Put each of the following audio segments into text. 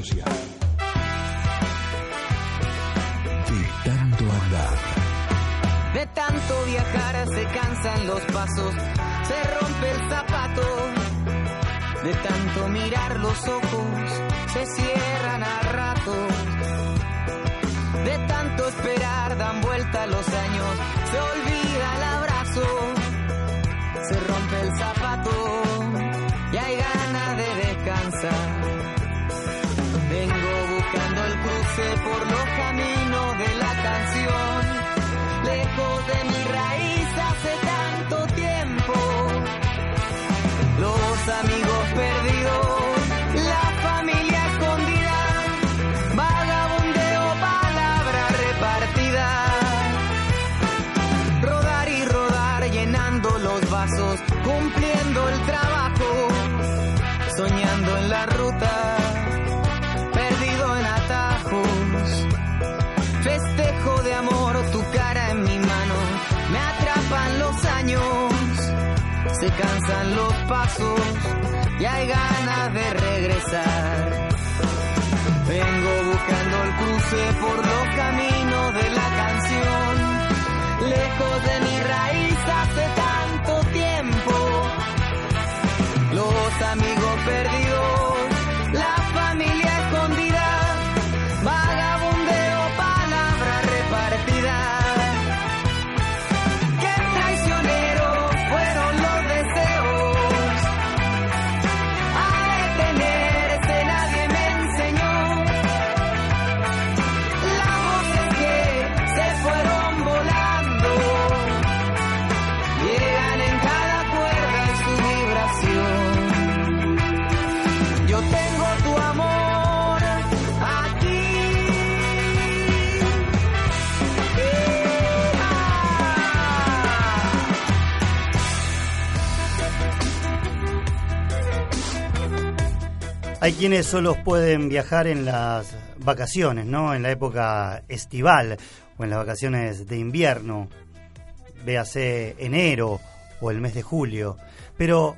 social. De tanto andar. De tanto viajar se cansan los pasos, se rompe el zapato. De tanto mirar los ojos, se cierran a ratos. De tanto esperar dan vuelta los años, y hay ganas de regresar. Vengo buscando el cruce por los caminos de la canción, lejos de mi raíz Hay quienes solo pueden viajar en las vacaciones, ¿no? En la época estival o en las vacaciones de invierno, véase enero o el mes de julio. Pero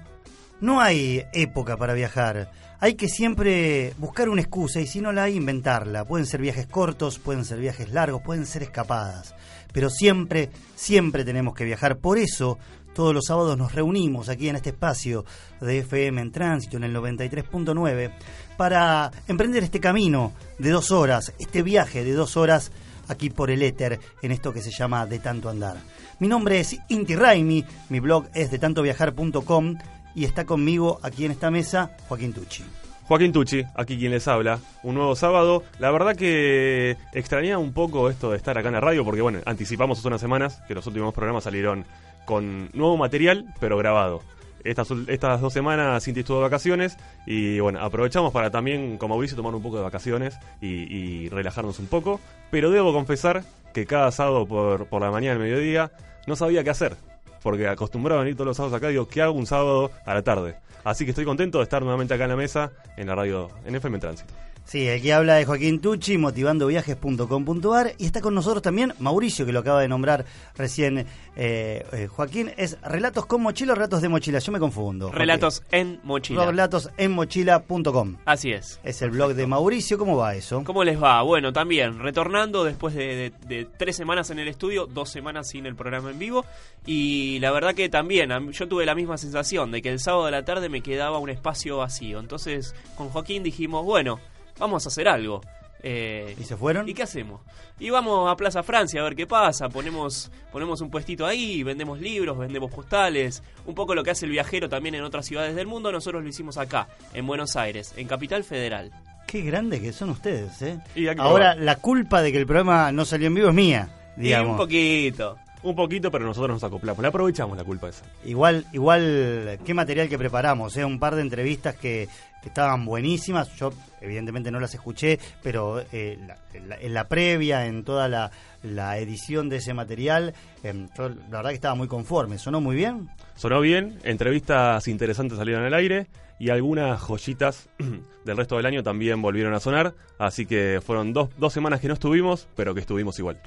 no hay época para viajar. Hay que siempre buscar una excusa y si no la hay, inventarla. Pueden ser viajes cortos, pueden ser viajes largos, pueden ser escapadas. Pero siempre, siempre tenemos que viajar. Por eso, todos los sábados nos reunimos aquí en este espacio de FM en tránsito, en el 93.9, para emprender este camino de dos horas, este viaje de dos horas aquí por el éter, en esto que se llama De Tanto Andar. Mi nombre es Inti Raimi, mi blog es de tantoviajar.com y está conmigo aquí en esta mesa Joaquín Tucci. Joaquín Tucci, aquí quien les habla, un nuevo sábado. La verdad que extrañaba un poco esto de estar acá en la radio, porque bueno, anticipamos hace unas semanas que los últimos programas salieron con nuevo material, pero grabado. Estas, estas dos semanas Cinti estuvo vacaciones y bueno, aprovechamos para también con Mauricio tomar un poco de vacaciones y, y relajarnos un poco. Pero debo confesar que cada sábado por, por la mañana, al mediodía, no sabía qué hacer. Porque acostumbrado a venir todos los sábados acá, digo, ¿qué hago un sábado a la tarde? Así que estoy contento de estar nuevamente acá en la mesa, en la radio, en FM Tránsito. Sí, aquí habla de Joaquín Tucci, motivandoviajes.com.ar y está con nosotros también Mauricio, que lo acaba de nombrar recién eh, eh, Joaquín. ¿Es relatos con mochila o relatos de mochila? Yo me confundo. Joaquín. Relatos en mochila. Relatos en mochila.com. Así es. Es el blog de Mauricio. ¿Cómo va eso? ¿Cómo les va? Bueno, también retornando después de, de- de tres semanas en el estudio, dos semanas sin el programa en vivo. Y la verdad que también yo tuve la misma sensación de que el sábado de la tarde me quedaba un espacio vacío. Entonces con Joaquín dijimos, bueno, vamos a hacer algo. Eh, ¿Y se fueron? ¿Y qué hacemos? Y vamos a Plaza Francia a ver qué pasa. Ponemos, ponemos un puestito ahí, vendemos libros, vendemos postales. Un poco lo que hace el viajero también en otras ciudades del mundo. Nosotros lo hicimos acá, en Buenos Aires, en Capital Federal. Qué grandes que son ustedes, ¿eh? Y Ahora, la culpa de que el programa no salió en vivo es mía, Y digamos. un poquito. Un poquito, pero nosotros nos acoplamos. Le aprovechamos la culpa esa. Igual, igual, qué material que preparamos, ¿eh? Un par de entrevistas que, que estaban buenísimas. Yo, evidentemente, no las escuché, pero eh, la- en, la, en la previa, en toda la, la edición de ese material, eh, yo la verdad que estaba muy conforme. ¿Sonó muy bien? Sonó bien, entrevistas interesantes salieron al aire y algunas joyitas del resto del año también volvieron a sonar. Así que fueron dos, dos semanas que no estuvimos, pero que estuvimos igual.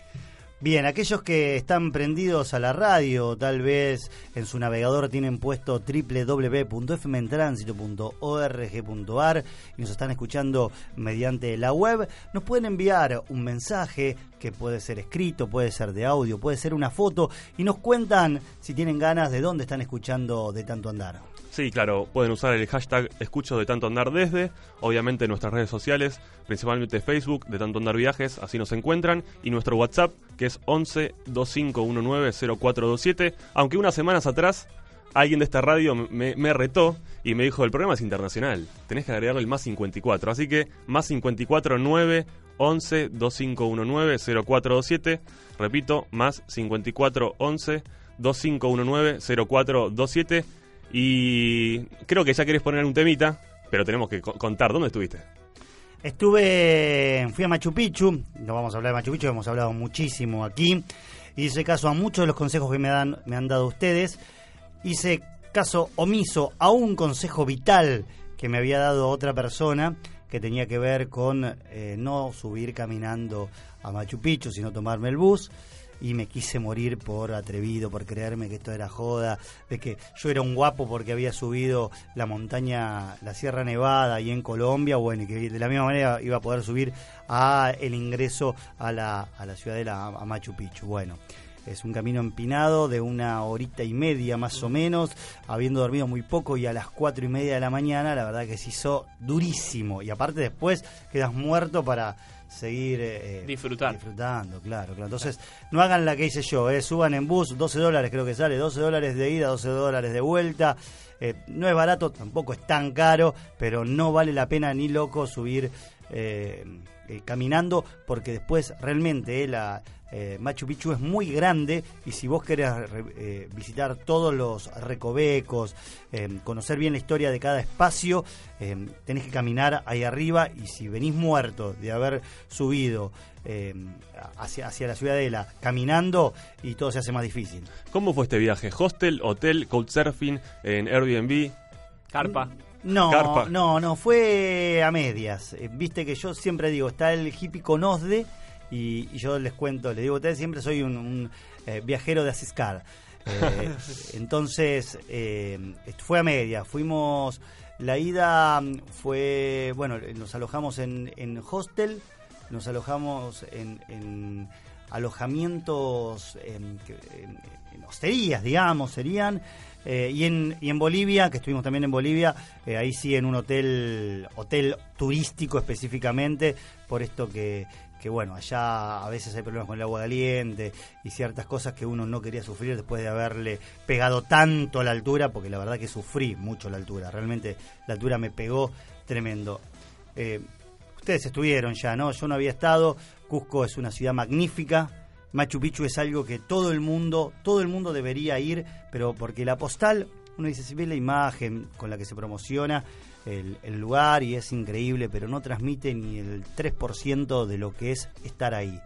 Bien, aquellos que están prendidos a la radio, tal vez en su navegador tienen puesto www.fmtransito.org.ar y nos están escuchando mediante la web, nos pueden enviar un mensaje que puede ser escrito, puede ser de audio, puede ser una foto y nos cuentan si tienen ganas de dónde están escuchando de tanto andar. Sí, claro, pueden usar el hashtag escucho de tanto andar desde, obviamente en nuestras redes sociales, principalmente Facebook de tanto andar viajes, así nos encuentran, y nuestro WhatsApp que es 11 2519 0427, aunque unas semanas atrás alguien de esta radio me, me, retó y me dijo, el programa es internacional, tenés que agregarle el más 54, así que más 54 9 11 2519 0427, repito, más 54 11 2519 0427 y creo que ya querés poner un temita, pero tenemos que contar, ¿dónde estuviste? Estuve, fui a Machu Picchu, no vamos a hablar de Machu Picchu, hemos hablado muchísimo aquí. Hice caso a muchos de los consejos que me, dan, me han dado ustedes. Hice caso omiso a un consejo vital que me había dado otra persona que tenía que ver con eh, no subir caminando a Machu Picchu, sino tomarme el bus y me quise morir por atrevido, por creerme que esto era joda, de que yo era un guapo porque había subido la montaña, la Sierra Nevada y en Colombia, bueno, y que de la misma manera iba a poder subir a el ingreso a la, a la ciudadela, a Machu Picchu. Bueno. Es un camino empinado de una horita y media más o menos, habiendo dormido muy poco y a las cuatro y media de la mañana, la verdad que se hizo durísimo. Y aparte después quedas muerto para seguir eh, disfrutando, claro, claro. Entonces, no hagan la que hice yo, eh, suban en bus, 12 dólares creo que sale, 12 dólares de ida, 12 dólares de vuelta. Eh, no es barato, tampoco es tan caro, pero no vale la pena ni loco subir eh, caminando porque después realmente la, eh, Machu Picchu es muy grande y si vos querés eh, visitar todos los recovecos, eh, conocer bien la historia de cada espacio, tenés que caminar ahí arriba y si venís muerto de haber subido hacia, hacia la ciudadela caminando y todo se hace más difícil. ¿Cómo fue este viaje? ¿Hostel, hotel, couchsurfing, en Airbnb? Carpa. No, no, no, fue a medias. Viste que yo siempre digo, está el hippie con OSDE y, yo les cuento, les digo a ustedes, siempre soy un, eh, viajero de Asiscar. Eh, entonces, eh, fue a media, fuimos, la ida fue, bueno, nos alojamos en, en hostel, nos alojamos en, alojamientos, en, hosterías, digamos, serían. y, en, y en Bolivia, que estuvimos también en Bolivia, ahí sí en un hotel, hotel turístico específicamente, por esto que, que bueno, allá a veces hay problemas con el agua caliente y ciertas cosas que uno no quería sufrir después de haberle pegado tanto a la altura, porque la verdad que sufrí mucho la altura, realmente la altura me pegó tremendo. Eh, ustedes estuvieron ya, ¿no? Yo no había estado, Cusco es una ciudad magnífica, Machu Picchu es algo que todo el mundo, todo el mundo debería ir, pero porque la postal, uno dice, si ve la imagen con la que se promociona, el, lugar y es increíble, pero no transmite ni el 3% de lo que es estar ahí.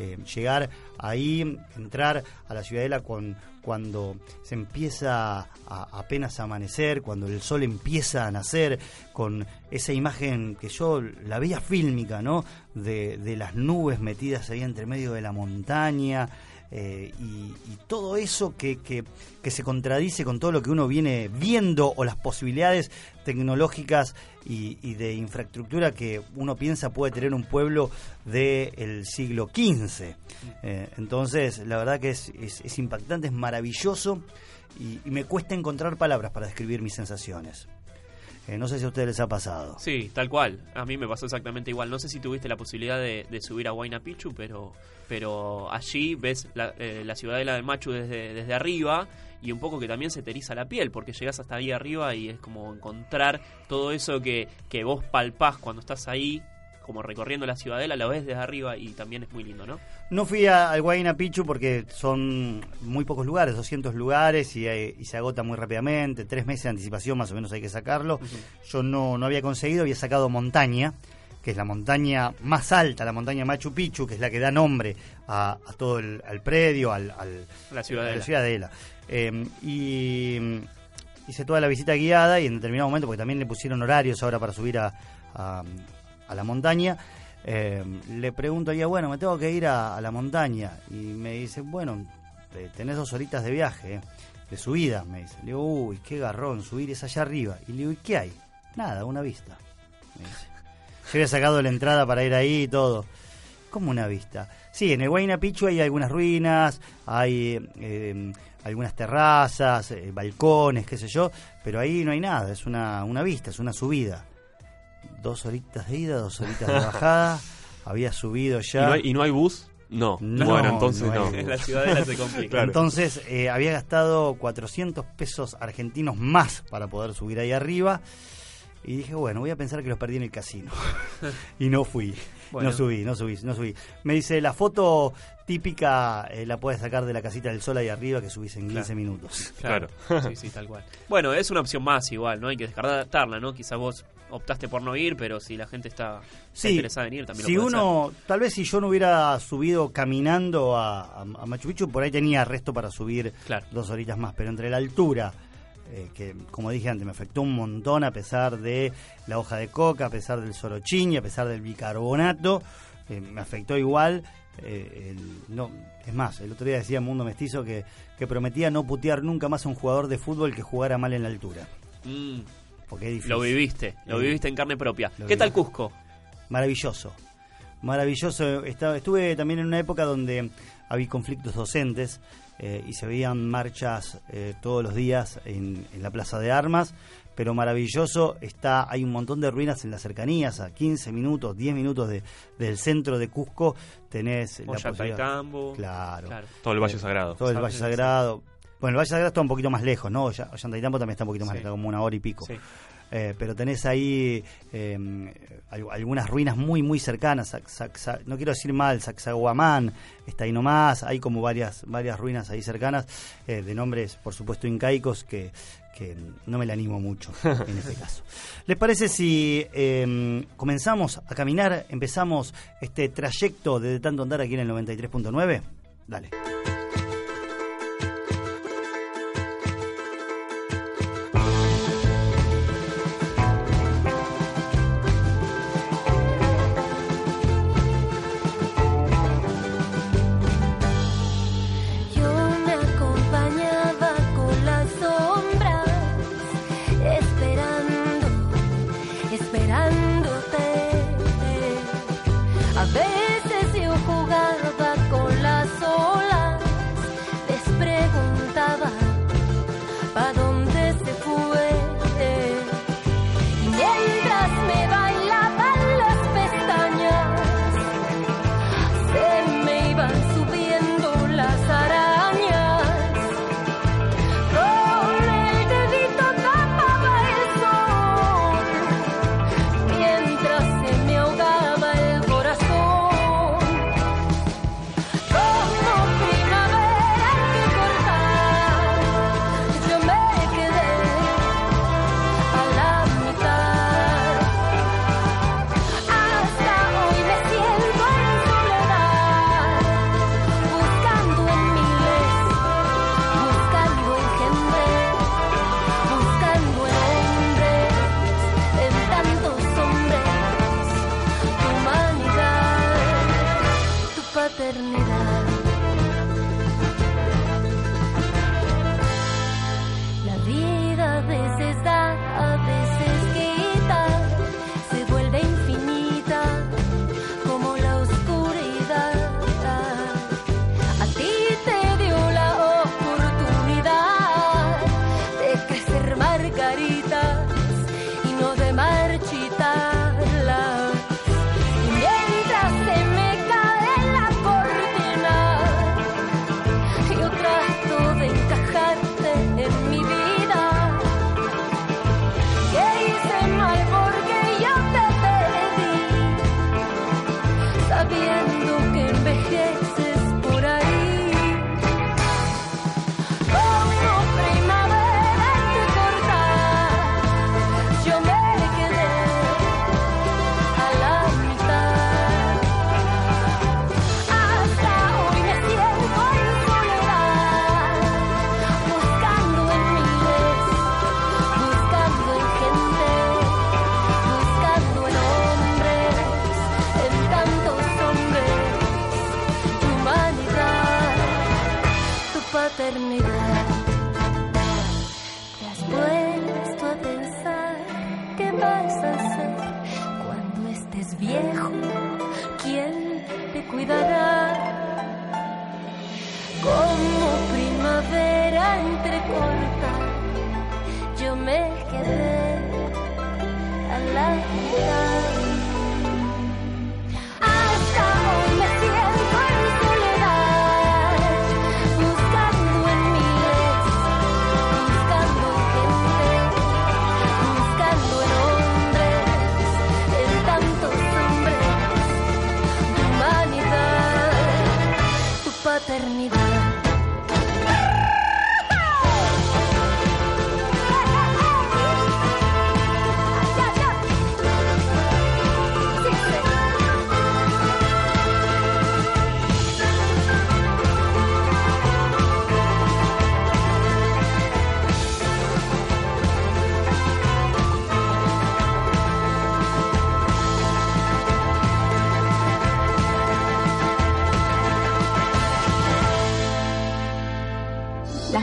Eh, llegar ahí, entrar a la ciudadela con, cuando se empieza a, apenas a amanecer, cuando el sol empieza a nacer, con esa imagen que yo la veía fílmica, ¿no? De, de las nubes metidas ahí entre medio de la montaña, eh, y, todo eso que, que, se contradice con todo lo que uno viene viendo o las posibilidades tecnológicas y, de infraestructura que uno piensa puede tener un pueblo del siglo XV. Eh, entonces, la verdad que es, es, impactante, es maravilloso y, me cuesta encontrar palabras para describir mis sensaciones. Eh, no sé si a ustedes les ha pasado. Sí, tal cual. A mí me pasó exactamente igual. No sé si tuviste la posibilidad de, subir a Huayna Picchu, pero, pero allí ves la, eh, la ciudadela de Machu desde, desde arriba y un poco que también se te eriza la piel, porque llegas hasta ahí arriba y es como encontrar todo eso que, que vos palpás cuando estás ahí como recorriendo la ciudadela, lo ves desde arriba y también es muy lindo, ¿no? No fui al Guayna Pichu porque son muy pocos lugares, 200 lugares y, se agota muy rápidamente, tres meses de anticipación más o menos hay que sacarlo. Yo no, no había conseguido, había sacado montaña, que es la montaña más alta, la montaña Machu Picchu, que es la que da nombre a, todo el al predio, al, la ciudadela. A la ciudadela. Em, y hice toda la visita guiada y en determinado momento, porque también le pusieron horarios ahora para subir a a la montaña. Eh, le pregunto ya, bueno, me tengo que ir a, a la montaña. Y me dice, bueno, te- tenés dos horitas de viaje, eh, de subida, me dice. Le digo, uy, qué garrón, subir es allá arriba. Y le digo, ¿y qué hay? Nada, una vista. Me dice. Yo había sacado la entrada para ir ahí y todo. ¿Cómo una vista? Sí, en el Huayna Picchu hay algunas ruinas, hay eh, algunas terrazas, eh, balcones, qué sé yo, pero ahí no hay nada, es una, una vista, es una subida. Dos horitas de ida, dos horitas de bajada, había subido ¿Y ya. no, hay, y no hay bus? No. No, bueno, entonces no la ciudadela se complica. Claro. Entonces eh, había gastado 400 pesos argentinos más para poder subir ahí arriba. Y dije, bueno, voy a pensar que los perdí en el casino. y no fui. Bueno. No subí, no subí, no subí. Me dice, la foto típica eh, la puedes sacar de la casita del sol ahí arriba que subís en 15 Claro. minutos. Claro. sí, sí, tal cual. Bueno, es una opción más igual, ¿no? Hay que descartarla, ¿no? Quizá vos optaste por no ir, pero si la gente está, Sí, interesada en ir, también si lo puede uno, tal vez si yo no hubiera subido caminando a, a- a Machu Picchu, por ahí tenía resto para subir Claro. dos horitas más, pero entre la altura, eh, que como dije antes, me afectó un montón a pesar de la hoja de coca, a pesar del sorochín y a pesar del bicarbonato, eh, me afectó igual. eh, el- no, es más, el otro día decía Mundo Mestizo que, que prometía no putear nunca más a un jugador de fútbol que jugara mal en la altura. Mm, Porque es difícil. lo viviste, lo Sí. viviste en carne propia. Lo ¿Qué tal. Cusco? Maravilloso. Maravilloso. Estaba- estuve también en una época donde había conflictos docentes eh, y se veían marchas eh, todos los días en, en la Plaza de Armas, pero maravilloso. Está, hay un montón de ruinas en las cercanías, a 15 minutos, 10 minutos de, del centro de Cusco. Tenés la posibilidad. Claro. Claro. Todo el Valle Sagrado. Todo el Valle Sagrado. Bueno, el Valle Sagrado está un poquito más lejos, ¿no? Olla- Ollantaytambo también está un poquito más Sí. lejos, como una hora y pico. Sí. Eh, pero tenés ahí eh, al- algunas ruinas muy, muy cercanas. Sac- sac- sac- no quiero decir mal, Sacsayhuamán está ahí nomás. Hay como varias, varias ruinas ahí cercanas, eh, de nombres, por supuesto, incaicos, que, que no me la animo mucho en este caso. ¿Les parece si eh, comenzamos a caminar, empezamos este trayecto de tanto andar aquí en el 93.9? Dale. viejo, ¿quién te cuidará? Como primavera entrecorta, yo me quedé a la.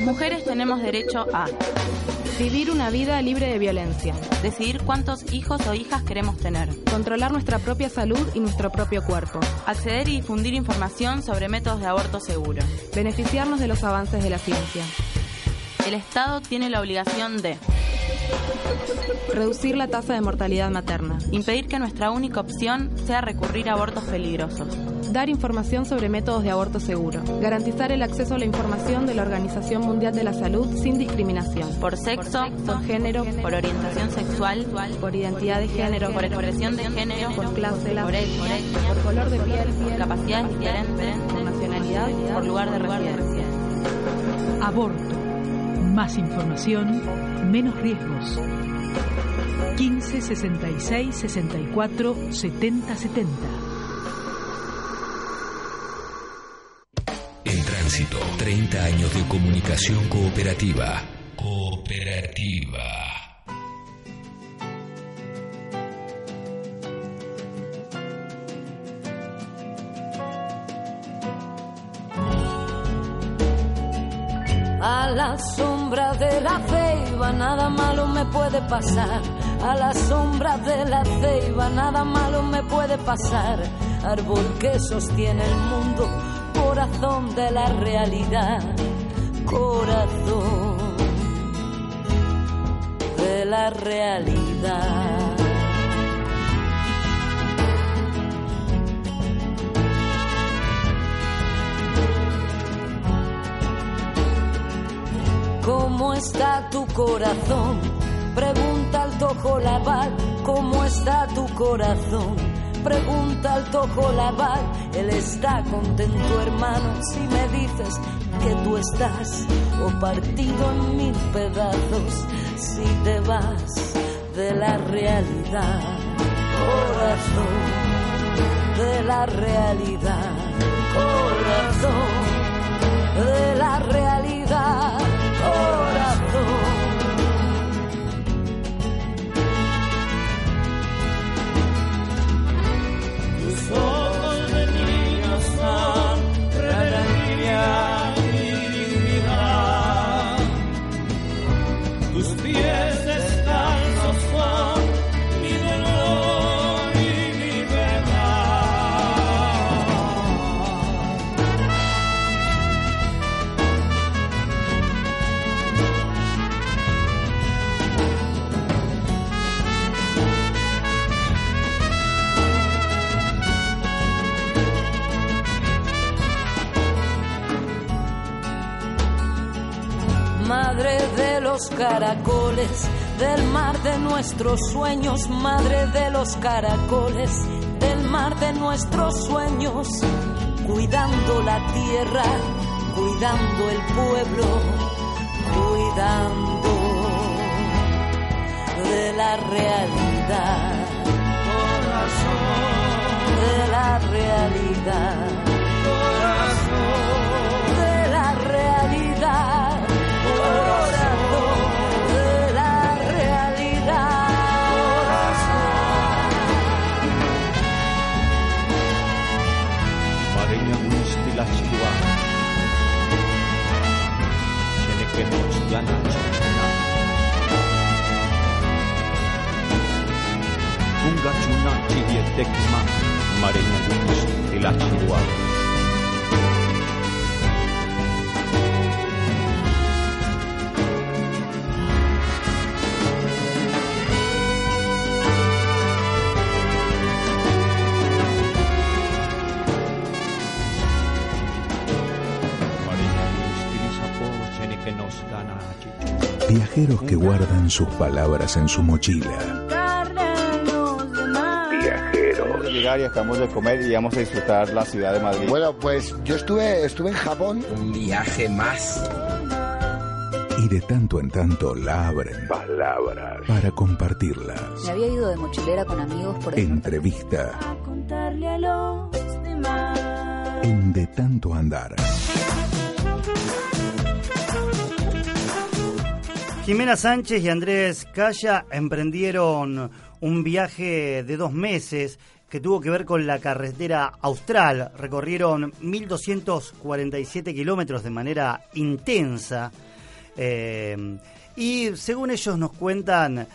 Mujeres tenemos derecho a Vivir una vida libre de violencia. decidir cuántos hijos o hijas queremos tener, Controlar nuestra propia salud y nuestro propio cuerpo. acceder y difundir información sobre métodos de aborto seguro. Beneficiarnos de los avances de la ciencia. El Estado tiene la obligación de Reducir la tasa de mortalidad materna. impedir que nuestra única opción sea recurrir a abortos peligrosos, Dar información sobre métodos de aborto seguro. Garantizar el acceso a la información de la Organización Mundial de la Salud sin discriminación. por sexo, Por género, por orientación sexual, por identidad de género, por expresión de género, por clase, por etnia, por color de piel, por capacidades diferentes, por nacionalidad, por lugar de residencia. Aborto. Más información, menos riesgos. 15 66 64 70 70. En tránsito, 30 años de comunicación cooperativa. Cooperativa. A la sombra de la ceiba nada malo me puede pasar. A la sombra de la ceiba nada malo me puede pasar. Árbol que sostiene el mundo, corazón de la realidad. Corazón de la realidad. ¿Cómo está tu corazón? Pregunta al tojo lavar, ¿cómo está tu corazón? Pregunta al tojo lavar, él está contento hermano. Si me dices que tú estás o partido en mil pedazos si te vas de la realidad, corazón de la realidad, corazón de la realidad, caracoles, del mar de nuestros sueños, madre de los caracoles, del mar de nuestros sueños, cuidando la tierra, cuidando el pueblo, cuidando de la realidad, de la realidad, Chivietecma, Marengus, el Achihuahua. Viajeros que guardan sus palabras en su mochila Y acabamos de comer y vamos a disfrutar la ciudad de Madrid. Bueno, pues yo estuve, estuve en Japón. Un viaje más. Y de tanto en tanto la abren palabras para compartirlas. Me había ido de mochilera con amigos por Entrevista A contarle a los demás. en De tanto andar. Jimena Sánchez y Andrés Calla emprendieron un viaje de dos meses que tuvo que ver con la carretera austral. Recorrieron 1.247 kilómetros de manera intensa. Eh, y según ellos nos cuentan,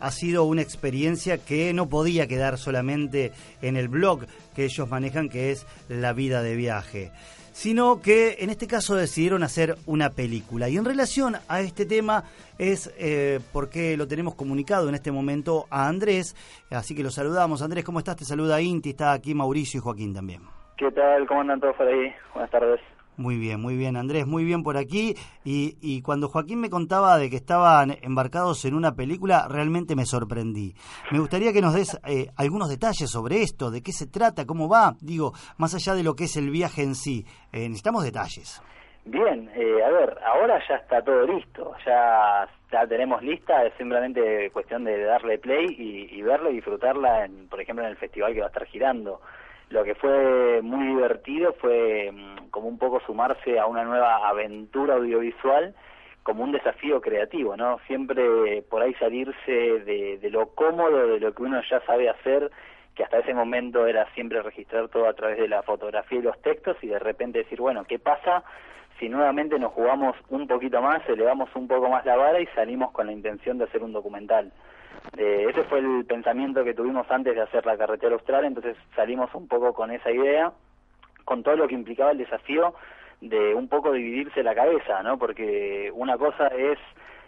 ha sido una experiencia que no podía quedar solamente en el blog que ellos manejan, que es La vida de viaje, sino que en este caso decidieron hacer una película. Y en relación a este tema es eh, porque lo tenemos comunicado en este momento a Andrés, así que lo saludamos. Andrés, ¿cómo estás? Te saluda Inti, está aquí Mauricio y Joaquín también. ¿Qué tal? ¿Cómo andan todos por ahí? Buenas tardes. Muy bien, muy bien, Andrés, muy bien por aquí. Y, y cuando Joaquín me contaba de que estaban embarcados en una película, realmente me sorprendí. Me gustaría que nos des eh, algunos detalles sobre esto, de qué se trata, cómo va, digo, más allá de lo que es el viaje en sí. Eh, necesitamos detalles. Bien, eh, a ver, ahora ya está todo listo, ya, ya tenemos lista, es simplemente cuestión de darle play y, y verla y disfrutarla, en, por ejemplo, en el festival que va a estar girando. Lo que fue muy divertido fue mm, como un poco sumarse a una nueva aventura audiovisual como un desafío creativo, ¿no? Siempre por ahí salirse de, lo cómodo, de lo que uno ya sabe hacer, que hasta ese momento era siempre registrar todo a través de la fotografía y los textos y de repente decir, bueno, ¿qué pasa si nuevamente nos jugamos un poquito más, elevamos un poco más la vara y salimos con la intención de hacer un documental? Eh, ese fue el pensamiento que tuvimos antes de hacer la carretera austral, entonces salimos un poco con esa idea, con todo lo que implicaba el desafío de un poco dividirse la cabeza, ¿no? Porque una cosa es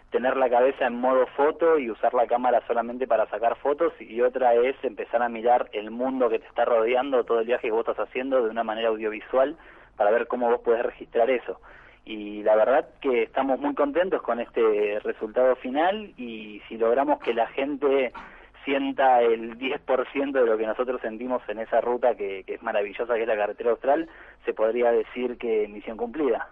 tener la cabeza en modo foto y usar la cámara solamente para sacar fotos y otra es empezar a mirar el mundo que te está rodeando, todo el viaje que vos estás haciendo de una manera audiovisual para ver cómo vos podés registrar eso. Y la verdad que estamos muy contentos con este resultado final y si logramos que la gente sienta el 10% de lo que nosotros sentimos en esa ruta que, que es maravillosa, que es la carretera austral, se podría decir que misión cumplida.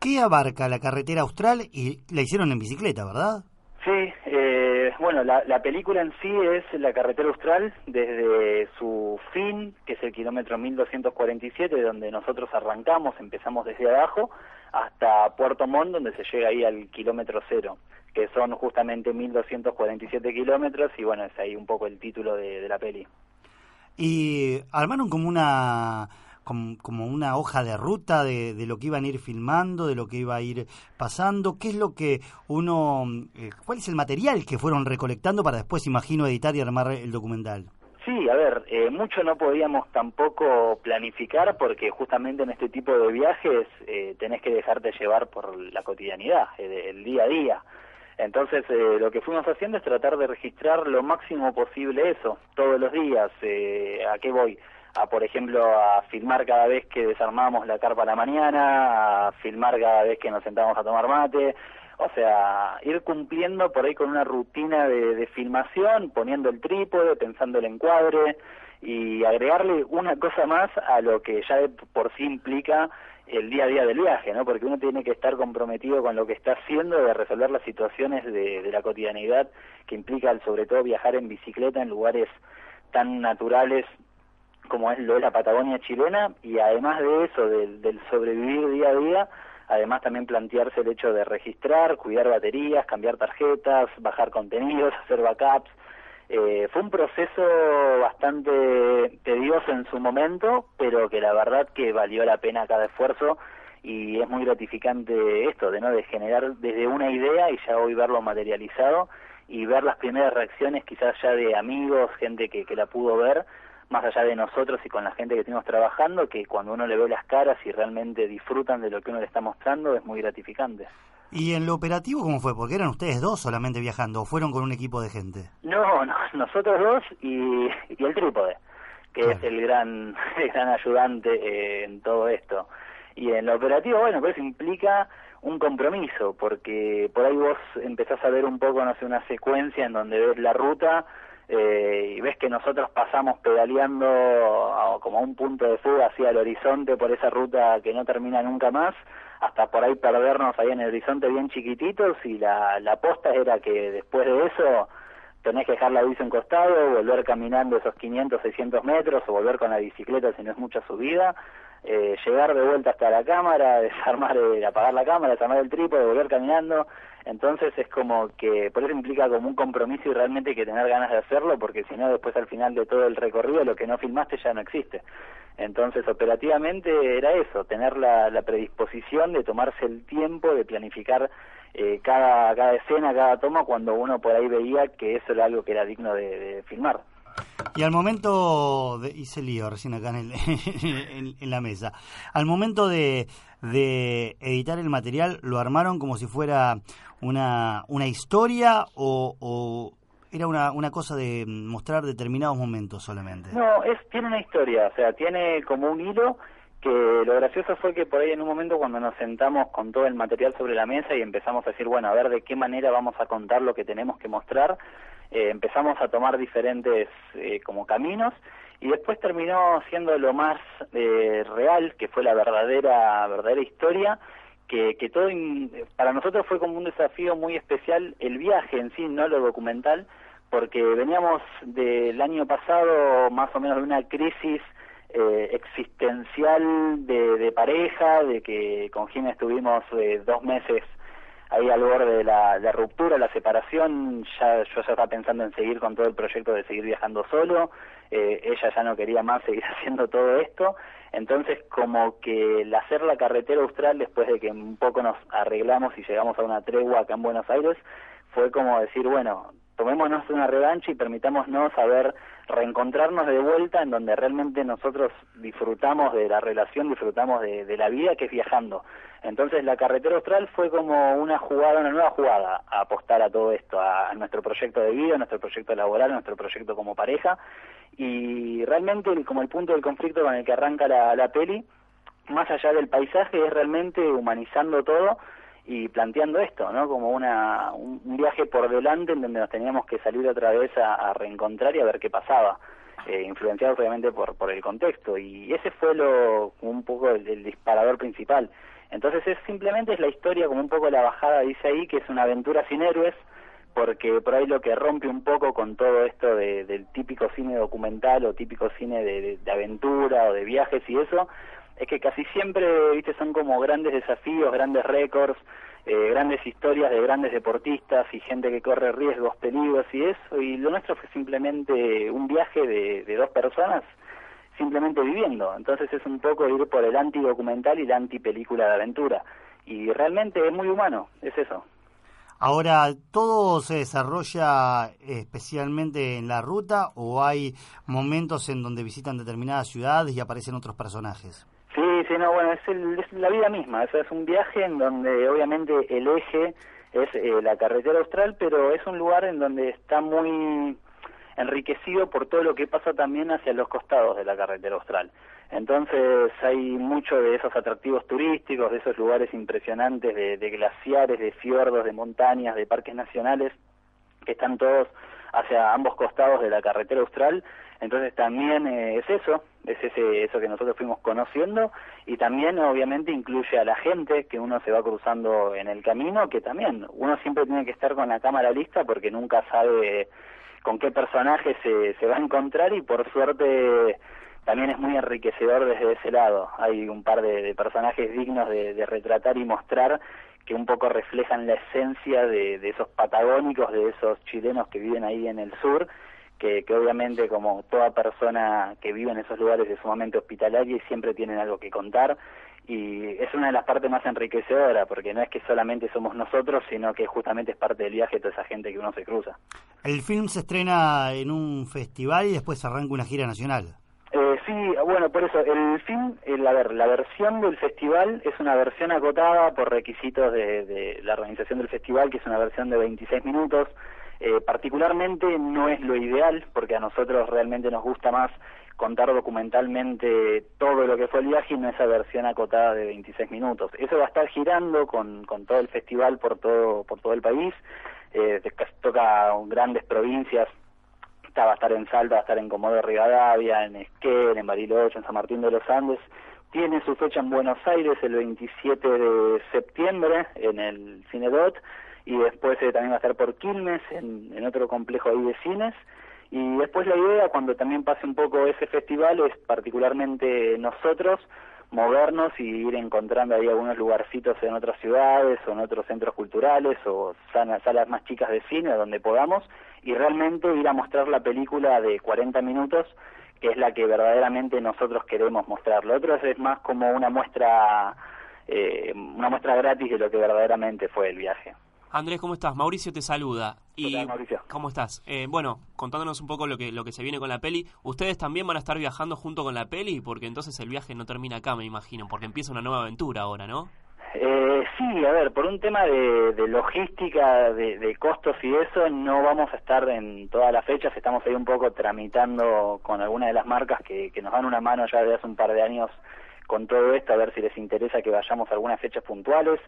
¿Qué abarca la carretera austral? Y la hicieron en bicicleta, ¿verdad? Sí, eh, bueno, la, la película en sí es la carretera austral desde su fin, que es el kilómetro 1247, donde nosotros arrancamos, empezamos desde abajo, hasta Puerto Montt, donde se llega ahí al kilómetro cero, que son justamente 1247 kilómetros, y bueno, es ahí un poco el título de, de la peli. Y armaron como una como, como una hoja de ruta de, de, lo que iban a ir filmando, de lo que iba a ir pasando. ¿Qué es lo que uno, eh, cuál es el material que fueron recolectando para después, imagino, editar y armar el documental? Sí, a ver, eh, mucho no podíamos tampoco planificar porque justamente en este tipo de viajes eh, tenés que dejarte llevar por la cotidianidad, el, el día a día. Entonces, eh, lo que fuimos haciendo es tratar de registrar lo máximo posible eso, todos los días. Eh, ¿A qué voy? A, por ejemplo, a filmar cada vez que desarmamos la carpa a la mañana, a filmar cada vez que nos sentamos a tomar mate. O sea, ir cumpliendo por ahí con una rutina de, filmación, poniendo el trípode, pensando el encuadre y agregarle una cosa más a lo que ya de por sí implica el día a día del viaje, ¿no? Porque uno tiene que estar comprometido con lo que está haciendo de resolver las situaciones de, de la cotidianidad que implica, sobre todo, viajar en bicicleta en lugares tan naturales como es lo de la Patagonia chilena y además de eso, del, del sobrevivir día a día, además también plantearse el hecho de registrar, cuidar baterías, cambiar tarjetas, bajar contenidos, hacer backups. Eh, fue un proceso bastante tedioso en su momento, pero que la verdad que valió la pena cada esfuerzo y es muy gratificante esto, de no de generar desde una idea y ya hoy verlo materializado y ver las primeras reacciones quizás ya de amigos, gente que, que la pudo ver, más allá de nosotros y con la gente que estuvimos trabajando, que cuando uno le ve las caras y realmente disfrutan de lo que uno le está mostrando, es muy gratificante. ¿Y en lo operativo cómo fue? Porque eran ustedes dos solamente viajando, o fueron con un equipo de gente. No, no nosotros dos y, y el trípode, que claro. es el gran, el gran ayudante eh, en todo esto. Y en lo operativo, bueno, pues implica un compromiso, porque por ahí vos empezás a ver un poco, no sé, una secuencia en donde ves la ruta eh, y ves que nosotros pasamos pedaleando como a un punto de fuga hacia el horizonte por esa ruta que no termina nunca más, hasta por ahí perdernos ahí en el horizonte bien chiquititos y la, la posta era que después de eso tenés que dejar la bici en costado, volver caminando esos 500, 600 metros o volver con la bicicleta si no es mucha subida, eh, llegar de vuelta hasta la cámara, desarmar, eh, apagar la cámara, desarmar el trípode, volver caminando. Entonces es como que, por eso implica como un compromiso y realmente hay que tener ganas de hacerlo, porque si no, después al final de todo el recorrido, lo que no filmaste ya no existe. Entonces, operativamente era eso, tener la, la predisposición de tomarse el tiempo de planificar eh, cada, cada escena, cada toma, cuando uno por ahí veía que eso era algo que era digno de, de filmar. Y al momento, de, hice lío recién acá en, el, en, la mesa, al momento de, de editar el material, ¿lo armaron como si fuera una, una historia o, o era una, una cosa de mostrar determinados momentos solamente? No, es, tiene una historia, o sea, tiene como un hilo que lo gracioso fue que por ahí en un momento cuando nos sentamos con todo el material sobre la mesa y empezamos a decir, bueno, a ver de qué manera vamos a contar lo que tenemos que mostrar, eh, empezamos a tomar diferentes eh, como caminos y después terminó siendo lo más eh, real, que fue la verdadera, verdadera historia, que, que todo para nosotros fue como un desafío muy especial el viaje en sí, no lo documental, porque veníamos del año pasado más o menos de una crisis eh, existencial de, de, pareja, de que con Gina estuvimos eh, dos meses ahí al borde de la, ruptura, la separación, ya yo ya estaba pensando en seguir con todo el proyecto de seguir viajando solo, eh, ella ya no quería más seguir haciendo todo esto, entonces como que el hacer la carretera austral después de que un poco nos arreglamos y llegamos a una tregua acá en Buenos Aires, fue como decir, bueno, tomémonos una revancha y permitámonos saber reencontrarnos de vuelta en donde realmente nosotros disfrutamos de la relación, disfrutamos de, de, la vida que es viajando. Entonces la carretera austral fue como una jugada, una nueva jugada a apostar a todo esto, a, nuestro proyecto de vida, a nuestro proyecto laboral, a nuestro proyecto como pareja y realmente como el punto del conflicto con el que arranca la, la peli, más allá del paisaje es realmente humanizando todo y planteando esto, ¿no? Como una, un, viaje por delante en donde nos teníamos que salir otra vez a, reencontrar y a ver qué pasaba, eh, influenciados obviamente por, por el contexto. Y ese fue lo un poco el, disparador principal. Entonces es simplemente es la historia, como un poco la bajada dice ahí, que es una aventura sin héroes, porque por ahí lo que rompe un poco con todo esto de, del típico cine documental o típico cine de, aventura o de viajes y eso, es que casi siempre, viste, son como grandes desafíos, grandes récords, eh, grandes historias de grandes deportistas y gente que corre riesgos, peligros y eso, y lo nuestro fue simplemente un viaje de dos personas simplemente viviendo. Entonces es un poco ir por el anti-documental y la anti-película de aventura. Y realmente es muy humano, es eso. Ahora, ¿todo se desarrolla especialmente en la ruta o hay momentos en donde visitan determinadas ciudades y aparecen otros personajes? Sí, sí, no, bueno, es, el, es la vida misma, es un viaje en donde obviamente el eje es eh, la carretera austral, pero es un lugar en donde está muy enriquecido por todo lo que pasa también hacia los costados de la carretera austral. Entonces hay mucho de esos atractivos turísticos, de esos lugares impresionantes de, de glaciares, de fiordos, de montañas, de parques nacionales, que están todos hacia ambos costados de la carretera austral. Entonces también eh, es eso, es ese, eso que nosotros fuimos conociendo y también obviamente incluye a la gente que uno se va cruzando en el camino, que también uno siempre tiene que estar con la cámara lista porque nunca sabe con qué personaje se, se va a encontrar y por suerte también es muy enriquecedor desde ese lado. Hay un par de, personajes dignos de, de, retratar y mostrar que un poco reflejan la esencia de, de, esos patagónicos, de esos chilenos que viven ahí en el sur, que, que obviamente como toda persona que vive en esos lugares es sumamente hospitalaria y siempre tienen algo que contar y es una de las partes más enriquecedoras porque no es que solamente somos nosotros sino que justamente es parte del viaje de toda esa gente que uno se cruza. El film se estrena en un festival y después arranca una gira nacional. Eh, sí, bueno, por eso, el film, el, a ver, la versión del festival es una versión acotada por requisitos de, de, la organización del festival, que es una versión de 26 minutos. Eh, particularmente no es lo ideal, porque a nosotros realmente nos gusta más contar documentalmente todo lo que fue el viaje y no esa versión acotada de 26 minutos. Eso va a estar girando con, con todo el festival por todo, por todo el país, eh, toca grandes provincias, va a estar en Salta, va a estar en Comodoro Rivadavia, en Esquel, en Bariloche, en San Martín de los Andes. Tiene su fecha en Buenos Aires el 27 de septiembre en el Cinedot y después eh, también va a estar por Quilmes en, otro complejo ahí de cines. Y después la idea, cuando también pase un poco ese festival, es particularmente nosotros movernos y ir encontrando ahí algunos lugarcitos en otras ciudades o en otros centros culturales o salas, salas más chicas de cine donde podamos y realmente ir a mostrar la película de 40 minutos que es la que verdaderamente nosotros queremos mostrar. Lo otro es más como una muestra eh, una muestra gratis de lo que verdaderamente fue el viaje. Andrés, ¿cómo estás? Mauricio te saluda. Y, Mauricio? ¿Cómo estás? Eh, bueno, contándonos un poco lo que, lo que se viene con la peli. ¿Ustedes también van a estar viajando junto con la peli? Porque entonces el viaje no termina acá, me imagino, porque empieza una nueva aventura ahora, ¿no? Eh, sí, a ver, por un tema de, logística, de, costos y eso, no vamos a estar en todas las fechas. Estamos ahí un poco tramitando con algunas de las marcas que, que nos dan una mano ya desde hace un par de años con todo esto, a ver si les interesa que vayamos a algunas fechas puntuales.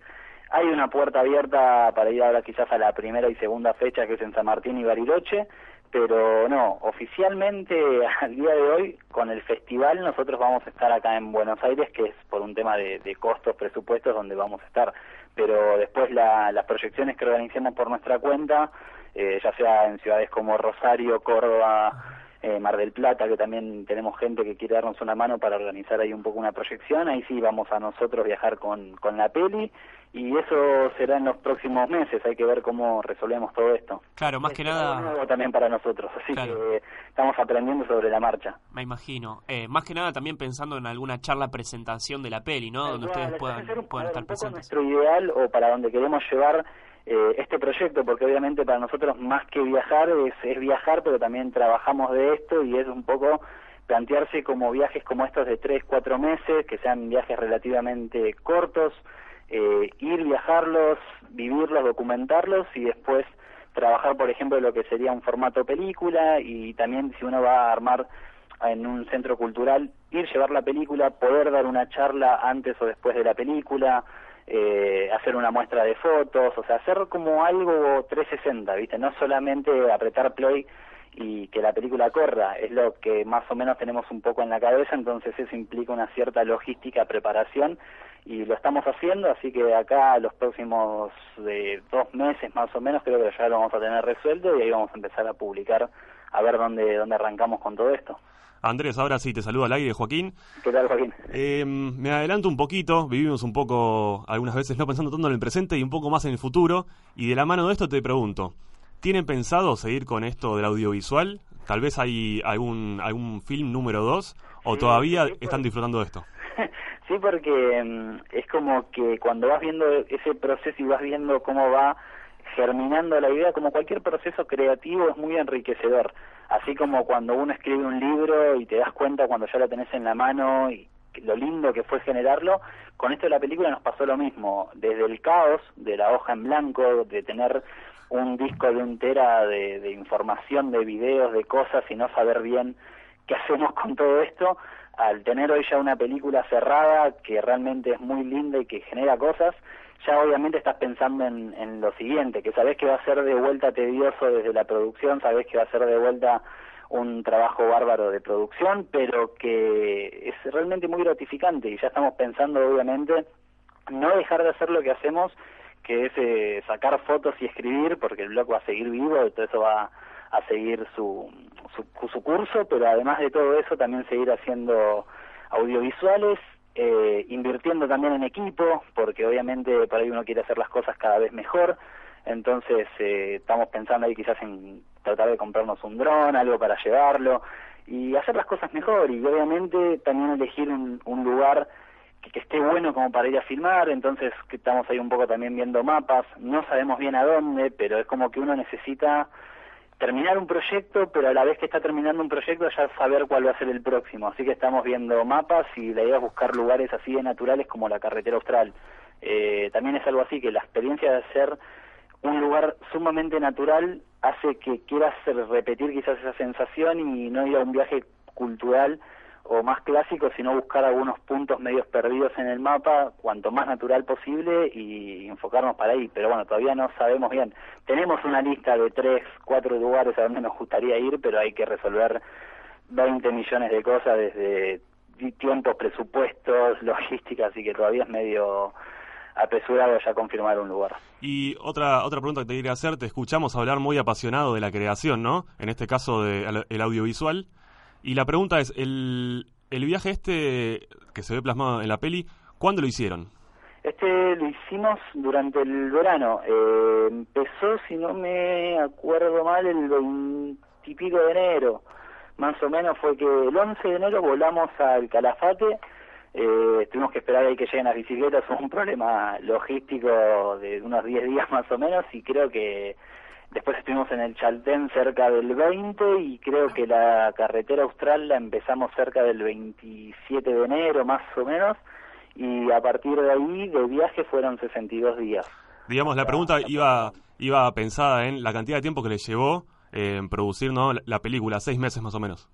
Hay una puerta abierta para ir ahora quizás a la primera y segunda fecha que es en San Martín y Bariloche, pero no, oficialmente al día de hoy con el festival nosotros vamos a estar acá en Buenos Aires, que es por un tema de, costos, presupuestos donde vamos a estar, pero después las proyecciones que organicemos por nuestra cuenta, eh, ya sea en ciudades como Rosario, Córdoba, eh, Mar del Plata, que también tenemos gente que quiere darnos una mano para organizar ahí un poco una proyección, ahí sí vamos a nosotros viajar con, con la peli y eso será en los próximos meses, hay que ver cómo resolvemos todo esto. Claro, más que nada... Nuevo también para nosotros, así que estamos aprendiendo sobre la marcha. Me imagino. Eh, más que nada también pensando en alguna charla presentación de la peli, ¿no? donde ustedes puedan, puedan estar presentes. nuestro ideal o para donde queremos llevar eh, este proyecto, porque obviamente para nosotros más que viajar es, es viajar, pero también trabajamos de esto y es un poco plantearse como viajes como estos de tres, cuatro meses, que sean viajes relativamente cortos, eh, ir, viajarlos, vivirlos, documentarlos y después trabajar, por ejemplo, lo que sería un formato película y también si uno va a armar en un centro cultural, ir, llevar la película, poder dar una charla antes o después de la película, eh, hacer una muestra de fotos, o sea, hacer como algo 360, ¿viste? No solamente apretar play y que la película corra, es lo que más o menos tenemos un poco en la cabeza, entonces eso implica una cierta logística, preparación y lo estamos haciendo, así que acá los próximos de dos meses más o menos creo que ya lo vamos a tener resuelto y ahí vamos a empezar a publicar a ver dónde, dónde arrancamos con todo esto. Andrés, ahora sí te saludo al aire, Joaquín. ¿Qué tal, Joaquín? Eh, me adelanto un poquito, vivimos un poco, algunas veces no pensando tanto en el presente y un poco más en el futuro, y de la mano de esto te pregunto, ¿tienen pensado seguir con esto del audiovisual? Tal vez hay algún, algún film número dos, o todavía están disfrutando de esto. Sí, porque mm, es como que cuando vas viendo ese proceso y vas viendo cómo va germinando la idea, como cualquier proceso creativo es muy enriquecedor. Así como cuando uno escribe un libro y te das cuenta cuando ya lo tenés en la mano y lo lindo que fue generarlo, con esto de la película nos pasó lo mismo. Desde el caos de la hoja en blanco, de tener un disco de un tera de, de información, de videos, de cosas y no saber bien qué hacemos con todo esto, al tener hoy ya una película cerrada que realmente es muy linda y que genera cosas, ya obviamente estás pensando en, en lo siguiente, que sabes que va a ser de vuelta tedioso desde la producción, sabes que va a ser de vuelta un trabajo bárbaro de producción, pero que es realmente muy gratificante y ya estamos pensando obviamente no dejar de hacer lo que hacemos, que es eh, sacar fotos y escribir, porque el blog va a seguir vivo y todo eso va a seguir su, su, curso, pero además de todo eso también seguir haciendo audiovisuales, eh, invirtiendo también en equipo, porque obviamente por ahí uno quiere hacer las cosas cada vez mejor, entonces eh, estamos pensando ahí quizás en tratar de comprarnos un dron, algo para llevarlo y hacer las cosas mejor y obviamente también elegir un, un lugar que, que, esté bueno como para ir a filmar, entonces que estamos ahí un poco también viendo mapas, no sabemos bien a dónde, pero es como que uno necesita terminar un proyecto, pero a la vez que está terminando un proyecto ya saber cuál va a ser el próximo. Así que estamos viendo mapas y la idea es buscar lugares así de naturales como la carretera austral. Eh, también es algo así que la experiencia de hacer un lugar sumamente natural hace que quieras repetir quizás esa sensación y no ir a un viaje cultural o más clásico, sino buscar algunos puntos medios perdidos en el mapa, cuanto más natural posible y enfocarnos para ahí. Pero bueno, todavía no sabemos bien. Tenemos una lista de tres, cuatro lugares a donde nos gustaría ir, pero hay que resolver 20 millones de cosas desde tiempos, presupuestos, logística, así que todavía es medio apresurado ya confirmar un lugar. Y otra otra pregunta que te quería hacer, te escuchamos hablar muy apasionado de la creación, ¿no? En este caso del el audiovisual. Y la pregunta es, el, el viaje este que se ve plasmado en la peli, ¿cuándo lo hicieron? Este lo hicimos durante el verano. Eh, empezó, si no me acuerdo mal, el veintipico de enero. Más o menos fue que el 11 de enero volamos al Calafate. Eh, tuvimos que esperar ahí que lleguen las bicicletas. Fue un problema logístico de unos 10 días más o menos. Y creo que Después estuvimos en el Chaltén cerca del 20 y creo que la carretera austral la empezamos cerca del 27 de enero más o menos y a partir de ahí de viaje fueron 62 días. Digamos, la pregunta iba, iba pensada en la cantidad de tiempo que le llevó eh, en producir ¿no? la película, seis meses más o menos.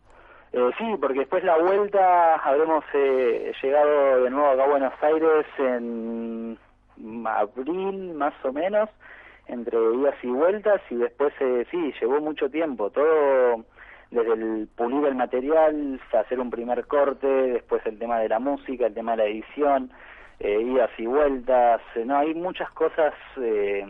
Eh, sí, porque después la vuelta habremos eh, llegado de nuevo acá a Buenos Aires en abril más o menos entre idas y vueltas y después eh, sí, llevó mucho tiempo, todo desde el pulir el material, hacer un primer corte, después el tema de la música, el tema de la edición, eh, idas y vueltas, eh, no, hay muchas cosas, eh,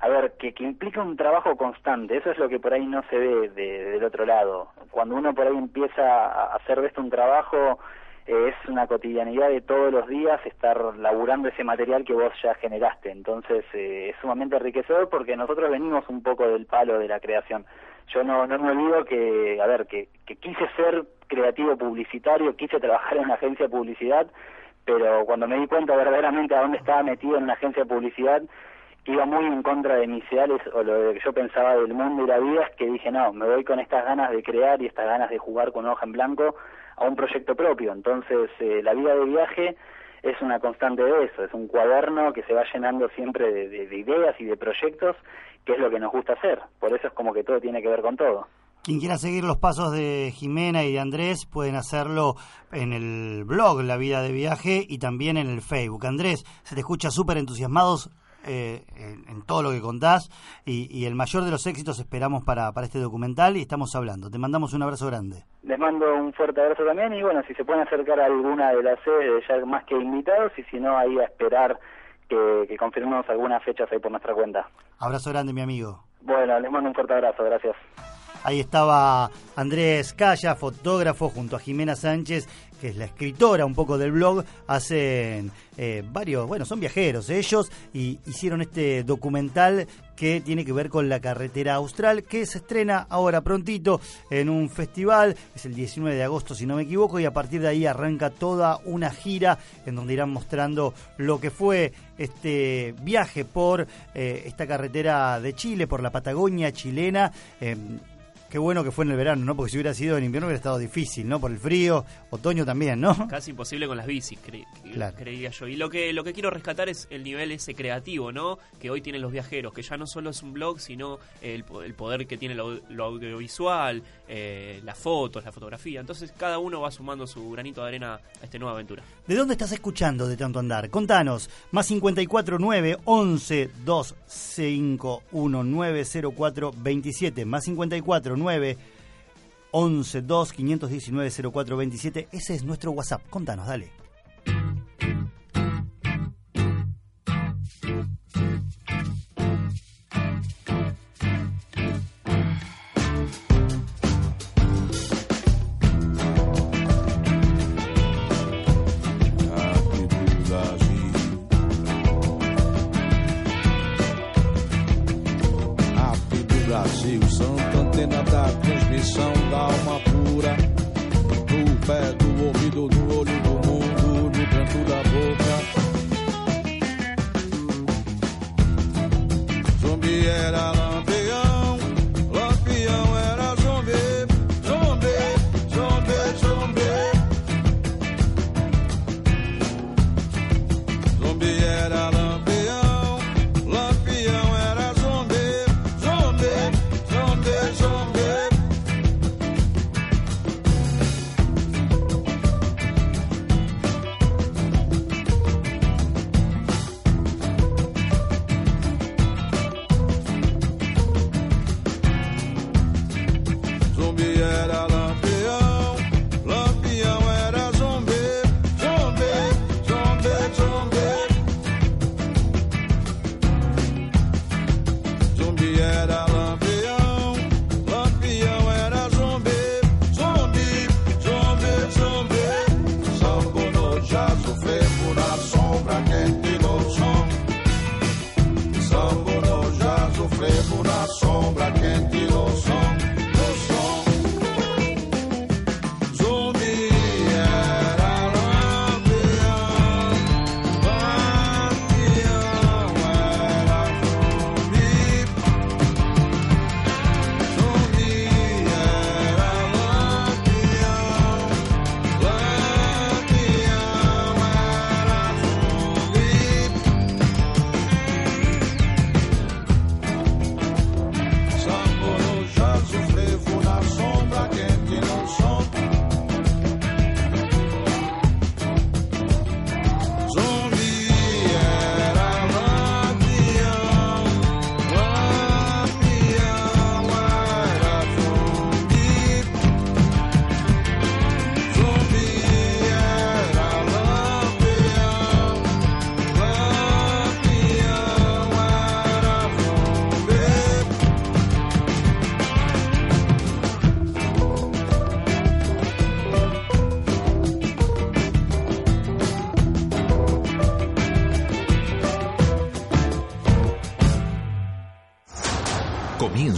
a ver, que, que implica un trabajo constante, eso es lo que por ahí no se ve del otro lado. Cuando uno por ahí empieza a hacer de esto un trabajo, es una cotidianidad de todos los días estar laburando ese material que vos ya generaste. Entonces eh, es sumamente enriquecedor porque nosotros venimos un poco del palo de la creación. Yo no, no me olvido que, a ver, que, que quise ser creativo publicitario, quise trabajar en una agencia de publicidad, pero cuando me di cuenta verdaderamente a dónde estaba metido en una agencia de publicidad, iba muy en contra de mis ideales o lo que yo pensaba del mundo y la vida, es que dije, no, me voy con estas ganas de crear y estas ganas de jugar con hoja en blanco a un proyecto propio. Entonces, eh, la vida de viaje es una constante de eso, es un cuaderno que se va llenando siempre de, ideas y de proyectos, que es lo que nos gusta hacer. Por eso es como que todo tiene que ver con todo. Quien quiera seguir los pasos de Jimena y de Andrés pueden hacerlo en el blog La Vida de Viaje y también en el Facebook. Andrés, se te escucha súper entusiasmados eh, en, todo lo que contás y, el mayor de los éxitos esperamos para, para este documental y estamos hablando. Te mandamos un abrazo grande. Les mando un fuerte abrazo también y bueno, si se pueden acercar a alguna de las sedes, ya más que invitados y si no, ahí a esperar que, que confirmemos algunas fechas ahí por nuestra cuenta. Abrazo grande, mi amigo. Bueno, les mando un fuerte abrazo, gracias. Ahí estaba Andrés Calla, fotógrafo, junto a Jimena Sánchez, que es la escritora un poco del blog. Hacen eh, varios, bueno, son viajeros ellos, y hicieron este documental que tiene que ver con la carretera austral, que se estrena ahora prontito en un festival, es el 19 de agosto si no me equivoco, y a partir de ahí arranca toda una gira en donde irán mostrando lo que fue este viaje por eh, esta carretera de Chile, por la Patagonia chilena. Eh, Qué bueno que fue en el verano, ¿no? Porque si hubiera sido en invierno hubiera estado difícil, ¿no? Por el frío, otoño también, ¿no? Casi imposible con las bicis, creía yo. Y lo que, lo que quiero rescatar es el nivel ese creativo, ¿no? Que hoy tienen los viajeros, que ya no solo es un blog, sino el, poder que tiene lo, audiovisual, eh, las fotos, la fotografía. Entonces cada uno va sumando su granito de arena a esta nueva aventura. ¿De dónde estás escuchando de tanto andar? Contanos, más 549 11 251 904 27, más 54 9 11 2 519 0427. Ese es nuestro WhatsApp. Contanos, dale.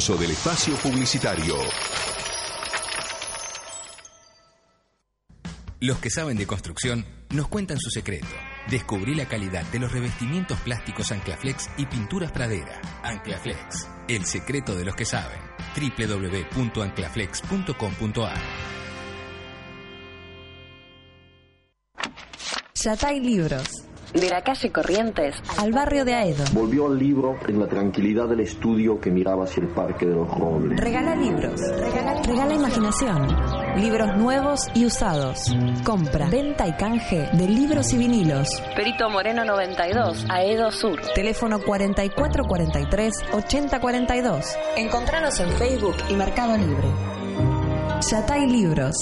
Comienzo del espacio publicitario. Los que saben de construcción nos cuentan su secreto. Descubrí la calidad de los revestimientos plásticos Anclaflex y pinturas Pradera. Anclaflex, el secreto de los que saben. www.anclaflex.com.ar Yatay Libros. De la calle Corrientes al barrio de Aedo. Volvió al libro en la tranquilidad del estudio que miraba hacia el Parque de los Robles. Regala libros. Regala, imaginación. Libros nuevos y usados. Compra, venta y canje de libros y vinilos. Perito Moreno 92, Aedo Sur. Teléfono 4443-8042. Encontranos en Facebook y Mercado Libre. Yatay Libros.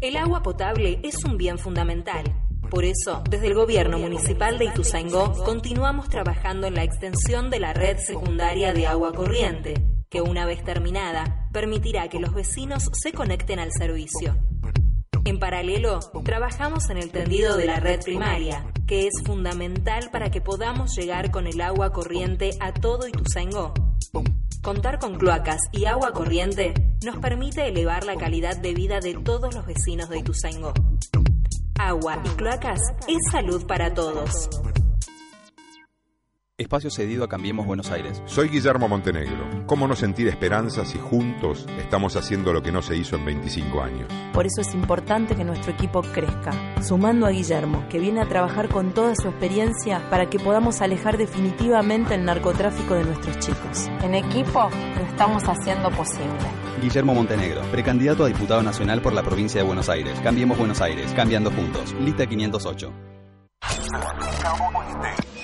El agua potable es un bien fundamental. Por eso, desde el Gobierno Municipal de Ituzaingó, continuamos trabajando en la extensión de la red secundaria de agua corriente, que una vez terminada, permitirá que los vecinos se conecten al servicio. En paralelo, trabajamos en el tendido de la red primaria, que es fundamental para que podamos llegar con el agua corriente a todo Ituzaingó. Contar con cloacas y agua corriente nos permite elevar la calidad de vida de todos los vecinos de Ituzaingó. Agua y cloacas es salud para todos. Espacio cedido a Cambiemos Buenos Aires. Soy Guillermo Montenegro. ¿Cómo no sentir esperanza si juntos estamos haciendo lo que no se hizo en 25 años? Por eso es importante que nuestro equipo crezca, sumando a Guillermo, que viene a trabajar con toda su experiencia para que podamos alejar definitivamente el narcotráfico de nuestros chicos. En equipo lo estamos haciendo posible. Guillermo Montenegro, precandidato a diputado nacional por la provincia de Buenos Aires. Cambiemos Buenos Aires, cambiando juntos. Lista 508.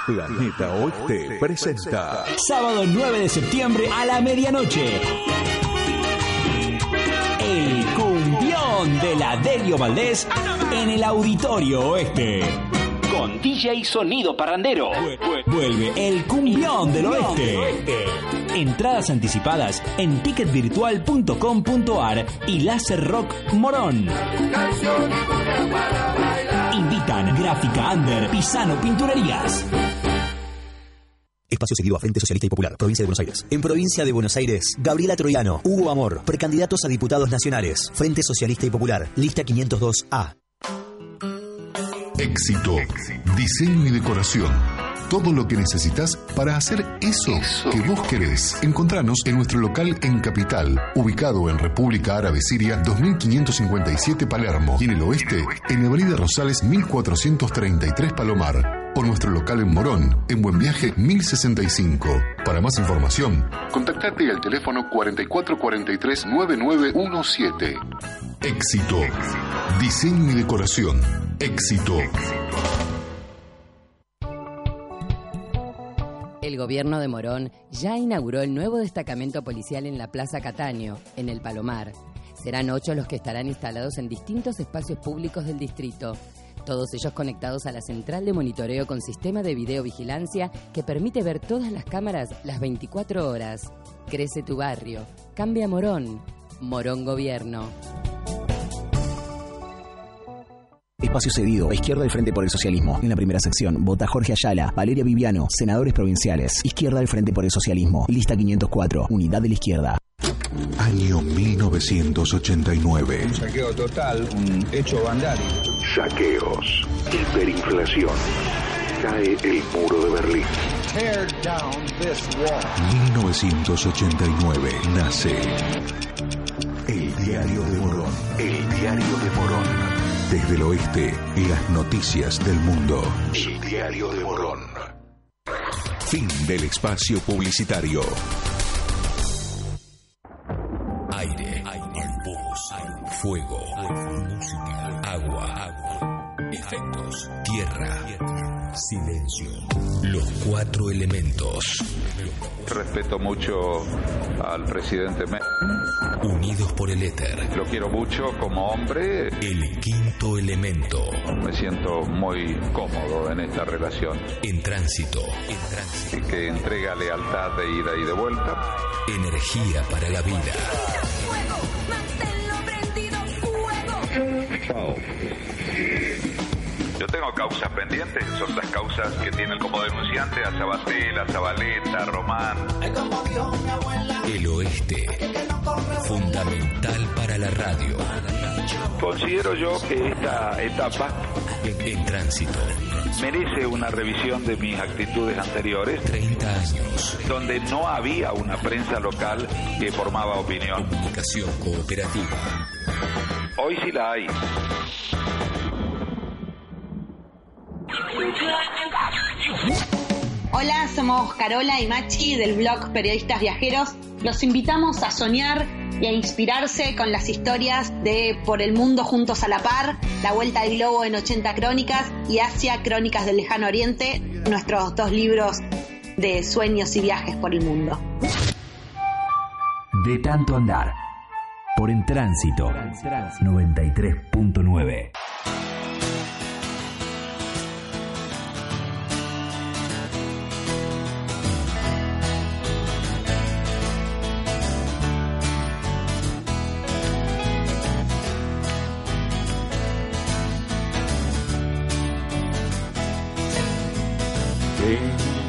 Planeta Oeste presenta Sábado 9 de septiembre a la medianoche. El cumbión de la Delio Valdés en el Auditorio Oeste. Con DJ Sonido Parrandero. Vuelve el cumbión del oeste. Entradas anticipadas en ticketvirtual.com.ar y Láser Rock Morón. Gráfica Under, Pisano Pinturerías. Espacio seguido a Frente Socialista y Popular, Provincia de Buenos Aires. En Provincia de Buenos Aires, Gabriela Troyano, Hugo Amor, precandidatos a diputados nacionales, Frente Socialista y Popular, lista 502A. Éxito, diseño y decoración. Todo lo que necesitas para hacer eso, que vos querés. Encontranos en nuestro local en Capital, ubicado en República Árabe Siria 2557 Palermo y en el oeste, en Avenida Rosales 1433 Palomar o nuestro local en Morón, en Buen Viaje 1065. Para más información, contactate al teléfono 4443-9917. Éxito. Diseño y decoración. Éxito. El gobierno de Morón ya inauguró el nuevo destacamento policial en la Plaza Cataño, en el Palomar. Serán ocho los que estarán instalados en distintos espacios públicos del distrito todos ellos conectados a la central de monitoreo con sistema de videovigilancia que permite ver todas las cámaras las 24 horas. Crece tu barrio. Cambia Morón. Morón Gobierno. Espacio cedido, izquierda del Frente por el Socialismo. En la primera sección, vota Jorge Ayala, Valeria Viviano, senadores provinciales. Izquierda del Frente por el Socialismo. Lista 504, Unidad de la Izquierda. Año 1989. Un saqueo total, un hecho vandálico. Saqueos, hiperinflación. Cae el muro de Berlín. Tear down this wall. 1989 nace El Diario de Morón. El Diario de Morón. Desde el oeste, las noticias del mundo. El Diario de Morón. Fin del espacio publicitario. Aire, aire, voz, fuego, música, agua, agua, efectos, tierra, silencio. Los cuatro elementos. Respeto mucho al presidente Unidos por el éter. Lo quiero mucho como hombre. El quinto elemento. Me siento muy cómodo en esta relación. En tránsito. En tránsito. Y que entrega lealtad de ida y de vuelta. Energía para la vida. Yo tengo causas pendientes, son las causas que tienen como denunciante a Sabatel, a Zabaleta, a Román. El oeste, fundamental para la radio. Considero yo que esta etapa En tránsito, merece una revisión de mis actitudes anteriores. 30 años. Donde no había una prensa local que formaba opinión. Comunicación cooperativa. Hoy sí la hay. Hola, somos Carola y Machi del blog Periodistas Viajeros. Los invitamos a soñar y a inspirarse con las historias de Por el Mundo Juntos a la Par, La Vuelta al Globo en 80 Crónicas y Asia Crónicas del Lejano Oriente, nuestros dos libros de sueños y viajes por el mundo. De tanto andar. Por en tránsito. 93.9.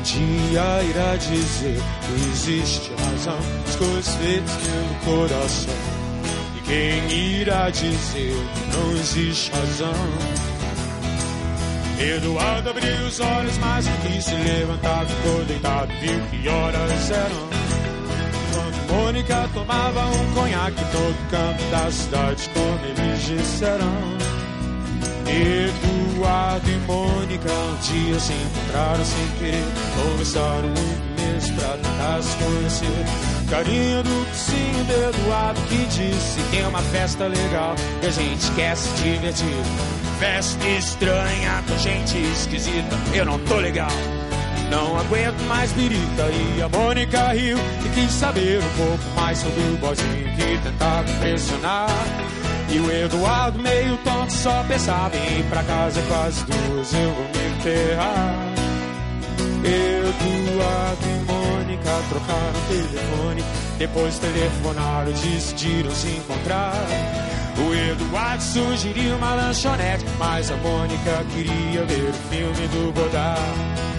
dia irá dizer que existe razão feitas pelo coração? E quem irá dizer que não existe razão? Eduardo abriu os olhos, mas não quis se levantar, ficou deitado, viu que horas eram. Quando Mônica tomava um conhaque todo canto da cidade, como eles disseram. Eduardo e Mônica um dia se encontraram sem querer Conversaram muito mesmo pra tentar se conhecer. Carinha do focinho do Eduardo que disse Tem uma festa legal e a gente quer se divertir. Festa estranha com gente esquisita Eu não tô legal. Não aguento mais birita E a Mônica riu e quis saber um pouco mais sobre o bozinho Que tentava impressionar e o Eduardo meio tonto só pensava em ir pra casa quase duas eu vou me enterrar. Eduardo e Mônica trocaram telefone, depois telefonaram, decidiram se encontrar. O Eduardo sugeriu uma lanchonete, mas a Mônica queria ver o filme do Godard.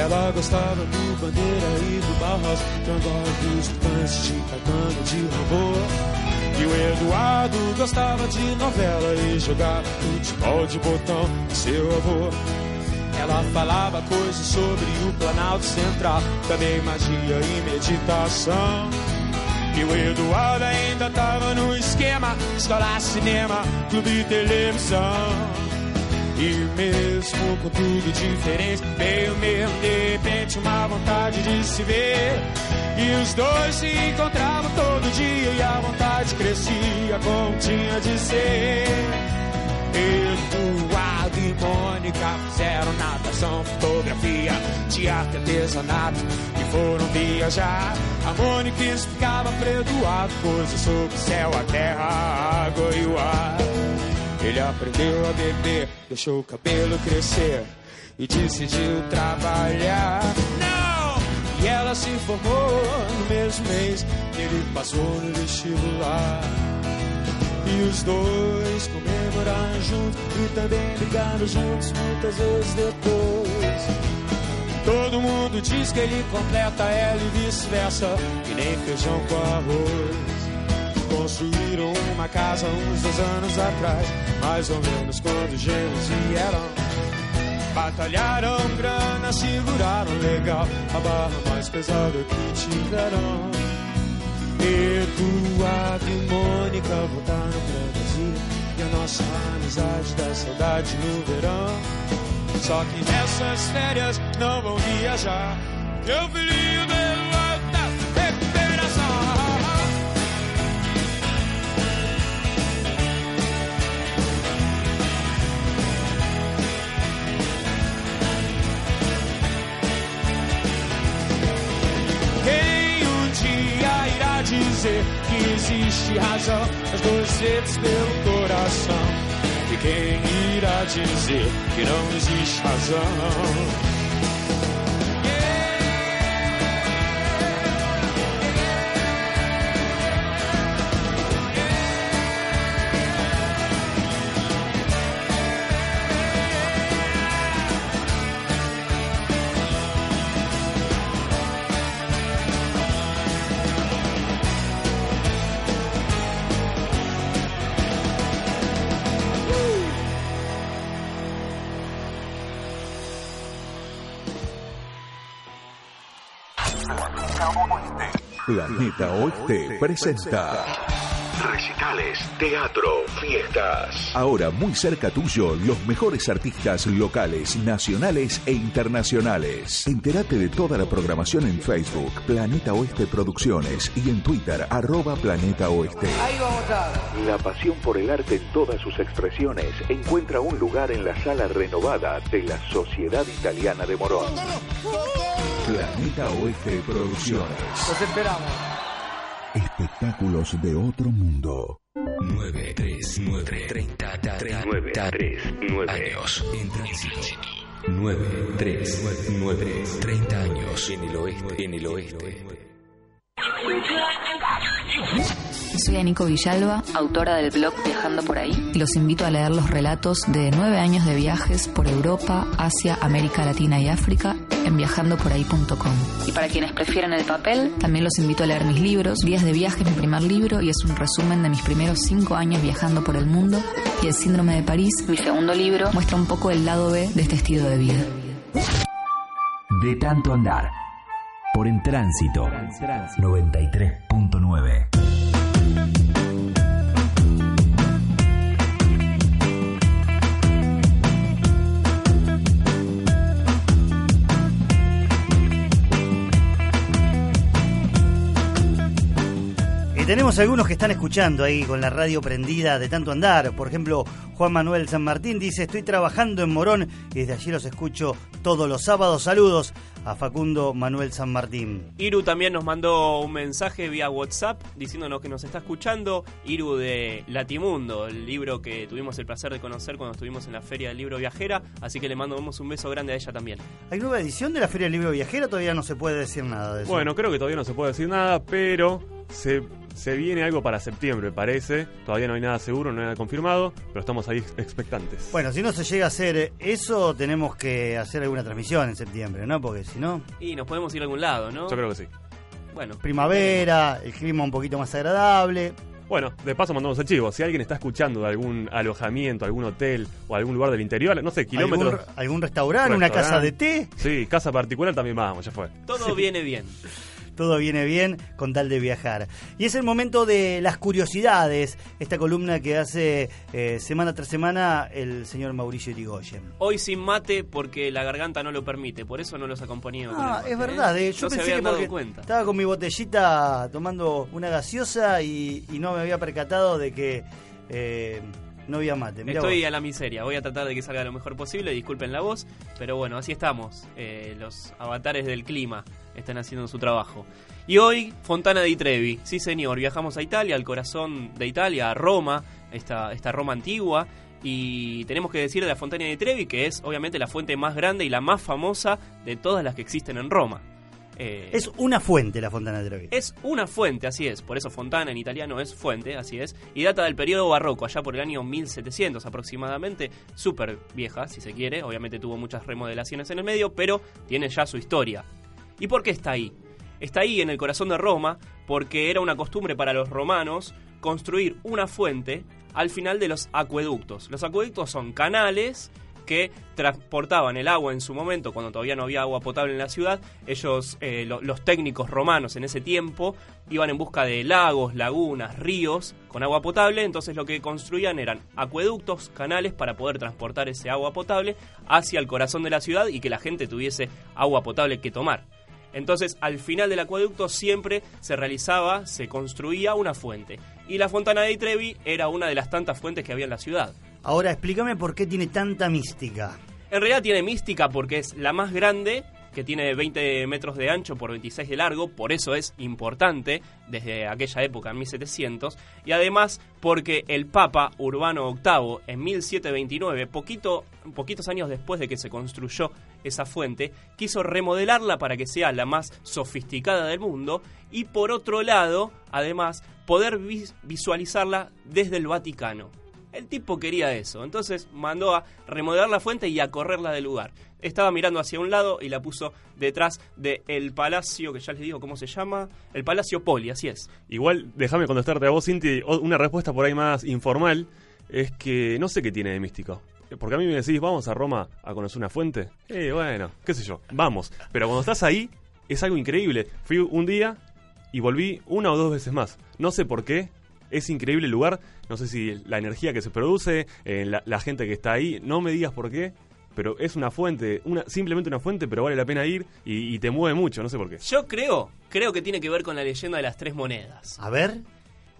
Ela gostava do Bandeira e do Barros, John dos Titãs de Caetano de Robô. E o Eduardo gostava de novela e jogar futebol de botão seu avô. Ela falava coisas sobre o Planalto Central, também magia e meditação. E o Eduardo ainda tava no esquema: escola, cinema, clube e televisão. E mesmo com tudo diferente, veio mesmo de repente uma vontade de se ver. E os dois se encontravam todo dia e a vontade crescia como tinha de ser. Eduardo e Mônica fizeram natação, fotografia, teatro, artesanato e foram viajar. A Mônica explicava para Eduardo coisas sobre o céu, a terra, a água e o ar. Ele aprendeu a beber, deixou o cabelo crescer e decidiu trabalhar. Não! E ela se formou no mesmo mês, ele passou no vestibular. E os dois comemoraram juntos e também brigaram juntos muitas vezes depois. Todo mundo diz que ele completa ela e vice-versa, que nem feijão com arroz. Construíram uma casa uns dois anos atrás, mais ou menos quando os gêmeos vieram. Batalharam grana, seguraram legal a barra mais pesada que tiveram. Eduardo e Mônica voltaram pra Brasília e a nossa amizade dá saudade no verão. Só que nessas férias não vão viajar. Meu filhinho do dizer que existe razão nos dois pelo coração. E quem irá dizer que não existe razão? Planeta Oeste presenta recitales, teatro, fiestas. Ahora muy cerca tuyo, los mejores artistas locales, nacionales e internacionales. Entérate de toda la programación en Facebook, Planeta Oeste Producciones y en Twitter, arroba Planeta Oeste. Ahí vamos a La pasión por el arte en todas sus expresiones encuentra un lugar en la sala renovada de la Sociedad Italiana de Morón. Planeta Oeste Producciones. Los esperamos. Espectáculos de otro mundo. 9, 3, 9, 30, 9, 3, 9 años en tránsito. 9, 3, 9, 30 años en el oeste. En el oeste. Soy Anico Villalba, autora del blog Viajando por ahí. Los invito a leer los relatos de nueve años de viajes por Europa, Asia, América Latina y África en viajandoporahí.com. Y para quienes prefieren el papel, también los invito a leer mis libros. Días de viaje es mi primer libro y es un resumen de mis primeros cinco años viajando por el mundo. Y El síndrome de París, mi segundo libro, muestra un poco el lado B de este estilo de vida. De tanto andar. Por en tránsito. 93.9. Y tenemos algunos que están escuchando ahí con la radio prendida de tanto andar. Por ejemplo, Juan Manuel San Martín dice, estoy trabajando en Morón y desde allí los escucho todos los sábados. Saludos a Facundo Manuel San Martín. Iru también nos mandó un mensaje vía WhatsApp diciéndonos que nos está escuchando. Iru de Latimundo, el libro que tuvimos el placer de conocer cuando estuvimos en la Feria del Libro Viajera. Así que le mandamos un beso grande a ella también. ¿Hay nueva edición de la Feria del Libro Viajera? Todavía no se puede decir nada de eso. Bueno, creo que todavía no se puede decir nada, pero se, se viene algo para septiembre, parece. Todavía no hay nada seguro, no hay nada confirmado, pero estamos ahí expectantes. Bueno, si no se llega a hacer eso, tenemos que hacer alguna transmisión en septiembre, ¿no? Porque si no... Y nos podemos ir a algún lado, ¿no? Yo creo que sí. Bueno. Primavera, el clima un poquito más agradable. Bueno, de paso mandamos el chivo. Si alguien está escuchando de algún alojamiento, algún hotel o algún lugar del interior, no sé, kilómetros. ¿Algún, algún restaurante, una casa de té? Sí, casa particular también vamos, ya fue. Todo Sí. viene bien. Todo viene bien con tal de viajar. Y es el momento de las curiosidades, esta columna que hace eh, semana tras semana el señor Mauricio Irigoyen. Hoy sin mate porque la garganta no lo permite, por eso no los acompañó. Ah, es verdad, ¿eh? eh, yo no pensé que porque cuenta. estaba con mi botellita tomando una gaseosa y, y no me había percatado de que eh, no había mate. Mirá Estoy vos. a la miseria, voy a tratar de que salga lo mejor posible, disculpen la voz, pero bueno, así estamos. Eh, los avatares del clima están haciendo su trabajo. Y hoy, Fontana di Trevi, sí señor, viajamos a Italia, al corazón de Italia, a Roma, esta, esta Roma antigua, y tenemos que decir de la Fontana di Trevi que es obviamente la fuente más grande y la más famosa de todas las que existen en Roma. Eh, Es una fuente la Fontana de Trevi. es una fuente, así es. Por eso fontana en italiano es fuente, así es. Y data del periodo barroco, allá por el año 1700 aproximadamente. Súper vieja, si se quiere. Obviamente tuvo muchas remodelaciones en el medio, pero tiene ya su historia. ¿Y por qué está ahí? Está ahí en el corazón de Roma porque era una costumbre para los romanos construir una fuente al final de los acueductos. Los acueductos son canales que transportaban el agua en su momento, cuando todavía no había agua potable en la ciudad. Ellos, eh, lo- los técnicos romanos en ese tiempo, iban en busca de lagos, lagunas, ríos con agua potable. Entonces lo que construían eran acueductos, canales para poder transportar ese agua potable hacia el corazón de la ciudad y que la gente tuviese agua potable que tomar. Entonces, al final del acueducto siempre se realizaba, se construía una fuente. Y la Fontana de Trevi era una de las tantas fuentes que había en la ciudad. Ahora explícame por qué tiene tanta mística. En realidad tiene mística porque es la más grande que tiene 20 metros de ancho por 26 de largo, por eso es importante desde aquella época, en 1700, y además porque el Papa Urbano VIII, en 1729, poquito, poquitos años después de que se construyó esa fuente, quiso remodelarla para que sea la más sofisticada del mundo, y por otro lado, además, poder vis- visualizarla desde el Vaticano. El tipo quería eso, entonces mandó a remodelar la fuente y a correrla del lugar. Estaba mirando hacia un lado y la puso detrás del palacio, que ya les digo cómo se llama, el Palacio Poli, así es. Igual, déjame contestarte a vos, Cinti, una respuesta por ahí más informal, es que no sé qué tiene de místico. Porque a mí me decís, vamos a Roma a conocer una fuente. Eh, bueno, qué sé yo, vamos. Pero cuando estás ahí, es algo increíble. Fui un día y volví una o dos veces más. No sé por qué, es increíble el lugar. No sé si la energía que se produce, eh, la, la gente que está ahí, no me digas por qué. Pero es una fuente, una, simplemente una fuente, pero vale la pena ir y, y te mueve mucho, no sé por qué. Yo creo, creo que tiene que ver con la leyenda de las tres monedas. A ver.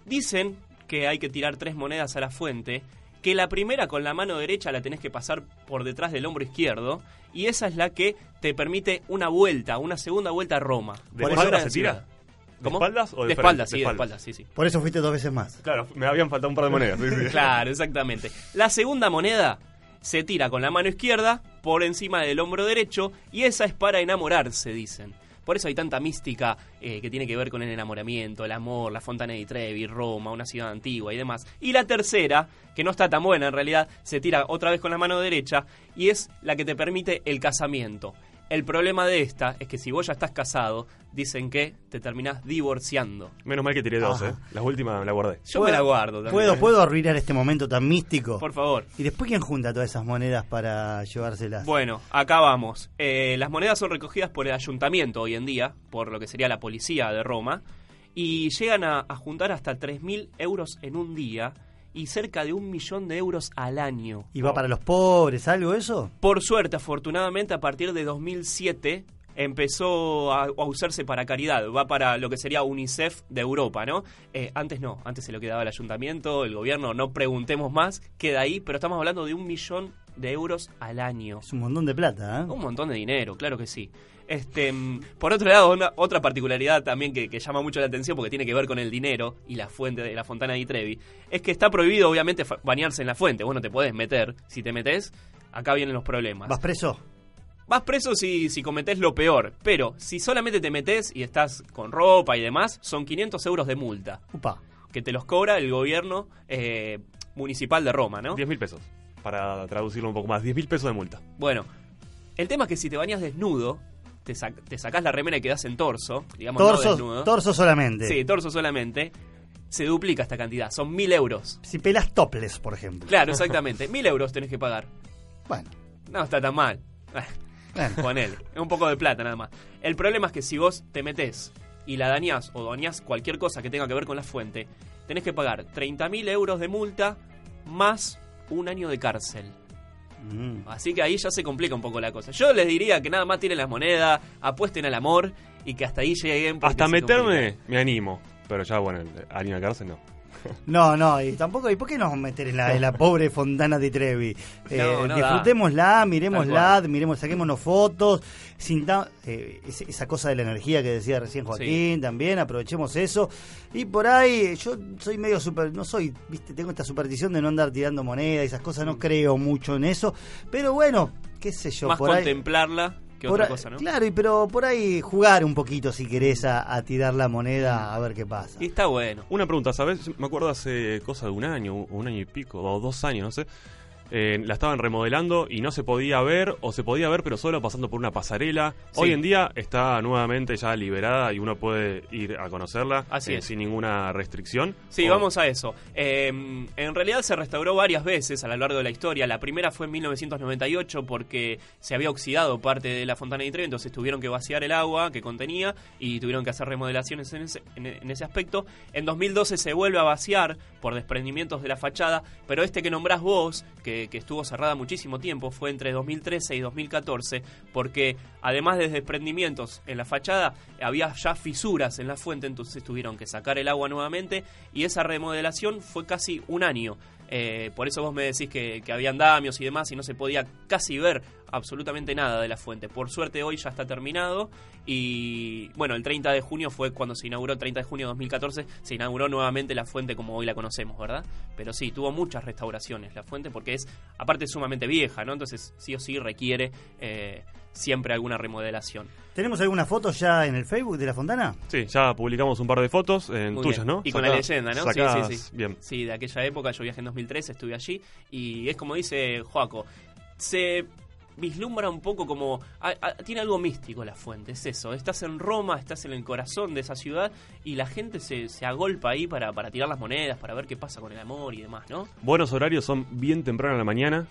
Dicen que hay que tirar tres monedas a la fuente, que la primera con la mano derecha la tenés que pasar por detrás del hombro izquierdo, y esa es la que te permite una vuelta, una segunda vuelta a Roma. ¿De Por se tira? Ciudad. ¿De ¿Cómo? espaldas o de de espaldas? Sí, de espaldas. espaldas, sí, sí. Por eso fuiste dos veces más. Claro, me habían faltado un par de monedas. sí, sí. claro, exactamente. La segunda moneda se tira con la mano izquierda por encima del hombro derecho y esa es para enamorarse, dicen. Por eso hay tanta mística eh, que tiene que ver con el enamoramiento, el amor, la Fontana di Trevi, Roma, una ciudad antigua y demás. Y la tercera, que no está tan buena en realidad, se tira otra vez con la mano derecha y es la que te permite el casamiento. El problema de esta es que si vos ya estás casado, dicen que te terminás divorciando. Menos mal que tiré dos, Ajá. ¿eh? Las últimas me la guardé. Yo me la guardo también. ¿Puedo, ¿Puedo arruinar este momento tan místico? Por favor. ¿Y después quién junta todas esas monedas para llevárselas? Bueno, acá vamos. Eh, las monedas son recogidas por el ayuntamiento hoy en día, por lo que sería la policía de Roma, y llegan a, a juntar hasta 3.000 euros en un día y cerca de un millón de euros al año. ¿Y va para los pobres, algo eso? Por suerte, afortunadamente, a partir de 2007 empezó a, a usarse para caridad, va para lo que sería UNICEF de Europa, ¿no? Eh, antes no, antes se lo quedaba el ayuntamiento, el gobierno, no preguntemos más, queda ahí, pero estamos hablando de un millón de euros al año. Es un montón de plata, ¿eh? Un montón de dinero, claro que sí. Este, mm, por otro lado, una- otra particularidad también que, que llama mucho la atención porque tiene que ver con el dinero y la fuente de la Fontana di Trevi, es que está prohibido obviamente bañarse en la fuente. Vos no te podés meter. Si te metes, acá vienen los problemas. ¿Vas preso? Vas preso si, si cometés lo peor, pero si solamente te metes y estás con ropa y demás, son 500 euros de multa. Upa. Que te los cobra el gobierno eh, municipal de Roma, ¿no? 10 mil pesos. Para traducirlo un poco más, 10 mil pesos de multa. Bueno, el tema es que si te bañas desnudo, te, sac- te sacás la remera y quedás en torso, digamos, no Torso, desnudo. torso solamente. Sí, torso solamente. Se duplica esta cantidad, son mil euros. Si pelas toples, por ejemplo. Claro, exactamente. Mil euros tenés que pagar. Bueno. No está tan mal. Bueno. Ponele. Es un poco de plata nada más. El problema es que si vos te metés y la dañás o dañás cualquier cosa que tenga que ver con la fuente, tenés que pagar 30.000 euros de multa más un año de cárcel. Mm. Así que ahí ya se complica un poco la cosa. Yo les diría que nada más tiren las monedas, apuesten al amor y que hasta ahí lleguen. Hasta meterme, complica. me animo. Pero ya, bueno, de cárcel no. No, no, y tampoco, ¿y por qué nos meter en la, en la pobre Fontana di Trevi? Eh, No, no da. disfrutémosla, miremosla, miremos, saquémonos fotos, sinta- eh, esa cosa de la energía que decía recién Joaquín también, aprovechemos eso. Y por ahí, yo soy medio super, no soy, viste, tengo esta superstición de no andar tirando moneda y esas cosas, no creo mucho en eso, pero bueno, qué sé yo, Más por ahí... contemplarla que por otra ahí- cosa, ¿no? Claro, y pero por ahí jugar un poquito si querés a, a tirar la moneda a ver qué pasa. Y está bueno. Una pregunta, ¿sabes? Me acuerdo hace cosa de un año, un año y pico, o dos años, no sé. Eh, la estaban remodelando y no se podía ver, o se podía ver, pero solo pasando por una pasarela. Sí. Hoy en día está nuevamente ya liberada y uno puede ir a conocerla Así eh, es. sin ninguna restricción. Sí, O- vamos a eso. Eh, en realidad se restauró varias veces a lo largo de la historia. La primera fue en 1998 porque se había oxidado parte de la Fontana di Trevi, entonces tuvieron que vaciar el agua que contenía y tuvieron que hacer remodelaciones en ese, en- en ese aspecto. En 2012 se vuelve a vaciar por desprendimientos de la fachada, pero este que nombrás vos, que, que estuvo cerrada muchísimo tiempo, fue entre 2013 y 2014, porque además de desprendimientos en la fachada, había ya fisuras en la fuente, entonces tuvieron que sacar el agua nuevamente y esa remodelación fue casi un año. Eh, por eso vos me decís que, que había andamios y demás y no se podía casi ver absolutamente nada de la fuente. Por suerte hoy ya está terminado y bueno, el 30 de junio fue cuando se inauguró, 30 de junio de 2014, se inauguró nuevamente la fuente como hoy la conocemos, ¿verdad? Pero sí, tuvo muchas restauraciones la fuente porque es, aparte, sumamente vieja, ¿no? Entonces sí o sí requiere eh, siempre alguna remodelación. ¿Tenemos alguna foto ya en el Facebook de la Fontana? Sí, ya publicamos un par de fotos en Muy tuyas, bien. ¿no? Y con la leyenda, ¿no? Sí, sacadas sí, sí. Bien. Sí, de aquella época, yo viajé en 2003, estuve allí, y es como dice Joaco, se vislumbra un poco como... a- a- tiene algo místico la fuente, es eso, estás en Roma, estás en el corazón de esa ciudad, y la gente se, se agolpa ahí para, para tirar las monedas, para ver qué pasa con el amor y demás, ¿no? Buenos horarios son bien temprano en la mañana,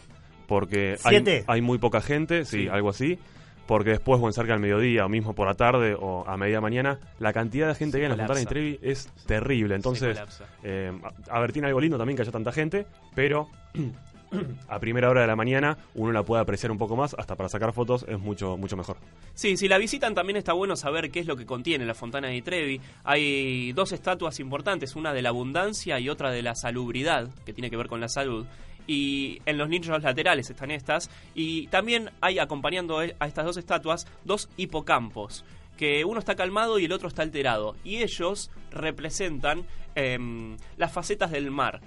porque hay, hay muy poca gente, sí, Sí. algo así. Porque después, bueno, cerca del mediodía, o mismo por la tarde, o a media mañana, la cantidad de gente Se que hay en la. Fontana de Trevi es terrible. Entonces, eh, a, a ver, tiene algo lindo también que haya tanta gente, pero a primera hora de la mañana uno la puede apreciar un poco más, hasta para sacar fotos es mucho, mucho mejor. Sí, si la visitan también está bueno saber qué es lo que contiene la Fontana di Trevi. Hay dos estatuas importantes, una de la abundancia y otra de la salubridad, que tiene que ver con la salud. Y en los nichos laterales están estas. Y también hay, acompañando a estas dos estatuas, dos hipocampos. Que uno está calmado y el otro está alterado. Y ellos representan em, las facetas del mar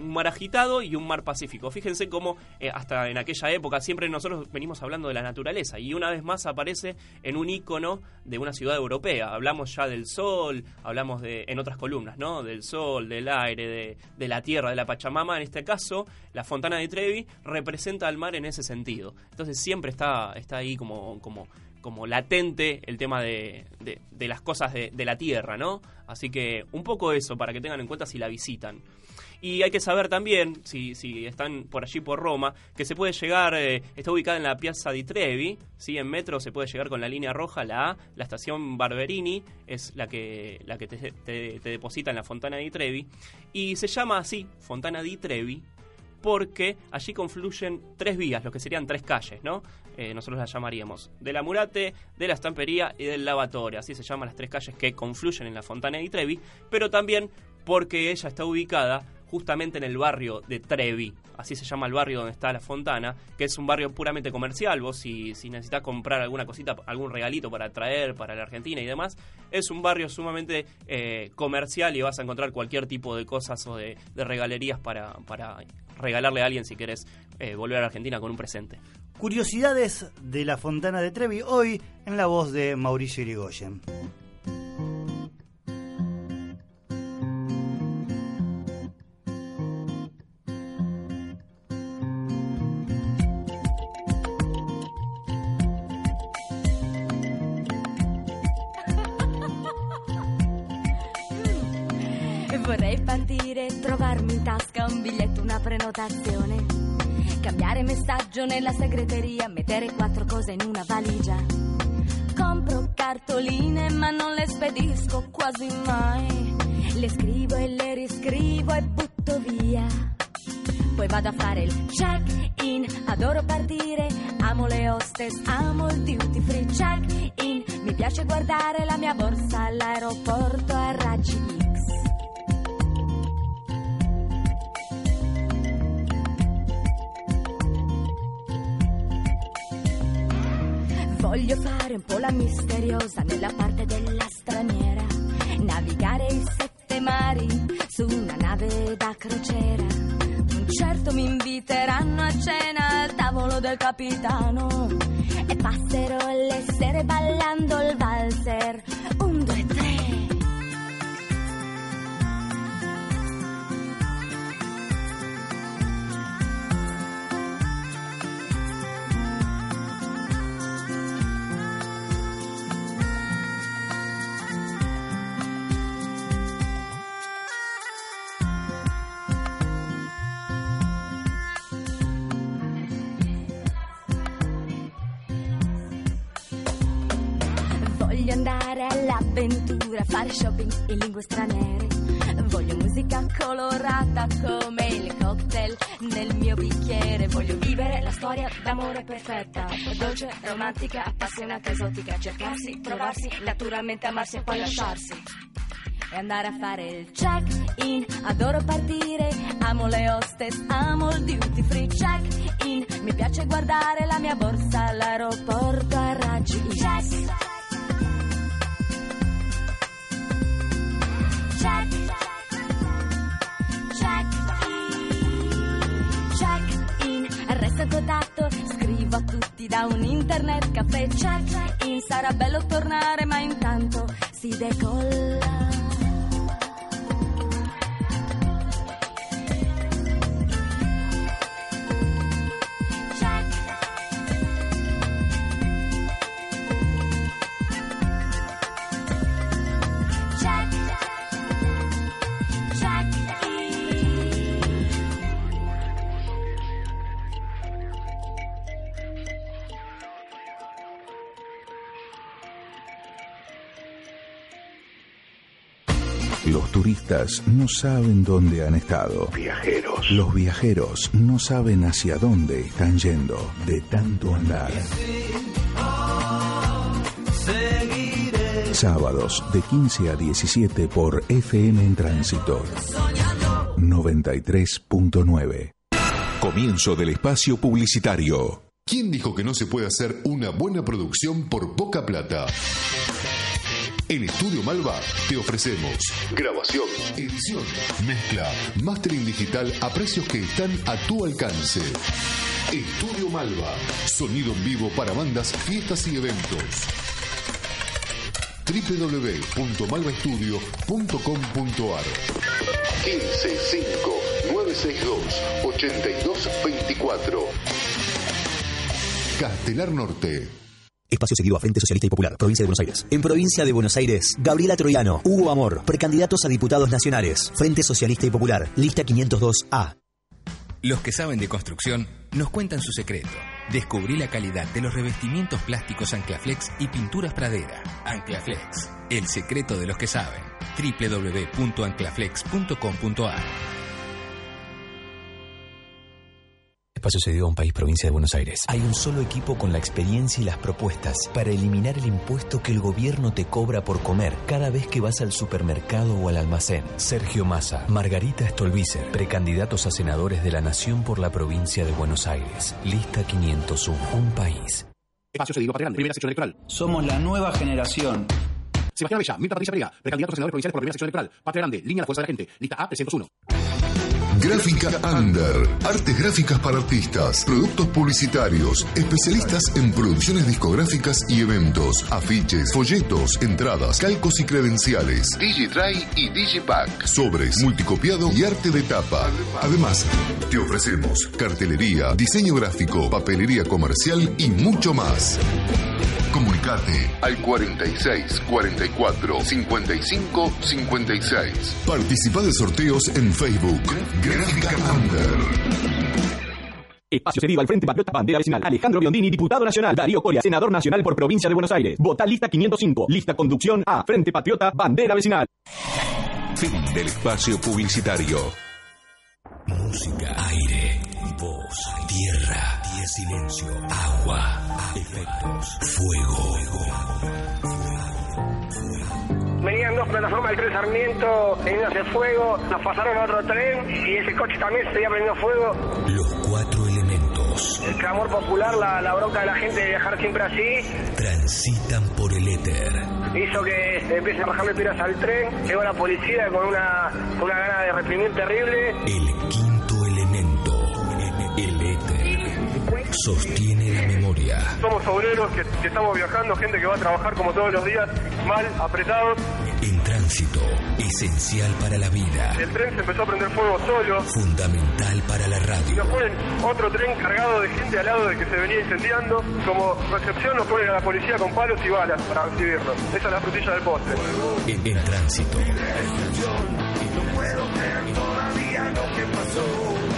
un mar agitado y un mar pacífico. Fíjense cómo eh, hasta en aquella época siempre nosotros venimos hablando de la naturaleza y una vez más aparece en un icono de una ciudad europea. Hablamos ya del sol, hablamos de en otras columnas, ¿no? Del sol, del aire, de, de la tierra, de la Pachamama. En este caso, la Fontana de Trevi representa al mar en ese sentido. Entonces siempre está, está ahí como, como como latente el tema de, de- de las cosas de, de la tierra, ¿no? Así que un poco eso para que tengan en cuenta si la visitan. Y hay que saber también, si, si están por allí por Roma, que se puede llegar, eh, está ubicada en la Piazza di Trevi, ¿sí? en metro se puede llegar con la línea roja, la A, la estación Barberini es la que, la que te, te- deposita en la Fontana di Trevi, y se llama así, Fontana di Trevi, porque allí confluyen tres vías, lo que serían tres calles, ¿no? Eh, nosotros las llamaríamos de la Murate, de la Estampería y del Lavatorio. Así se llaman las tres calles que confluyen en la Fontana di Trevi, pero también porque ella está ubicada justamente en el barrio de Trevi. Así se llama el barrio donde está la fontana, que es un barrio puramente comercial. Vos si, si necesitas comprar alguna cosita, algún regalito para traer para la Argentina y demás, es un barrio sumamente eh, comercial y vas a encontrar cualquier tipo de cosas o de, de regalerías para, para regalarle a alguien si querés eh, volver a la Argentina con un presente. Curiosidades de la Fontana de Trevi, hoy en la voz de Mauricio Irigoyen. Biglietto, una prenotazione. Cambiare messaggio nella segreteria, mettere quattro cose in una valigia. Compro cartoline ma non le spedisco quasi mai. Le scrivo e le riscrivo e butto via. Poi vado a fare il check-in, adoro partire, amo le hostess, amo il duty free check-in. Mi piace guardare la mia borsa all'aeroporto a raggi Voglio fare un po' la misteriosa nella parte della straniera. Navigare i sette mari su una nave da crociera. Un certo mi inviteranno a cena al tavolo del capitano. E passerò le sere ballando il valzer. Un, due, tre. Andare all'avventura, fare shopping in lingue straniere. Voglio musica colorata come il cocktail nel mio bicchiere. Voglio vivere la storia d'amore perfetta, dolce, romantica, appassionata, esotica. Cercarsi, provarsi, naturalmente amarsi e poi lasciarsi. e andare a fare il check-in. Adoro partire, amo le hostess, amo il duty free check-in. Mi piace guardare la mia borsa all'aeroporto a raggi. Check. Resto contatto, scrivo a tutti da un internet caffè check-in, sarà bello tornare ma intanto si decolla. Turistas no saben dónde han estado. Viajeros. Los viajeros no saben hacia dónde están yendo de tanto andar. Sábados de 15 a 17 por FM en Tránsito. 93.9. Comienzo del espacio publicitario. ¿Quién dijo que no se puede hacer una buena producción por poca plata? En Estudio Malva te ofrecemos grabación, edición, mezcla, mastering digital a precios que están a tu alcance. Estudio Malva, sonido en vivo para bandas, fiestas y eventos. www.malvaestudio.com.ar 155 962 8224 Castelar Norte Espacio seguido a Frente Socialista y Popular, Provincia de Buenos Aires. En Provincia de Buenos Aires, Gabriela Troyano, Hugo Amor, precandidatos a diputados nacionales. Frente Socialista y Popular, lista 502A. Los que saben de construcción nos cuentan su secreto. Descubrí la calidad de los revestimientos plásticos Anclaflex y pinturas Pradera. Anclaflex, el secreto de los que saben. www.anclaflex.com.ar Espacio cedido a un país provincia de Buenos Aires. Hay un solo equipo con la experiencia y las propuestas para eliminar el impuesto que el gobierno te cobra por comer cada vez que vas al supermercado o al almacén. Sergio Massa, Margarita Stolbizer, precandidatos a senadores de la Nación por la provincia de Buenos Aires. Lista 501. Un país. Espacio cedido Patria Grande, primera sección electoral. Somos la nueva generación. Sebastián Bella, Mirta Patricia Priega, precandidatos a senadores provinciales por la primera sección electoral. Patria Grande, línea de la fuerza de la gente. Lista A 301. Gráfica Under, artes gráficas para artistas, productos publicitarios, especialistas en producciones discográficas y eventos, afiches, folletos, entradas, calcos y credenciales, Digitry y Digipack, sobres, multicopiado y arte de tapa. Además, te ofrecemos cartelería, diseño gráfico, papelería comercial y mucho más. Comunicate al 46 44 55 56. Participa de sorteos en Facebook. Gráfica Under. Espacio cedido al Frente Patriota Bandera Vecinal. Alejandro Biondini, diputado nacional. Darío Coria, senador nacional por provincia de Buenos Aires. Vota lista 505. Lista conducción A. Frente Patriota Bandera Vecinal. Fin del espacio publicitario. Música, aire, voz, tierra, silencio, agua, efectos, fuego. Venían dos plataformas del tren Sarmiento prendiéndose fuego, nos pasaron a otro tren y ese coche también se seguía prendiendo fuego. Los cuatro elementos El clamor popular, la, la bronca de la gente de viajar siempre así, transitan por el éter. hizo que empiecen a bajarle piedras al tren. Llegó la policía con una, con una gana de reprimir terrible. El quinto elemento, el éter, sostiene la memoria. Somos obreros que, que estamos viajando, gente que va a trabajar como todos los días, mal, apretados. En tránsito, esencial para la vida, El tren se empezó a prender fuego solo. fundamental para la Y radio. nos ponen otro tren cargado de gente al lado de que se venía incendiando. Como recepción nos ponen a la policía con palos y balas para recibirnos. Esa es la frutilla del postre. En, en tránsito.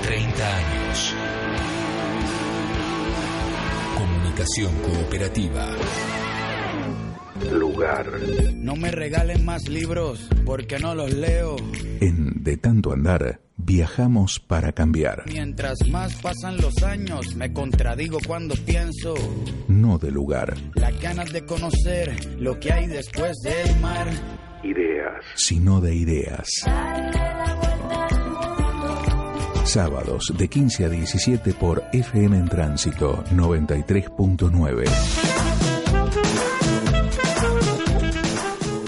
30 años. Comunicación cooperativa. Lugar. No me regalen más libros porque no los leo. En De tanto andar, viajamos para cambiar, Mientras más pasan los años, me contradigo cuando pienso no de lugar. las ganas de conocer lo que hay después del mar. ideas, sino de ideas. Sábados de 15 a 17 por FM en Tránsito 93.9.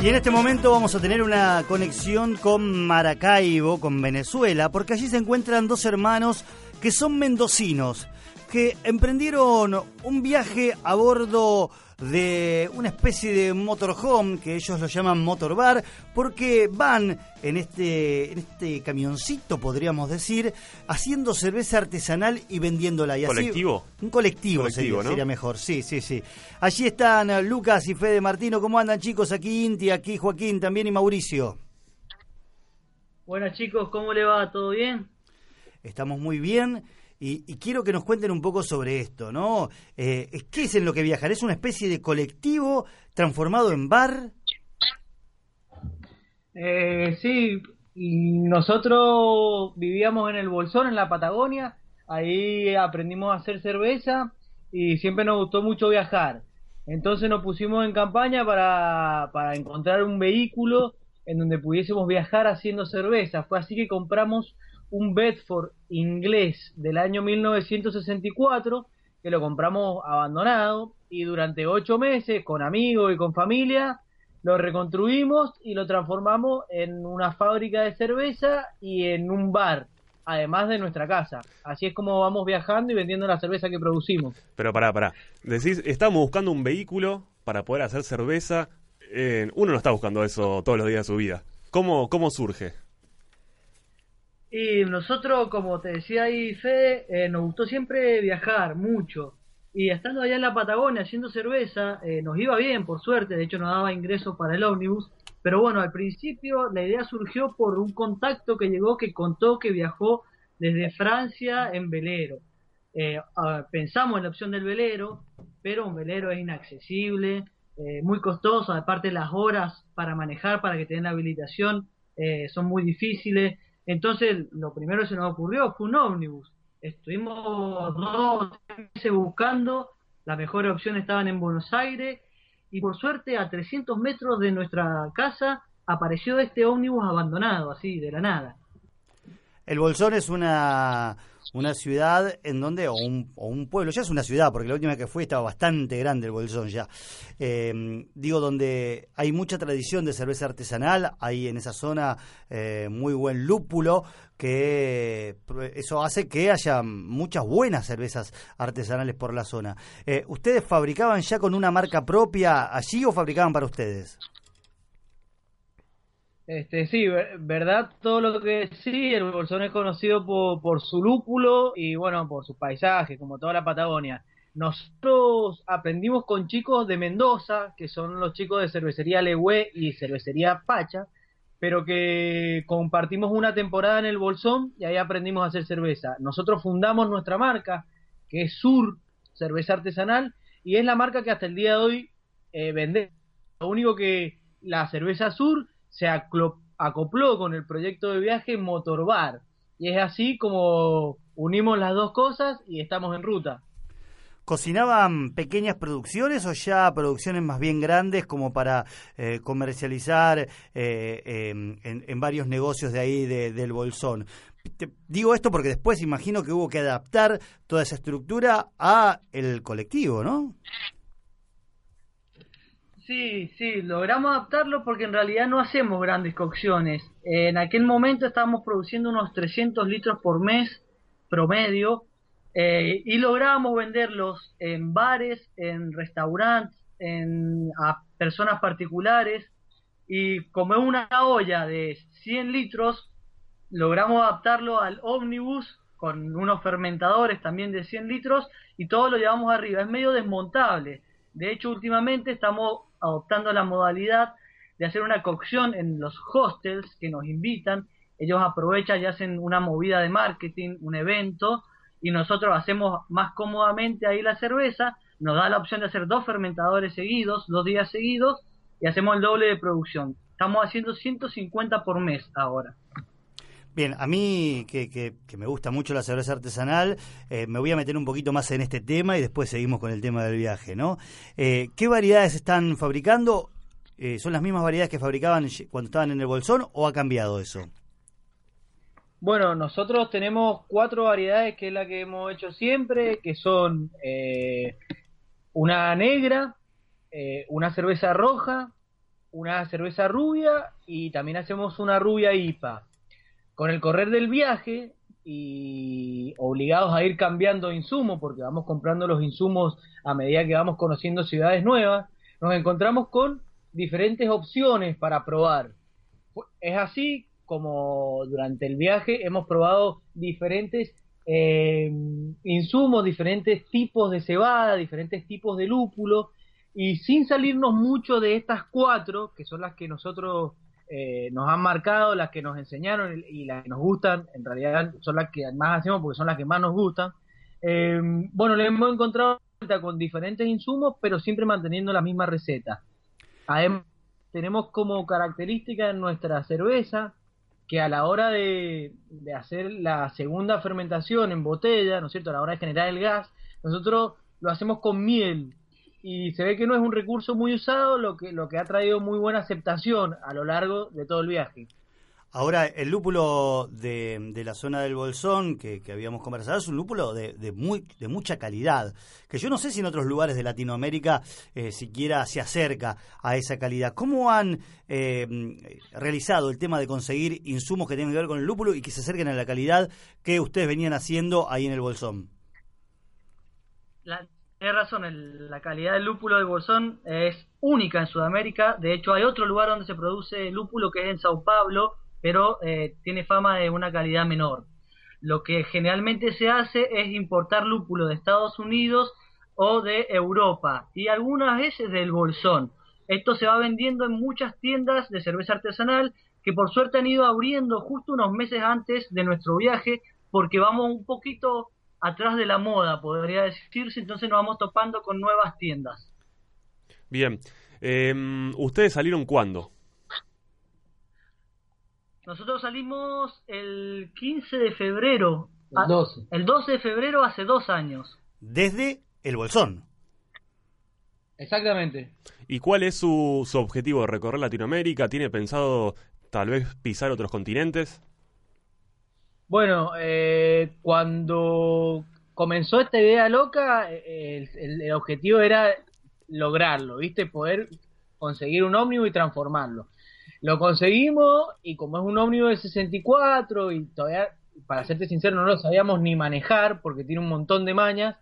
Y en este momento vamos a tener una conexión con Maracaibo, con Venezuela, porque allí se encuentran dos hermanos que son mendocinos, que emprendieron un viaje a bordo de una especie de motorhome que ellos lo llaman motorbar porque van en este en este camioncito podríamos decir haciendo cerveza artesanal y vendiéndola y así- ¿Colectivo? un colectivo, Colectivo, sería, ¿no? sería mejor sí sí sí allí están Lucas y Fede Martino cómo andan chicos aquí Inti aquí Joaquín también y Mauricio Buenas chicos, ¿cómo le va? ¿Todo bien? Estamos muy bien y, y quiero que nos cuenten un poco sobre esto, ¿no? Eh, ¿Qué es en lo que viajan? ¿Es una especie de colectivo transformado en bar? Eh, sí, y nosotros vivíamos en el Bolsón, en la Patagonia, ahí aprendimos a hacer cerveza y siempre nos gustó mucho viajar. Entonces nos pusimos en campaña para, para encontrar un vehículo en donde pudiésemos viajar haciendo cerveza. Fue así que compramos un Bedford inglés del año 1964, que lo compramos abandonado y durante ocho meses con amigos y con familia lo reconstruimos y lo transformamos en una fábrica de cerveza y en un bar, además de nuestra casa. Así es como vamos viajando y vendiendo la cerveza que producimos. Pero pará, pará. Decís, estamos buscando un vehículo para poder hacer cerveza. Eh, uno no está buscando eso todos los días de su vida. ¿Cómo, cómo surge? Y nosotros, como te decía ahí Fede, eh, nos gustó siempre viajar mucho. Y estando allá en la Patagonia haciendo cerveza, eh, nos iba bien, por suerte, de hecho nos daba ingresos para el ómnibus. Pero bueno, al principio la idea surgió por un contacto que llegó que contó que viajó desde Francia en velero. Eh, pensamos en la opción del velero, pero un velero es inaccesible, eh, muy costoso, aparte las horas para manejar, para que tengan la habilitación, eh, son muy difíciles. Entonces, lo primero que se nos ocurrió fue un ómnibus. Estuvimos dos meses buscando, las mejores opciones estaban en Buenos Aires, y por suerte a 300 metros de nuestra casa apareció este ómnibus abandonado, así, de la nada. El Bolsón es una, una ciudad en donde, o un, o un pueblo, ya es una ciudad, porque la última que fui estaba bastante grande el Bolsón ya. Eh, digo, donde hay mucha tradición de cerveza artesanal, hay en esa zona eh, muy buen lúpulo, que eso hace que haya muchas buenas cervezas artesanales por la zona. Eh, ¿Ustedes fabricaban ya con una marca propia allí o fabricaban para ustedes? Este, sí, ver- verdad, todo lo que sí, el Bolsón es conocido por, por su lúpulo y bueno, por sus paisajes, como toda la Patagonia. Nosotros aprendimos con chicos de Mendoza, que son los chicos de cervecería Legüe y cervecería Pacha, pero que compartimos una temporada en el Bolsón y ahí aprendimos a hacer cerveza. Nosotros fundamos nuestra marca, que es Sur, cerveza artesanal, y es la marca que hasta el día de hoy eh, vende. Lo único que la cerveza Sur se acopló con el proyecto de viaje Motorbar. Y es así como unimos las dos cosas y estamos en ruta. ¿Cocinaban pequeñas producciones o ya producciones más bien grandes como para eh, comercializar eh, em, en, en varios negocios de ahí de- del Bolsón? Te- digo esto porque después imagino que hubo que adaptar toda esa estructura a el colectivo, ¿no? Sí, sí, logramos adaptarlo porque en realidad no hacemos grandes cocciones. En aquel momento estábamos produciendo unos 300 litros por mes promedio eh, y lográbamos venderlos en bares, en restaurantes, en, a personas particulares y como es una olla de 100 litros, logramos adaptarlo al ómnibus con unos fermentadores también de 100 litros y todo lo llevamos arriba. Es medio desmontable. De hecho, últimamente estamos adoptando la modalidad de hacer una cocción en los hostels que nos invitan. Ellos aprovechan y hacen una movida de marketing, un evento, y nosotros hacemos más cómodamente ahí la cerveza. Nos da la opción de hacer dos fermentadores seguidos, dos días seguidos, y hacemos el doble de producción. Estamos haciendo 150 por mes ahora. Bien, a mí que, que- que me gusta mucho la cerveza artesanal, eh, me voy a meter un poquito más en este tema y después seguimos con el tema del viaje, ¿no? Eh, ¿Qué variedades están fabricando eh, son las mismas variedades que fabricaban cuando estaban en el bolsón o ha cambiado eso? Bueno, nosotros tenemos cuatro variedades que es la que hemos hecho siempre, que son una negra, una cerveza roja, una cerveza rubia y también hacemos una rubia IPA. Con el correr del viaje y obligados a ir cambiando insumos, porque vamos comprando los insumos a medida que vamos conociendo ciudades nuevas, nos encontramos con diferentes opciones para probar. Es así como durante el viaje hemos probado diferentes eh, insumos, diferentes tipos de cebada, diferentes tipos de lúpulo, y sin salirnos mucho de estas cuatro, que son las que nosotros eh, nos han marcado, las que nos enseñaron y las que nos gustan, en realidad son las que más hacemos porque son las que más nos gustan. Eh, bueno, le hemos encontrado con diferentes insumos, pero siempre manteniendo la misma receta. Tenemos como característica en nuestra cerveza que a la hora de, de hacer la segunda fermentación en botella, ¿no es cierto? A la hora de generar el gas, nosotros lo hacemos con miel y se ve que no es un recurso muy usado, lo que, lo que ha traído muy buena aceptación a lo largo de todo el viaje. Ahora, el lúpulo de, de la zona del Bolsón que, que habíamos conversado es un lúpulo de, de muy, de mucha calidad, que yo no sé si en otros lugares de Latinoamérica eh, siquiera se acerca a esa calidad. ¿Cómo han eh, realizado el tema de conseguir insumos que tienen que ver con el lúpulo y que se acerquen a la calidad que ustedes venían haciendo ahí en el Bolsón? La, tienes razón, el- la calidad del lúpulo del Bolsón es única en Sudamérica. De hecho, hay otro lugar donde se produce lúpulo que es en Sao Paulo, pero eh, tiene fama de una calidad menor. Lo que generalmente se hace es importar lúpulo de Estados Unidos o de Europa y algunas veces del Bolsón. Esto se va vendiendo en muchas tiendas de cerveza artesanal que por suerte han ido abriendo justo unos meses antes de nuestro viaje porque vamos un poquito atrás de la moda, podría decirse, entonces nos vamos topando con nuevas tiendas. Bien. Eh, ¿Ustedes salieron cuándo? Nosotros salimos el 15 de febrero. El Ah, 12. El 12 de febrero hace dos años. Desde el Bolsón. Exactamente. ¿Y cuál es su, su objetivo? ¿Recorrer Latinoamérica? ¿Tiene pensado tal vez pisar otros continentes? Bueno, eh, cuando comenzó esta idea loca, eh, el, el- objetivo era lograrlo, ¿viste? Poder conseguir un ómnibus y transformarlo. Lo conseguimos y como es un ómnibus de 64 y todavía, para serte sincero, no lo sabíamos ni manejar porque tiene un montón de mañas,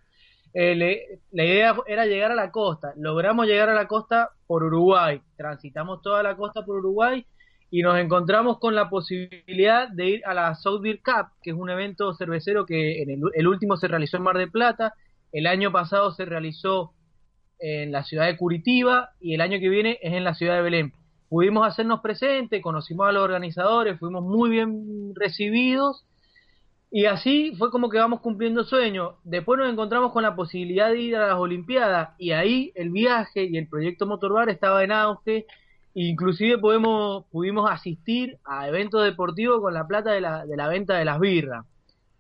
eh, le- la idea era llegar a la costa. Logramos llegar a la costa por Uruguay. Transitamos toda la costa por Uruguay y nos encontramos con la posibilidad de ir a la South Beer Cup, que es un evento cervecero que en el, último se realizó en Mar del Plata, el año pasado se realizó en la ciudad de Curitiba y el año que viene es en la ciudad de Belén. Pudimos hacernos presentes, conocimos a los organizadores, fuimos muy bien recibidos y así fue como que vamos cumpliendo sueños. Después nos encontramos con la posibilidad de ir a las Olimpiadas y ahí el viaje y el proyecto Motorbar estaba en auge. Inclusive pudimos asistir a eventos deportivos con la plata de la, de la venta de las birras.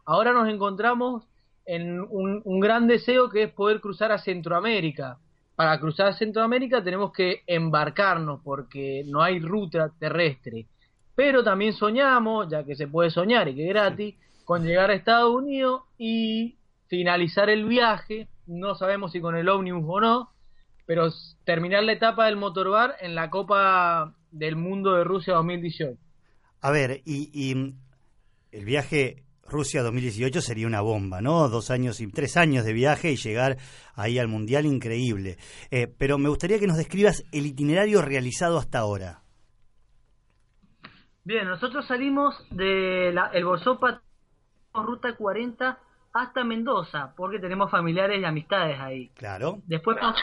Ahora nos encontramos en un, un gran deseo que es poder cruzar a Centroamérica. Para cruzar a Centroamérica tenemos que embarcarnos porque no hay ruta terrestre. Pero también soñamos, ya que se puede soñar y que es gratis, con llegar a Estados Unidos y finalizar el viaje. No sabemos si con el ómnibus o no, pero terminar la etapa del motorbar en la Copa del Mundo de Rusia 2018. A ver, y, y el viaje Rusia 2018 sería una bomba, ¿no? Dos años y tres años de viaje y llegar ahí al mundial increíble. Eh, pero me gustaría que nos describas el itinerario realizado hasta ahora. Bien, nosotros salimos de la, el Bolsopa ruta 40 hasta Mendoza, porque tenemos familiares y amistades ahí. Claro. Después pas-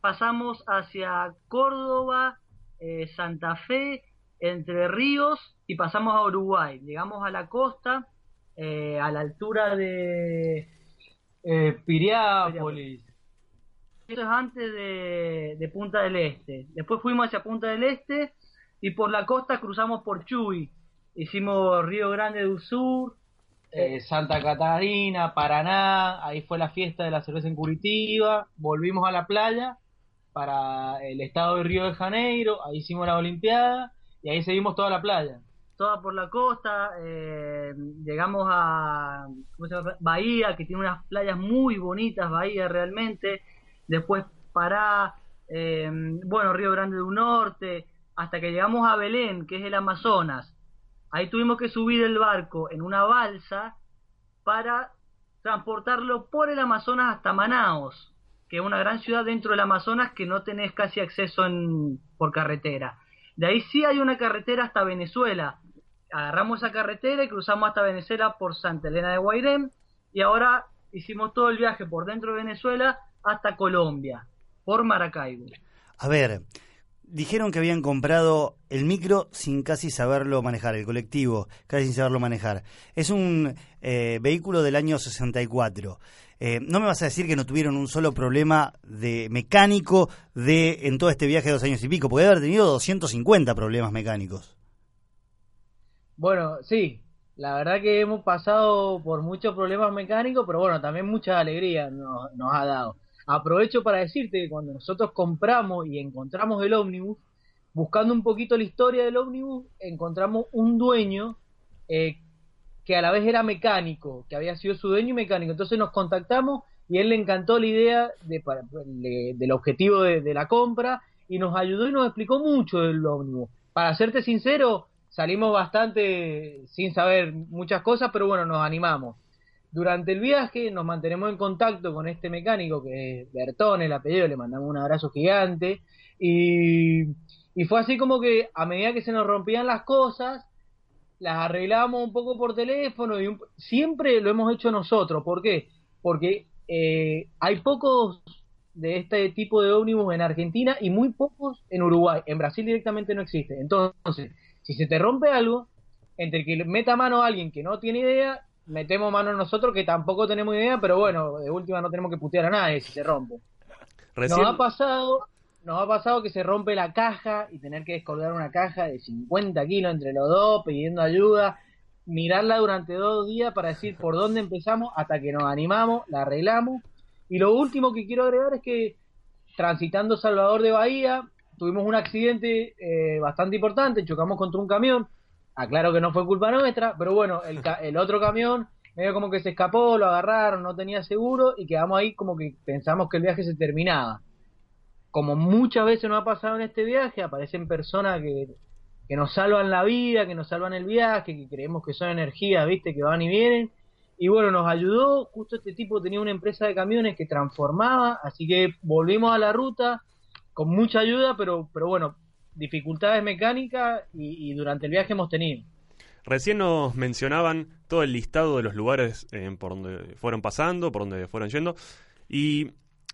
pasamos hacia Córdoba, eh, Santa Fe, Entre Ríos y pasamos a Uruguay. Llegamos a la costa, eh, a la altura de eh, Piriápolis. Eso es antes de, de Punta del Este. Después fuimos hacia Punta del Este y por la costa cruzamos por Chuy. Hicimos Río Grande do Sur, eh, Santa Catarina, Paraná, ahí fue la fiesta de la cerveza en Curitiba, volvimos a la playa para el estado de Río de Janeiro, ahí hicimos la Olimpiada y ahí seguimos toda la playa. Toda por la costa, eh, llegamos a ¿cómo se llama? Bahía, que tiene unas playas muy bonitas, Bahía realmente, después para, eh, bueno, Río Grande del Norte, hasta que llegamos a Belén, que es el Amazonas. Ahí tuvimos que subir el barco en una balsa para transportarlo por el Amazonas hasta Manaos, que es una gran ciudad dentro del Amazonas que no tenés casi acceso en, por carretera. De ahí sí hay una carretera hasta Venezuela. Agarramos esa carretera y cruzamos hasta Venezuela por Santa Elena de Guairén y ahora hicimos todo el viaje por dentro de Venezuela hasta Colombia, por Maracaibo. A ver, dijeron que habían comprado el micro sin casi saberlo manejar, el colectivo casi sin saberlo manejar. Es un eh, vehículo del año 64. Eh, no me vas a decir que no tuvieron un solo problema de mecánico de en todo este viaje de dos años y pico, porque haber tenido 250 problemas mecánicos. Bueno, sí, la verdad que hemos pasado por muchos problemas mecánicos, pero bueno, también mucha alegría nos, nos ha dado. Aprovecho para decirte que cuando nosotros compramos y encontramos el ómnibus, buscando un poquito la historia del ómnibus, encontramos un dueño eh, que a la vez era mecánico, que había sido su dueño y mecánico. Entonces nos contactamos y él le encantó la idea del objetivo de, de la compra y nos ayudó y nos explicó mucho del ómnibus. Para serte sincero, salimos bastante sin saber muchas cosas, pero bueno, nos animamos. Durante el viaje nos mantenemos en contacto con este mecánico que es Bertón, el apellido, le mandamos un abrazo gigante y, y fue así como que a medida que se nos rompían las cosas, las arreglamos un poco por teléfono y un- siempre lo hemos hecho nosotros. ¿Por qué? Porque eh, hay pocos de este tipo de ómnibus en Argentina y muy pocos en Uruguay. En Brasil directamente no existe. Entonces, si se te rompe algo, entre que meta mano a alguien que no tiene idea, metemos mano nosotros que tampoco tenemos idea, pero bueno, de última no tenemos que putear a nadie si se rompe. Recién, Nos ha pasado, nos ha pasado que se rompe la caja y tener que descolgar una caja de 50 kilos entre los dos, pidiendo ayuda, mirarla durante dos días para decir por dónde empezamos hasta que nos animamos, la arreglamos. Y lo último que quiero agregar es que transitando Salvador de Bahía tuvimos un accidente eh, bastante importante, chocamos contra un camión. Aclaro que no fue culpa nuestra, pero bueno, el, ca- el otro camión medio como que se escapó, lo agarraron, no tenía seguro y quedamos ahí como que pensamos que el viaje se terminaba. Como muchas veces nos ha pasado en este viaje, aparecen personas que, que nos salvan la vida, que nos salvan el viaje, que creemos que son energías, viste, que van y vienen. Y bueno, nos ayudó, justo este tipo tenía una empresa de camiones que transformaba, así que volvimos a la ruta con mucha ayuda, pero, pero bueno, dificultades mecánicas y, durante el viaje hemos tenido. recién nos mencionaban todo el listado de los lugares eh, por donde fueron pasando, por donde fueron yendo. Y,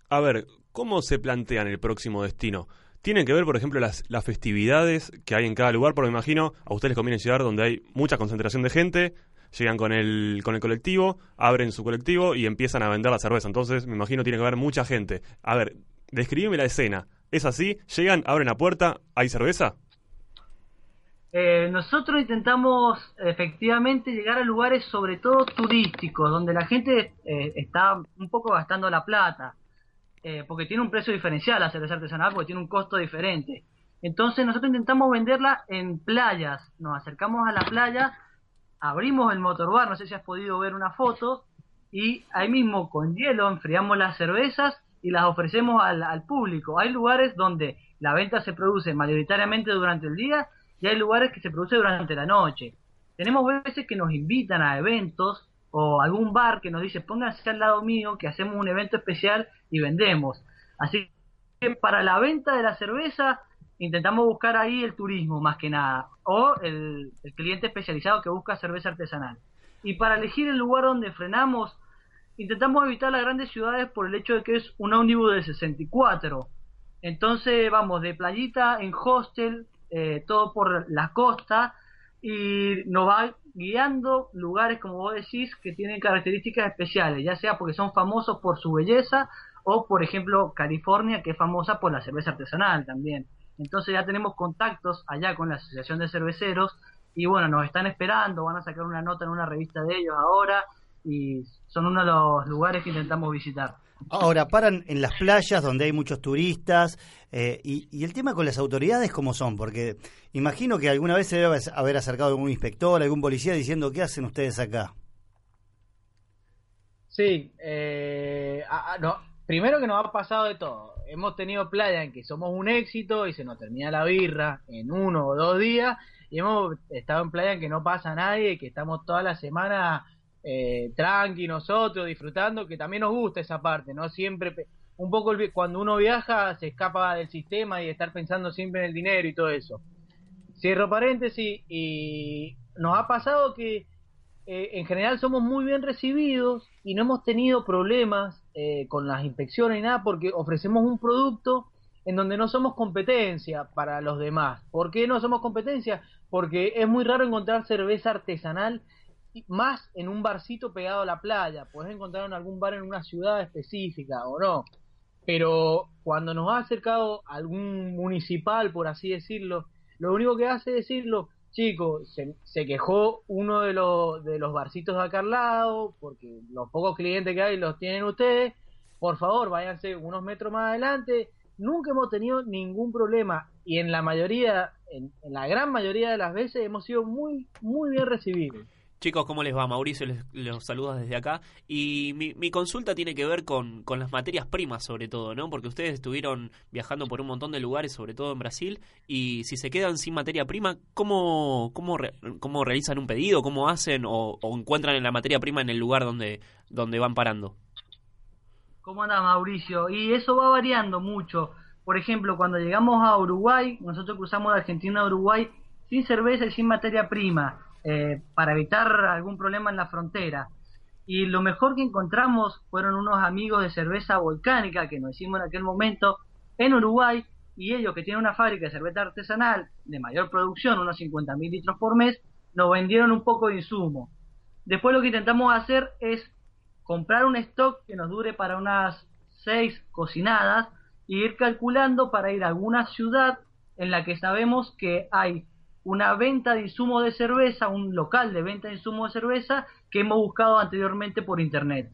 a ver, ¿cómo se plantean el próximo destino? ¿Tienen que ver, por ejemplo, las, festividades que hay en cada lugar? Porque me imagino, a ustedes les conviene llegar donde hay mucha concentración de gente, llegan con el, con el colectivo, abren su colectivo y empiezan a vender la cerveza. Entonces, me imagino, tiene que haber mucha gente. A ver, describime la escena. ¿Es así? ¿Llegan, abren la puerta, hay cerveza? Eh, nosotros intentamos efectivamente llegar a lugares sobre todo turísticos, donde la gente eh, está un poco gastando la plata, eh, porque tiene un precio diferencial la cerveza artesanal, porque tiene un costo diferente. Entonces nosotros intentamos venderla en playas, nos acercamos a la playa, abrimos el motorbar, no sé si has podido ver una foto, y ahí mismo con hielo enfriamos las cervezas y las ofrecemos al, al público. Hay lugares donde la venta se produce mayoritariamente durante el día y hay lugares que se produce durante la noche. Tenemos veces que nos invitan a eventos o algún bar que nos dice pónganse al lado mío que hacemos un evento especial y vendemos. Así que para la venta de la cerveza intentamos buscar ahí el turismo más que nada o el, cliente especializado que busca cerveza artesanal. Y para elegir el lugar donde frenamos intentamos evitar las grandes ciudades por el hecho de que es un ómnibus de 64. Entonces vamos de playita en hostel, eh, todo por la costa y nos va guiando lugares, como vos decís, que tienen características especiales, ya sea porque son famosos por su belleza o, por ejemplo, California, que es famosa por la cerveza artesanal también. Entonces ya tenemos contactos allá con la Asociación de Cerveceros y bueno, nos están esperando, van a sacar una nota en una revista de ellos ahora y son uno de los lugares que intentamos visitar. Ahora, paran en las playas donde hay muchos turistas. eh, y, el tema con las autoridades, ¿cómo son? Porque imagino que alguna vez se debe haber acercado algún inspector, algún policía diciendo, ¿qué hacen ustedes acá? Sí, eh, ah, no, primero que nos ha pasado de todo. Hemos tenido playa en que somos un éxito y se nos termina la birra en uno o dos días. Y hemos estado en playa en que no pasa nadie, que estamos toda la semana eh, tranqui nosotros, disfrutando, que también nos gusta esa parte, ¿no? Siempre, un poco el cuando uno viaja se escapa del sistema y estar pensando siempre en el dinero y todo eso. Cierro paréntesis y nos ha pasado que eh, en general somos muy bien recibidos y no hemos tenido problemas eh, con las inspecciones ni nada porque ofrecemos un producto en donde no somos competencia para los demás. ¿Por qué no somos competencia? Porque es muy raro encontrar cerveza artesanal y más en un barcito pegado a la playa. Puedes encontrar en algún bar en una ciudad específica o no. Pero cuando nos ha acercado algún municipal, por así decirlo, lo único que hace es decirlo, chicos, se, se quejó uno de los, de los barcitos de acá al lado, porque los pocos clientes que hay los tienen ustedes, por favor, váyanse unos metros más adelante. Nunca hemos tenido ningún problema y en la mayoría, en, en la gran mayoría de las veces hemos sido muy, muy bien recibidos. Chicos, ¿cómo les va? Mauricio les, los saluda desde acá. Y mi, mi consulta tiene que ver con, con las materias primas, sobre todo, ¿no? Porque ustedes estuvieron viajando por un montón de lugares, sobre todo en Brasil, y si se quedan sin materia prima, ¿cómo, cómo, re- cómo realizan un pedido? ¿Cómo hacen? O, o encuentran la materia prima en el lugar donde, donde van parando? ¿Cómo anda Mauricio? Y eso va variando mucho. Por ejemplo, cuando llegamos a Uruguay, nosotros cruzamos de Argentina a Uruguay sin cerveza y sin materia prima, eh, para evitar algún problema en la frontera. Y lo mejor que encontramos fueron unos amigos de cerveza volcánica que nos hicimos en aquel momento en Uruguay, y ellos que tienen una fábrica de cerveza artesanal de mayor producción, unos 50.000 litros por mes, nos vendieron un poco de insumo. Después lo que intentamos hacer es comprar un stock que nos dure para unas seis cocinadas y ir calculando para ir a alguna ciudad en la que sabemos que hay una venta de insumos de cerveza, un local de venta de insumos de cerveza que hemos buscado anteriormente por internet.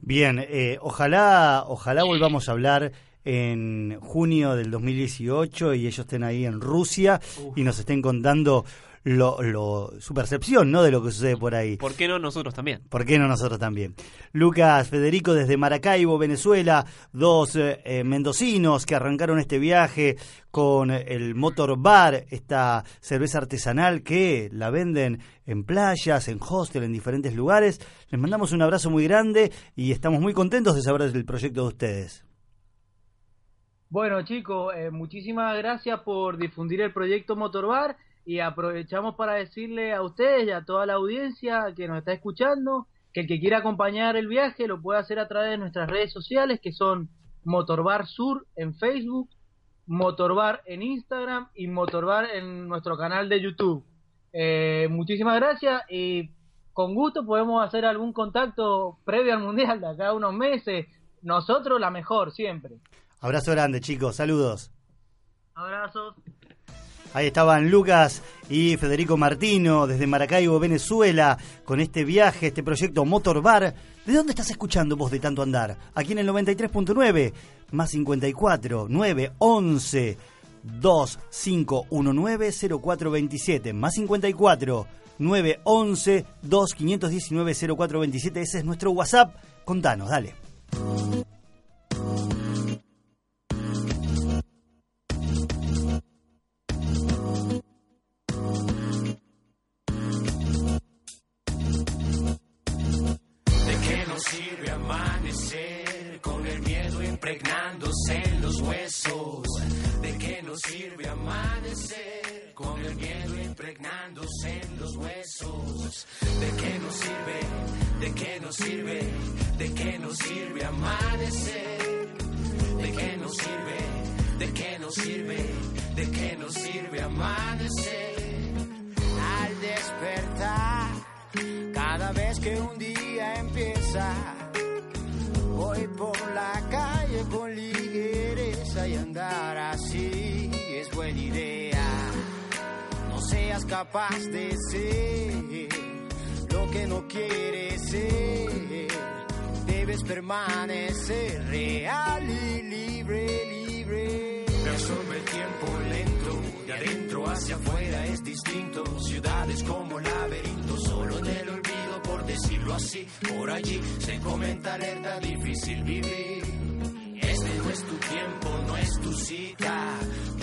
Bien, eh, ojalá, ojalá volvamos a hablar en junio del 2018 y ellos estén ahí en Rusia y nos estén contando lo, lo, su percepción ¿no? de lo que sucede por ahí. ¿Por qué no nosotros también? ¿Por qué no nosotros también? Lucas Federico desde Maracaibo, Venezuela, dos eh, eh, mendocinos que arrancaron este viaje con el Motor Bar, esta cerveza artesanal que la venden en playas, en hostel, en diferentes lugares. Les mandamos un abrazo muy grande y estamos muy contentos de saber del proyecto de ustedes. Bueno chicos, eh, muchísimas gracias por difundir el proyecto Motorbar y aprovechamos para decirle a ustedes y a toda la audiencia que nos está escuchando que el que quiera acompañar el viaje lo puede hacer a través de nuestras redes sociales que son Motorbar Sur en Facebook, Motorbar en Instagram y Motorbar en nuestro canal de YouTube. Eh, muchísimas gracias y con gusto podemos hacer algún contacto previo al Mundial de acá a unos meses. Nosotros la mejor siempre. Abrazo grande chicos, saludos. Abrazos. Ahí estaban Lucas y Federico Martino desde Maracaibo, Venezuela, con este viaje, este proyecto Motor Bar. ¿De dónde estás escuchando vos de tanto andar? Aquí en el 93.9, más 54 9 11 2519 0427, más 54 9 11 2 519 0427. Ese es nuestro WhatsApp. Contanos, dale. ¿De qué nos sirve amanecer con el miedo impregnándose en los huesos? ¿De qué nos sirve amanecer con el miedo impregnándose en los huesos? ¿De qué nos sirve? ¿De qué nos sirve? ¿De qué nos sirve amanecer? ¿De qué nos sirve? ¿De qué nos sirve? ¿De qué nos sirve amanecer? Al despertar cada vez que un día empieza, voy por la calle con ligereza y andar así es buena idea. No seas capaz de ser lo que no quieres ser. debes permanecer real y libre, libre. Absorbe el tiempo lento, de adentro hacia afuera es distinto. Ciudades como laberinto, solo en el olvido, decirlo así. Por allí se comenta alerta, difícil vivir. Este no es tu tiempo, no es tu cita.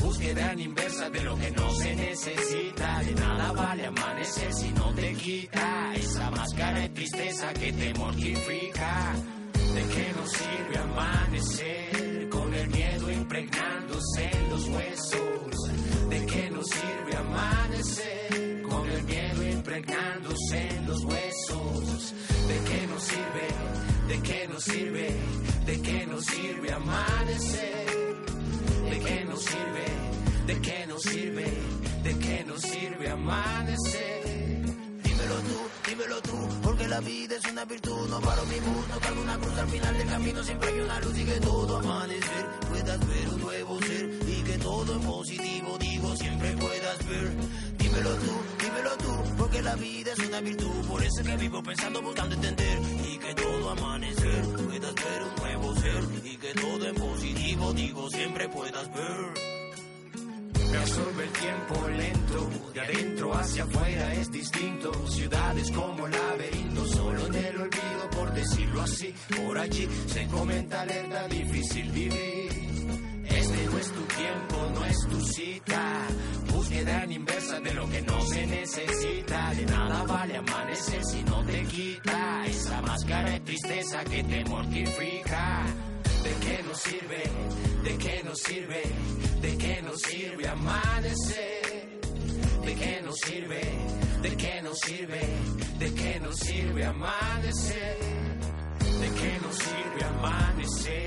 Búsqueda en inversa de lo que no se necesita. De nada vale amanecer si no te quita esa máscara de tristeza que te mortifica. ¿De qué nos sirve amanecer con el miedo impregnándose en los huesos? ¿De qué nos sirve amanecer con el miedo impregnándose en los huesos? Qué nos sirve? ¿De qué nos sirve amanecer? ¿De qué nos sirve? ¿De qué nos sirve? ¿De qué nos sirve amanecer? Dímelo tú, dímelo tú, porque la vida es una virtud, no paro mi bus, no cargo una cruz al final del camino, siempre hay una luz y que todo amanecer puedas ver un nuevo ser y que todo en positivo digo siempre puedas ver. Dímelo tú, dímelo tú, porque la vida es una virtud, por eso es que vivo pensando, buscando entender y que todo amanecer ver un nuevo ser y que todo en positivo digo siempre puedas ver. Me absorbe el tiempo lento, de adentro hacia afuera es distinto. Ciudades como laberinto, solo en el olvido, por decirlo así. Por allí se comenta alerta, difícil vivir. Este no es tu tiempo, no es tu cita. Búsqueda en inversa de lo que no se necesita. De nada vale amanecer si no te quita esa máscara de tristeza que te mortifica. ¿De qué nos sirve? ¿De qué nos sirve? ¿De qué nos sirve amanecer? ¿De qué nos sirve? ¿De qué nos sirve? ¿De qué nos sirve amanecer? ¿De qué nos sirve amanecer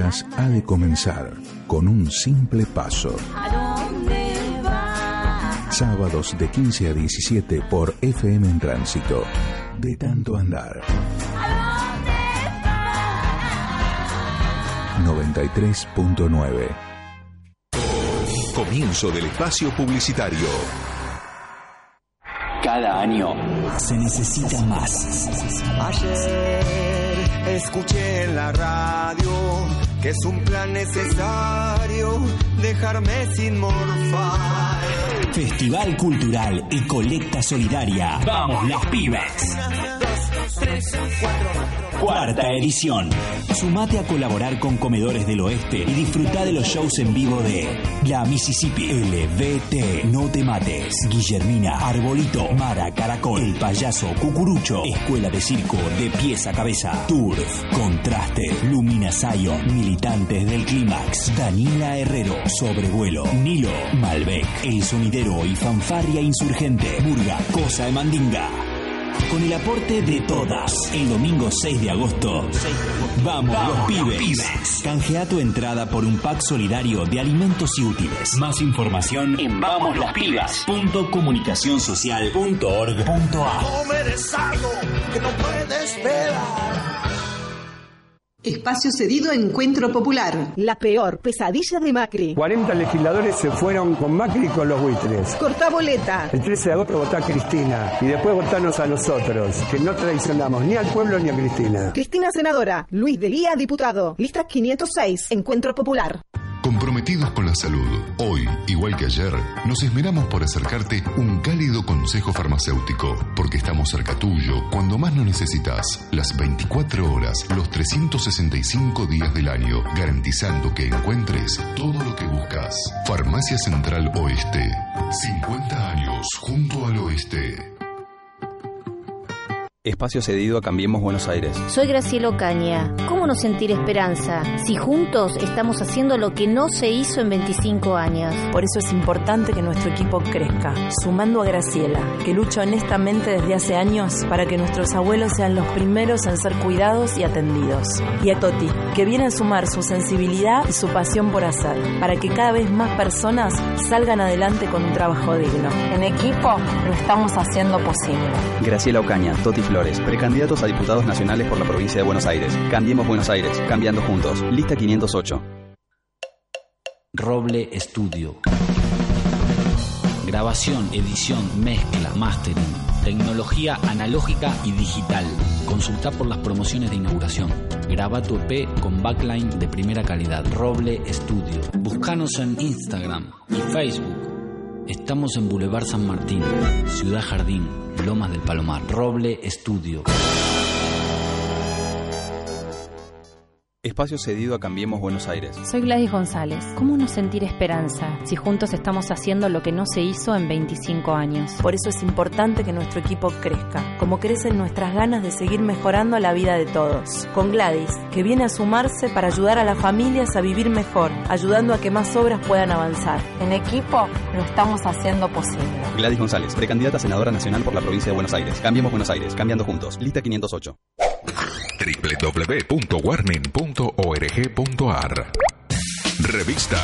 ha de comenzar con un simple paso. ¿A dónde vas? Sábados de 15 a 17 por FM en Tránsito. De tanto andar. 93.9. Comienzo del espacio publicitario. Cada año se necesita más. Ayer escuché en la radio que es un plan necesario dejarme sin morfar. Festival Cultural y Colecta Solidaria. Vamos las pibes. Cuarta edición. Sumate a colaborar con Comedores del Oeste y disfruta de los shows en vivo de La Mississippi, LBT, No Te Mates, Guillermina, Arbolito, Mara, Caracol, El Payaso, Cucurucho, Escuela de Circo, De Pies a Cabeza, Turf, Contraste, Lumina Zion, Militantes del Clímax, Daniela Herrero, Sobrevuelo, Nilo, Malbec, El Sonidero y Fanfarria Insurgente, Burga, Cosa de Mandinga. Con el aporte de todas. El domingo 6 de agosto, vamos, los, pibes. Canjea tu entrada por un pack solidario de alimentos y útiles. Más información en vamoslaspibas.comunicacionsocial.org.ar Comer algo que no puede esperar. Espacio cedido a Encuentro Popular. La peor pesadilla de Macri. 40 legisladores se fueron con Macri y con los buitres. Cortá boleta. El 13 de agosto votá a Cristina y después votarnos a nosotros, que no traicionamos ni al pueblo ni a Cristina. Cristina senadora. Luis de Guía diputado. Lista 506. Encuentro Popular. Comprometidos con la salud, hoy, igual que ayer, nos esmeramos por acercarte un cálido consejo farmacéutico, porque estamos cerca tuyo cuando más lo necesitas, las 24 horas, los 365 días del año, garantizando que encuentres todo lo que buscas. Farmacia Central Oeste, 50 años junto al oeste. Espacio cedido a Cambiemos Buenos Aires. Soy Graciela Ocaña. ¿Cómo no sentir esperanza si juntos estamos haciendo lo que no se hizo en 25 años? Por eso es importante que nuestro equipo crezca, sumando a Graciela, que lucha honestamente desde hace años para que nuestros abuelos sean los primeros en ser cuidados y atendidos. Y a Toti, que viene a sumar su sensibilidad y su pasión por hacer, para que cada vez más personas salgan adelante con un trabajo digno. En equipo lo estamos haciendo posible. Graciela Ocaña, Toti Precandidatos a diputados nacionales por la provincia de Buenos Aires. Cambiemos Buenos Aires, cambiando juntos. Lista 508. Roble Estudio. Grabación, edición, mezcla, mastering. Tecnología analógica y digital. Consulta por las promociones de inauguración. Graba tu EP con backline de primera calidad. Roble Estudio. Búscanos en Instagram y Facebook. Estamos en Boulevard San Martín, Ciudad Jardín, Lomas del Palomar. Roble Estudio. Espacio cedido a Cambiemos Buenos Aires. Soy Gladys González. ¿Cómo no sentir esperanza si juntos estamos haciendo lo que no se hizo en 25 años? Por eso es importante que nuestro equipo crezca, como crecen nuestras ganas de seguir mejorando la vida de todos. Con Gladys, que viene a sumarse para ayudar a las familias a vivir mejor, ayudando a que más obras puedan avanzar. En equipo lo estamos haciendo posible. Gladys González, precandidata a senadora nacional por la provincia de Buenos Aires. Cambiemos Buenos Aires, cambiando juntos. Lista 508. www.warning.org.ar Revista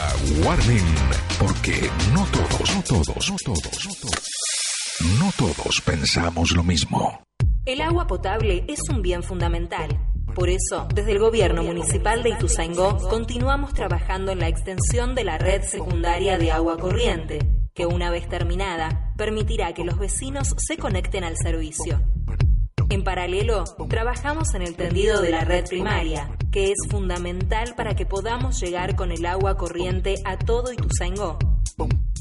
Warning, porque no todos, no todos, no todos, no todos, no todos pensamos lo mismo. El agua potable es un bien fundamental. Por eso, desde el Gobierno Municipal de Ituzaingó, continuamos trabajando en la extensión de la red secundaria de agua corriente, que una vez terminada, permitirá que los vecinos se conecten al servicio. En paralelo, trabajamos en el tendido de la red primaria, que es fundamental para que podamos llegar con el agua corriente a todo Ituzaingó.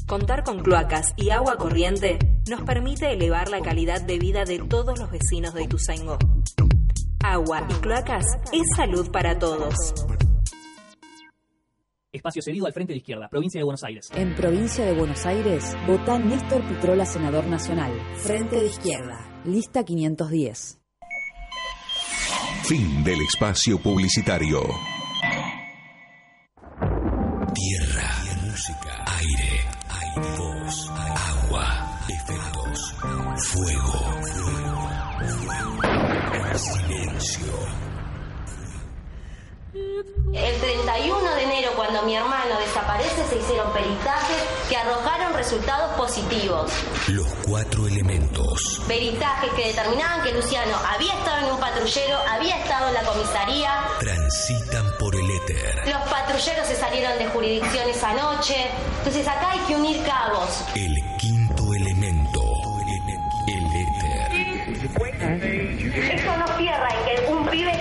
Contar con cloacas y agua corriente nos permite elevar la calidad de vida de todos los vecinos de Ituzaingó. Agua y cloacas es salud para todos. Espacio cedido al Frente de Izquierda, Provincia de Buenos Aires. En Provincia de Buenos Aires, vota Néstor Pitrola, senador nacional. Frente de Izquierda. Lista 510. Fin del espacio publicitario. Tierra, música, aire, aire, El 31 de enero, cuando mi hermano desaparece, se hicieron peritajes que arrojaron resultados positivos. Los cuatro elementos. Peritajes que determinaban que Luciano había estado en un patrullero, había estado en la comisaría. Transitan por el éter. Los patrulleros se salieron de jurisdicción esa noche. Entonces acá hay que unir cabos. El quinto elemento. El éter. Eso no cierra en que un pibe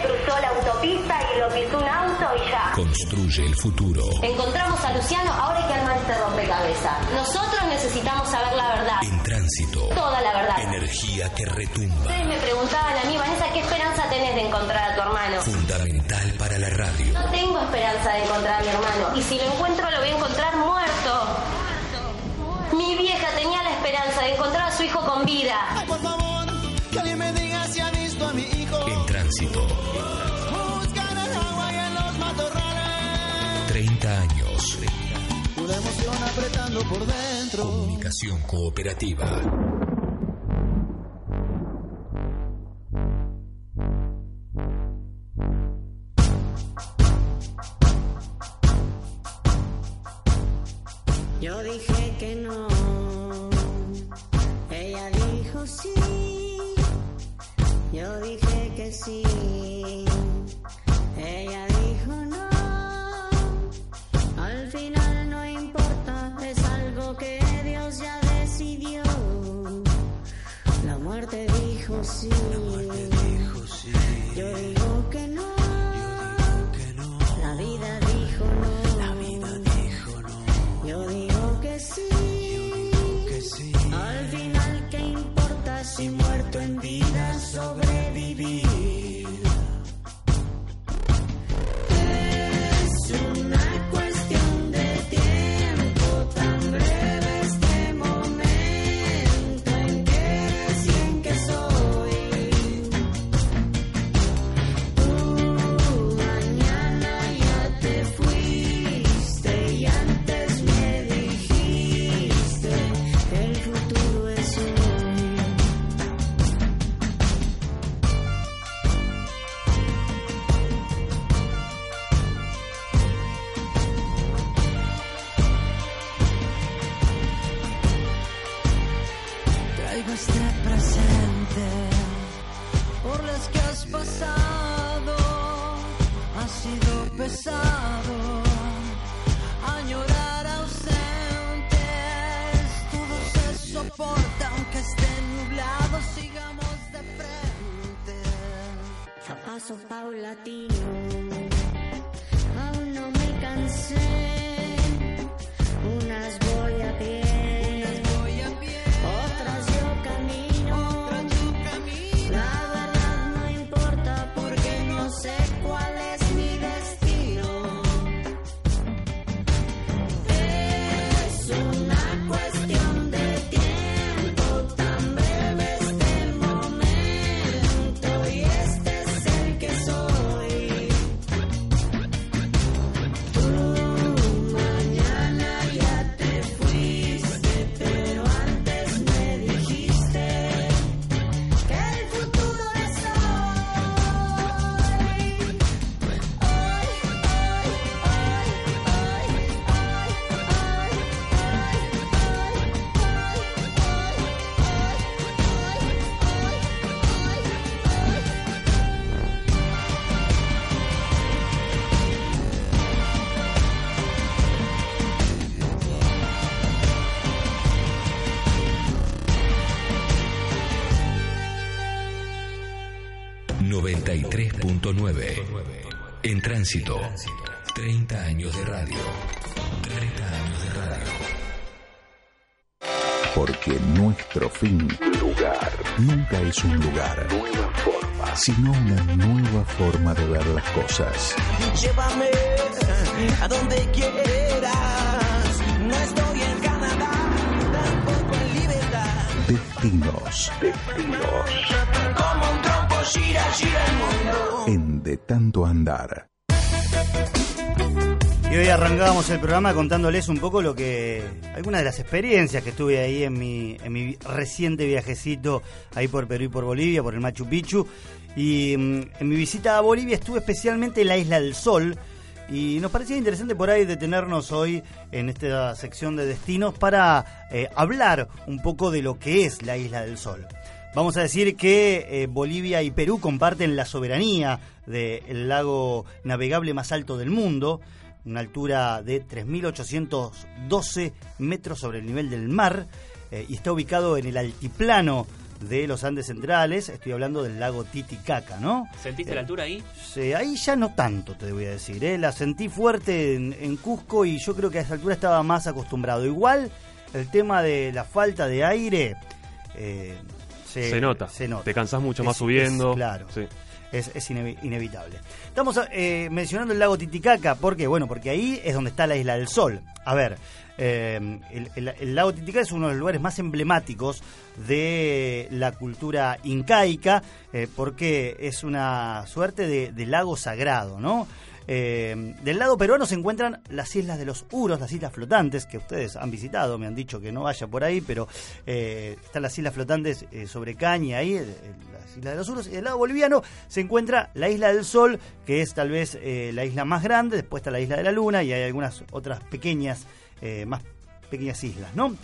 Construye el futuro. Encontramos a Luciano, ahora hay que armar este rompecabezas. Nosotros necesitamos saber la verdad. En tránsito. Toda la verdad. Energía que retumba. Ustedes me preguntaban a mí, Vanessa, ¿qué esperanza tenés de encontrar a tu hermano? Fundamental para la radio. No tengo esperanza de encontrar a mi hermano. Y si lo encuentro, lo voy a encontrar muerto. Mi vieja tenía la esperanza de encontrar a su hijo con vida. Ay, por favor, que alguien me diga si ha visto a mi hijo. En tránsito. apretando por dentro. Comunicación cooperativa. Yo dije que no, ella dijo sí, yo dije que sí. A paso paulatino. Aún no me cansé. Tránsito. 30 años de radio. 30 años de radio. Porque nuestro fin lugar nunca es un lugar, nueva forma, sino una nueva forma de ver las cosas. Llévame a donde quieras. No estoy en Canadá, tampoco en libertad. Destinos, destinos. Como un trompo gira, gira el mundo. En De Tanto Andar. Y hoy arrancábamos el programa contándoles un poco lo que. algunas de las experiencias que tuve ahí en mi, en mi reciente viajecito ahí por Perú y por Bolivia, por el Machu Picchu. Y mm, en mi visita a Bolivia estuve especialmente en la Isla del Sol. Y nos parecía interesante por ahí detenernos hoy en esta sección de destinos para eh, hablar un poco de lo que es la Isla del Sol. Vamos a decir que eh, Bolivia y Perú comparten la soberanía del lago navegable más alto del mundo, una altura de 3.812 metros sobre el nivel del mar, eh, y está ubicado en el altiplano de los Andes centrales, estoy hablando del lago Titicaca, ¿no? ¿Sentiste Eh, la altura ahí? Sí, ahí ya no tanto, te voy a decir. ¿eh? La sentí fuerte en, en Cusco y yo creo que a esa altura estaba más acostumbrado. Igual el tema de la falta de aire eh, se, Se nota. Se nota. Te cansás mucho Es- más subiendo. es claro. Sí. Es, es inevi- inevitable. Estamos eh, mencionando el lago Titicaca, ¿por qué? Bueno, porque ahí es donde está la Isla del Sol. A ver, eh, el, lago Titicaca es uno de los lugares más emblemáticos de la cultura incaica, eh, porque es una suerte de, lago sagrado, ¿no? Eh, del lado peruano se encuentran las islas de los Uros, las islas flotantes, que ustedes han visitado, me han dicho que no vaya por ahí, pero están las islas flotantes sobre Caña, ahí, islas de los Uros. Y del lado boliviano se encuentra la isla del Sol, que es tal vez eh, la isla más grande, después está la isla de la Luna y hay algunas otras pequeñas, eh, más pequeñas islas, ¿no?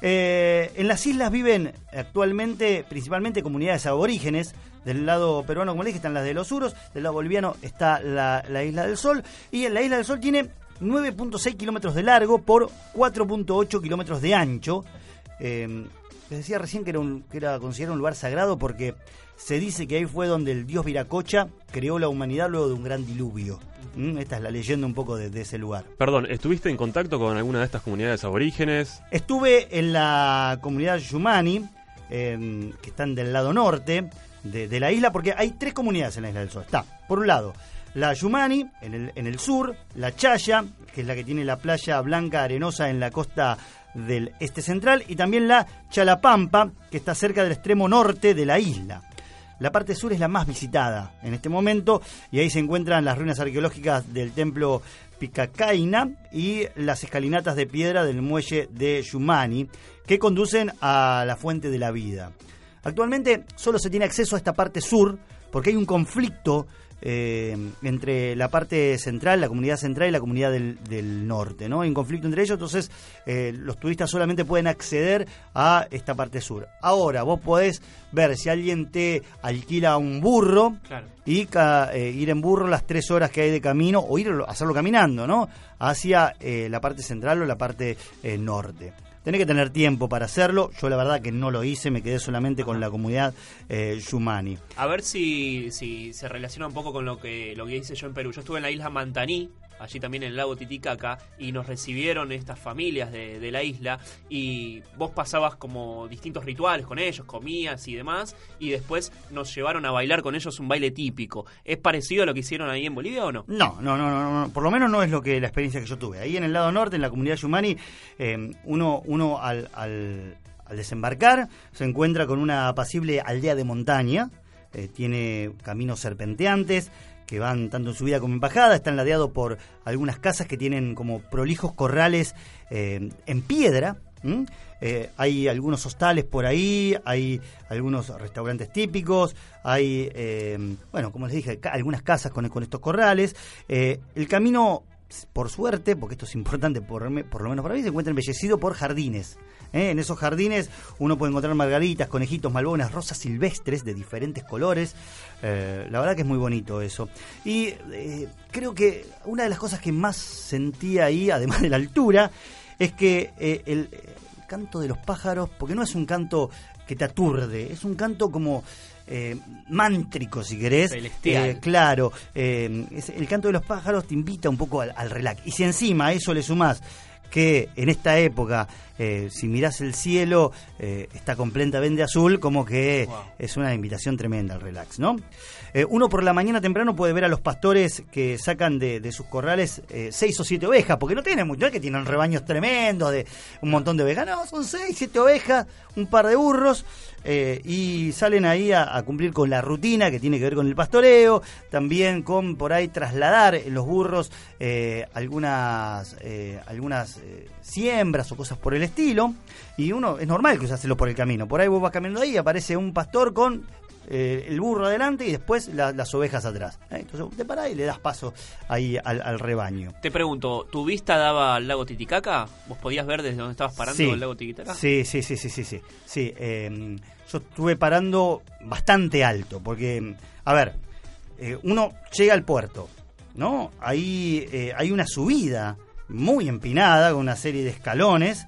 Eh, en las islas viven actualmente principalmente comunidades aborígenes. Del lado peruano, como les dije, están las de los Uros. Del lado boliviano está la, la Isla del Sol. Y en la Isla del Sol tiene 9.6 kilómetros de largo por 4.8 kilómetros de ancho. Les decía recién que era, un, que era considerado un lugar sagrado porque se dice que ahí fue donde el dios Viracocha creó la humanidad luego de un gran diluvio. ¿Mm? Esta es la leyenda un poco de, de ese lugar. Perdón, ¿estuviste en contacto con alguna de estas comunidades aborígenes? Estuve en la comunidad Yumani, eh, que están del lado norte de, de la isla, porque hay tres comunidades en la Isla del Sol. Está, por un lado, la Yumani, en el, en el sur, la Chaya, que es la que tiene la playa blanca arenosa en la costa del este central, y también la Chalapampa, que está cerca del extremo norte de la isla. La parte sur es la más visitada en este momento y ahí se encuentran las ruinas arqueológicas del templo Picacaina y las escalinatas de piedra del muelle de Yumani que conducen a la fuente de la vida. Actualmente solo se tiene acceso a esta parte sur porque hay un conflicto eh, entre la parte central, la comunidad central y la comunidad del, del norte, ¿no? Un conflicto entre ellos, entonces eh, los turistas solamente pueden acceder a esta parte sur. Ahora, vos podés ver si alguien te alquila un burro Claro. y ca- eh, ir en burro las tres horas que hay de camino o ir hacerlo caminando, ¿no? Hacia eh, la parte central o la parte norte. Tenés que tener tiempo para hacerlo. Yo la verdad que no lo hice, me quedé solamente con la comunidad eh, Yumani. A ver si, si se relaciona un poco con lo que, lo que hice yo en Perú. Yo estuve en la isla Mantaní, allí también en el lago Titicaca, y nos recibieron estas familias de, la isla, y vos pasabas como distintos rituales con ellos, comías y demás, y después nos llevaron a bailar con ellos un baile típico. ¿Es parecido a lo que hicieron ahí en Bolivia o no? No, no, no, no, no, por lo menos no es lo que la experiencia que yo tuve. Ahí en el lado norte, en la comunidad Yumani, eh, uno, uno al, al- al desembarcar se encuentra con una apacible aldea de montaña, eh, tiene caminos serpenteantes que van tanto en subida como en bajada, está enladeado por algunas casas que tienen como prolijos corrales eh, en piedra. Eh, hay algunos hostales por ahí, hay algunos restaurantes típicos, hay, eh, bueno, como les dije, algunas casas con, con estos corrales. El camino, por suerte, porque esto es importante por, por lo menos para mí, se encuentra embellecido por jardines. ¿eh? En esos jardines uno puede encontrar margaritas, conejitos, malbonas, rosas silvestres de diferentes colores. Eh, la verdad que es muy bonito eso. Y eh, creo que una de las cosas que más sentía ahí, además de la altura, es que el canto de los pájaros, porque no es un canto que te aturde, es un canto como eh, mántrico, si querés. Celestial. Eh, claro, eh, es- el canto de los pájaros te invita un poco al, al relax. Y si encima a eso le sumás que en esta época, eh, si mirás el cielo, eh, está completamente azul, como que es una invitación tremenda al relax, ¿no? Eh, uno por la mañana temprano puede ver a los pastores que sacan de, de sus corrales seis o siete ovejas, porque no tienen mucho, no es que tienen rebaños tremendos de un montón de ovejas, no, son seis, siete ovejas, un par de burros, eh, y salen ahí a, a cumplir con la rutina que tiene que ver con el pastoreo, también con por ahí trasladar en los burros eh, algunas, eh, algunas siembras o cosas por el estilo, y uno es normal cruzárselo por el camino, por ahí vos vas caminando ahí y aparece un pastor con eh, el burro adelante y después la- las ovejas atrás. ¿eh? Entonces te parás y le das paso ahí al, al rebaño. Te pregunto, ¿tu vista daba al lago Titicaca? ¿Vos podías ver desde donde estabas parando Sí. el lago Titicaca? Sí, sí, sí, sí, sí, sí. Sí, eh, yo estuve parando bastante alto, porque, a ver, eh, uno llega al puerto, ¿no? Ahí eh, hay una subida muy empinada, con una serie de escalones,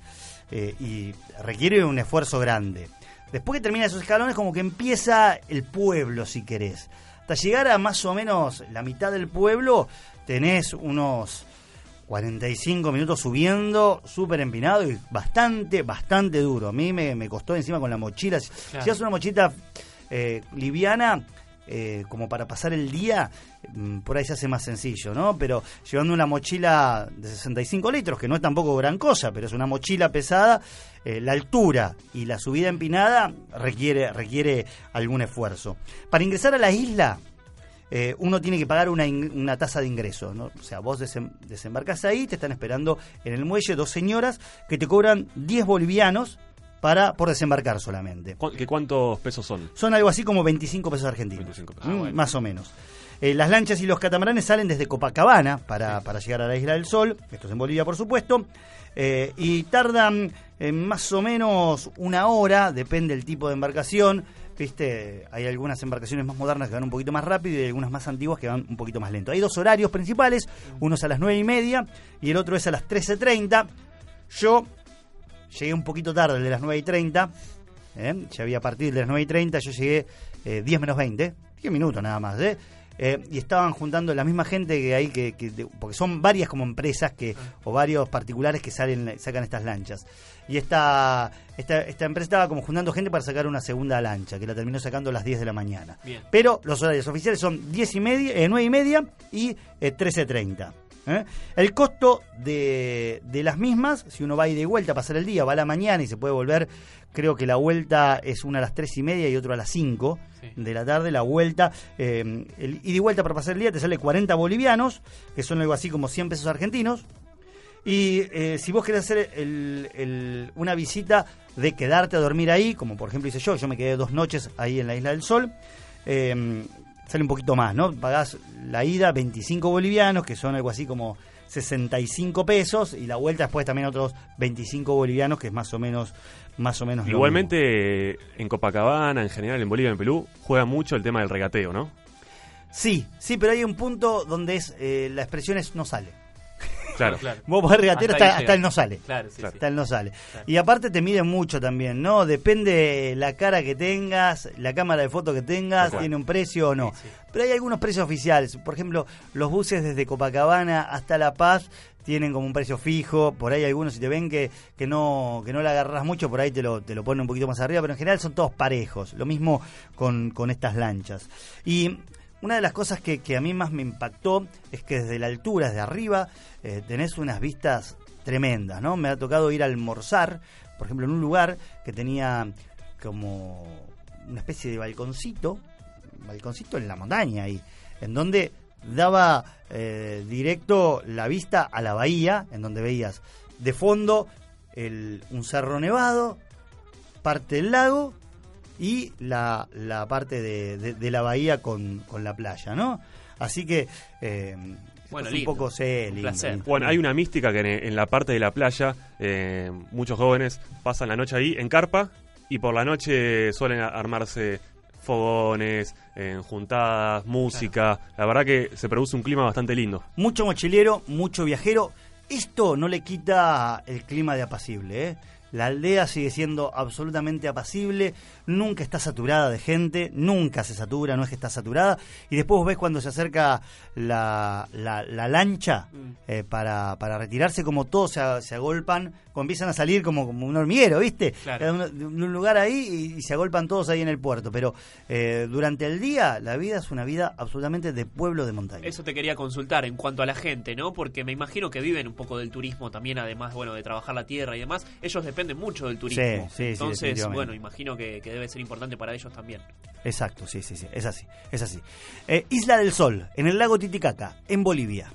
eh, y requiere un esfuerzo grande. Después que termina esos escalones, como que empieza el pueblo, si querés. Hasta llegar a más o menos la mitad del pueblo, tenés unos 45 minutos subiendo, súper empinado y bastante, bastante duro. A mí me, me costó encima con la mochila. Si Claro. si haces una mochila eh, liviana, eh, como para pasar el día, por ahí se hace más sencillo, ¿no? Pero llevando una mochila de 65 litros, que no es tampoco gran cosa, pero es una mochila pesada, eh, la altura y la subida empinada requiere, requiere algún esfuerzo. Para ingresar a la isla, eh, uno tiene que pagar una, una tasa de ingreso. ¿no? O sea, vos desem- desembarcás ahí, te están esperando en el muelle dos señoras que te cobran 10 bolivianos para por desembarcar solamente. ¿Cu- ¿Que ¿Cuántos pesos son? Son algo así como 25 pesos argentinos. Mm, Más o menos. Eh, las lanchas y los catamaranes salen desde Copacabana para, para llegar a la Isla del Sol, esto es en Bolivia por supuesto, eh, y tardan eh, más o menos una hora, depende del tipo de embarcación. Viste, hay algunas embarcaciones más modernas que van un poquito más rápido y hay algunas más antiguas que van un poquito más lento. Hay dos horarios principales, uno es a las 9 y media y el otro es a las 13.30. Yo llegué un poquito tarde, el de las 9 y 30. ¿eh? Ya había partido de las 9 y 30, yo llegué eh, 10 menos 20, 10 minutos nada más. ¿eh? Eh, y estaban juntando la misma gente que hay, que, que- de- porque son varias como empresas que o varios particulares que salen sacan estas lanchas. Y esta, esta, esta empresa estaba como juntando gente para sacar una segunda lancha, que la terminó sacando a las 10 de la mañana. Bien. Pero los horarios oficiales son 10 y media, eh, 9 y media y eh, 13.30. ¿eh? El costo de, de las mismas, si uno va y de vuelta a pasar el día, va a la mañana y se puede volver, creo que la vuelta es una a las 3 y media y otra a las 5 de la tarde, la vuelta, eh, el ida y vuelta para pasar el día te sale 40 bolivianos, que son algo así como 100 pesos argentinos. Y eh, si vos querés hacer el- el- una visita de quedarte a dormir ahí, como por ejemplo hice yo, yo me quedé dos noches ahí en la Isla del Sol, eh, sale un poquito más, ¿no? Pagás la ida 25 bolivianos, que son algo así como 65 pesos, y la vuelta después también otros 25 bolivianos, que es más o menos, más o menos lo mismo. Igualmente, en Copacabana, en general, en Bolivia, en Perú, juega mucho el tema del regateo, ¿no? Sí, sí, pero hay un punto donde es eh, la expresión es no sale. Claro. Vos podés regatear Hasta hasta, hasta el no sale. Claro, sí, sí. Hasta el no sale. Y aparte te miden mucho también, ¿no? Depende la cara que tengas, la cámara de foto que tengas, tiene un precio o no. Pero hay algunos precios oficiales. Por ejemplo, los buses desde Copacabana hasta La Paz tienen como un precio fijo. Por ahí algunos, si te ven que, que no que no le agarras mucho, por ahí te lo, te lo ponen un poquito más arriba. Pero en general son todos parejos. Lo mismo con, con estas lanchas. Y una de las cosas que, a mí más me impactó es que desde la altura, desde arriba, eh, tenés unas vistas tremendas, ¿no? Me ha tocado ir a almorzar, por ejemplo, en un lugar que tenía como una especie de balconcito, balconcito en la montaña ahí, en donde daba eh, directo la vista a la bahía, en donde veías de fondo el, un cerro nevado, parte del lago y la, la parte de, de- de la bahía con, con la playa, ¿no? Así que eh, Bueno, es un lindo. poco lindo, lindo. Bueno, hay una mística que en, en la parte de la playa, eh, muchos jóvenes pasan la noche ahí en carpa y por la noche suelen a- armarse fogones, en juntadas, música. La verdad que se produce un clima bastante lindo. Mucho mochilero, mucho viajero. Esto no le quita el clima de apacible, ¿eh? La aldea sigue siendo absolutamente apacible, nunca está saturada de gente, nunca se satura, no es que está saturada. Y después vos ves cuando se acerca la, la- la lancha eh, para, para retirarse, como todos se, se agolpan, como empiezan a salir como, como un hormiguero, ¿viste? Claro. De un lugar ahí y, y se agolpan todos ahí en el puerto. Pero eh, durante el día, la vida es una vida absolutamente de pueblo de montaña. Eso te quería consultar en cuanto a la gente, ¿no? Porque me imagino que viven un poco del turismo también, además, bueno, de trabajar la tierra y demás. Ellos dependen mucho del turismo. Sí, sí, Entonces, bueno, imagino que, que debe ser importante para ellos también. Exacto, sí, sí, sí, es así, es así. Eh, Isla del Sol, en el lago Titicaca, en Bolivia.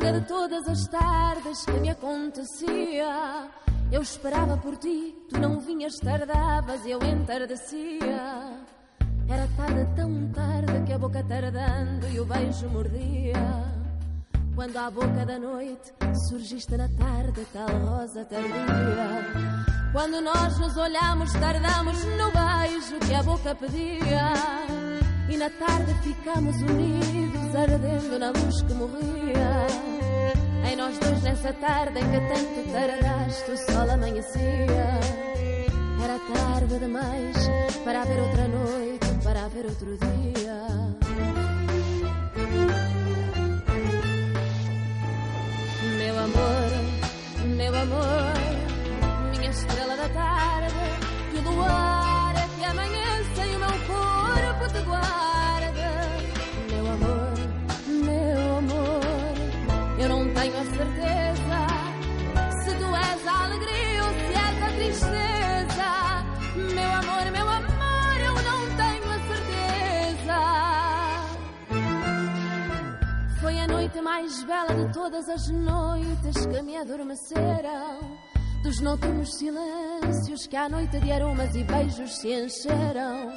De todas as tardes que me acontecia. Eu esperava por ti, tu não vinhas, tardavas e eu entardecia. Era tarde tão tarde que a boca tardando e o beijo mordia. Quando à boca da noite surgiste na tarde, tal rosa tardia. Quando nós nos olhamos, tardamos no beijo que a boca pedia. E na tarde ficamos unidos, ardendo na luz que morria. Em nós dois, nessa tarde em que tanto tardaste, o sol amanhecia. Era tarde demais para haver outra noite, para haver outro dia. Meu amor, meu amor, minha estrela da tarde, que o luar tenho a certeza se tu és a alegria ou se és a tristeza. Meu amor, meu amor, eu não tenho a certeza. Foi a noite mais bela de todas as noites que me adormeceram. Dos noturnos silêncios que à noite de aromas e beijos se encheram.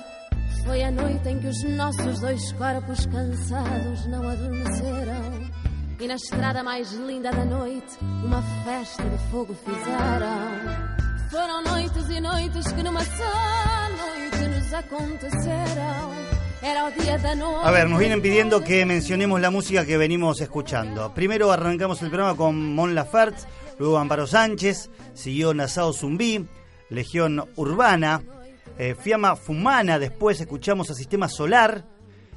Foi a noite em que os nossos dois corpos cansados não adormeceram. A ver, nos vienen pidiendo que mencionemos la música que venimos escuchando. Primero arrancamos el programa con Mon Laferte, luego Amparo Sánchez, siguió Nasao Zumbí, Legión Urbana, eh, Fiamma Fumana, después escuchamos a Sistema Solar,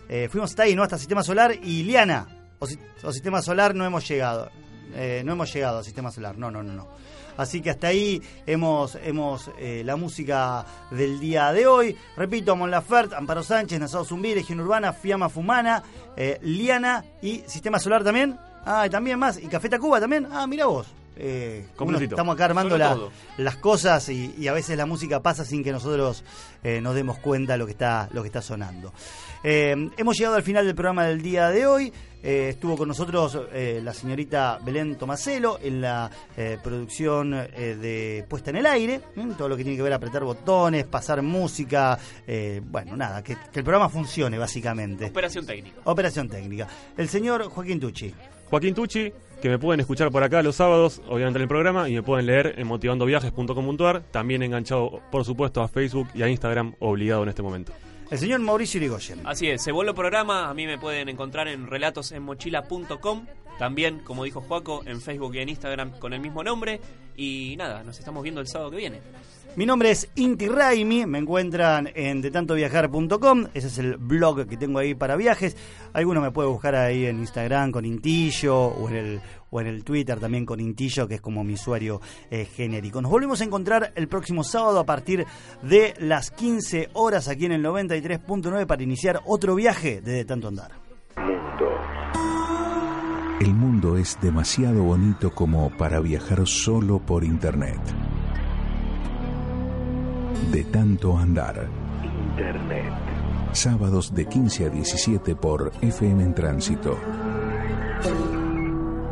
eh, fuimos hasta ahí, ¿no? Hasta Sistema Solar y Liana, o, si- o Sistema Solar no hemos llegado, Eh, no hemos llegado a Sistema Solar, no, no, no, no. Así que hasta ahí hemos, hemos eh, la música del día de hoy. Repito, Mon Laferte, Amparo Sánchez, Nasao Zumbí, Legión Urbana, Fiamma Fumana, eh, Liana y Sistema Solar también. Ah, y también más. Y Café Tacuba también. Ah, mira vos. Eh, estamos acá armando la- las cosas y, y a veces la música pasa sin que nosotros eh, nos demos cuenta lo que está, lo que está sonando. Eh, hemos llegado al final del programa del día de hoy. Eh, estuvo con nosotros eh, la señorita Belén Tomaselo en la eh, producción eh, de Puesta en el Aire, ¿m? todo lo que tiene que ver apretar botones, pasar música, eh, bueno, nada, que, que el programa funcione básicamente. Operación técnica. Operación técnica. El señor Joaquín Tucci. Joaquín Tucci, que me pueden escuchar por acá los sábados, obviamente en el programa, y me pueden leer en motivandoviajes.com.ar, también enganchado, por supuesto, a Facebook y a Instagram, obligado en este momento. El señor Mauricio Irigoyen. Así es, se vuelve programa, a mí me pueden encontrar en relatosenmochila.com, también, como dijo Joaco, en Facebook y en Instagram con el mismo nombre, y nada, nos estamos viendo el sábado que viene. Mi nombre es Inti Raimi, me encuentran en detantoviajar.com, ese es el blog que tengo ahí para viajes. Alguno me puede buscar ahí en Instagram con Intillo o en el, o en el Twitter también con Intillo, que es como mi usuario eh, genérico. Nos volvemos a encontrar el próximo sábado a partir de las 15 horas aquí en el 93.9 para iniciar otro viaje de, de tanto andar. El mundo es demasiado bonito como para viajar solo por internet. De tanto andar. Internet. Sábados de 15 a 17 por FM en Tránsito.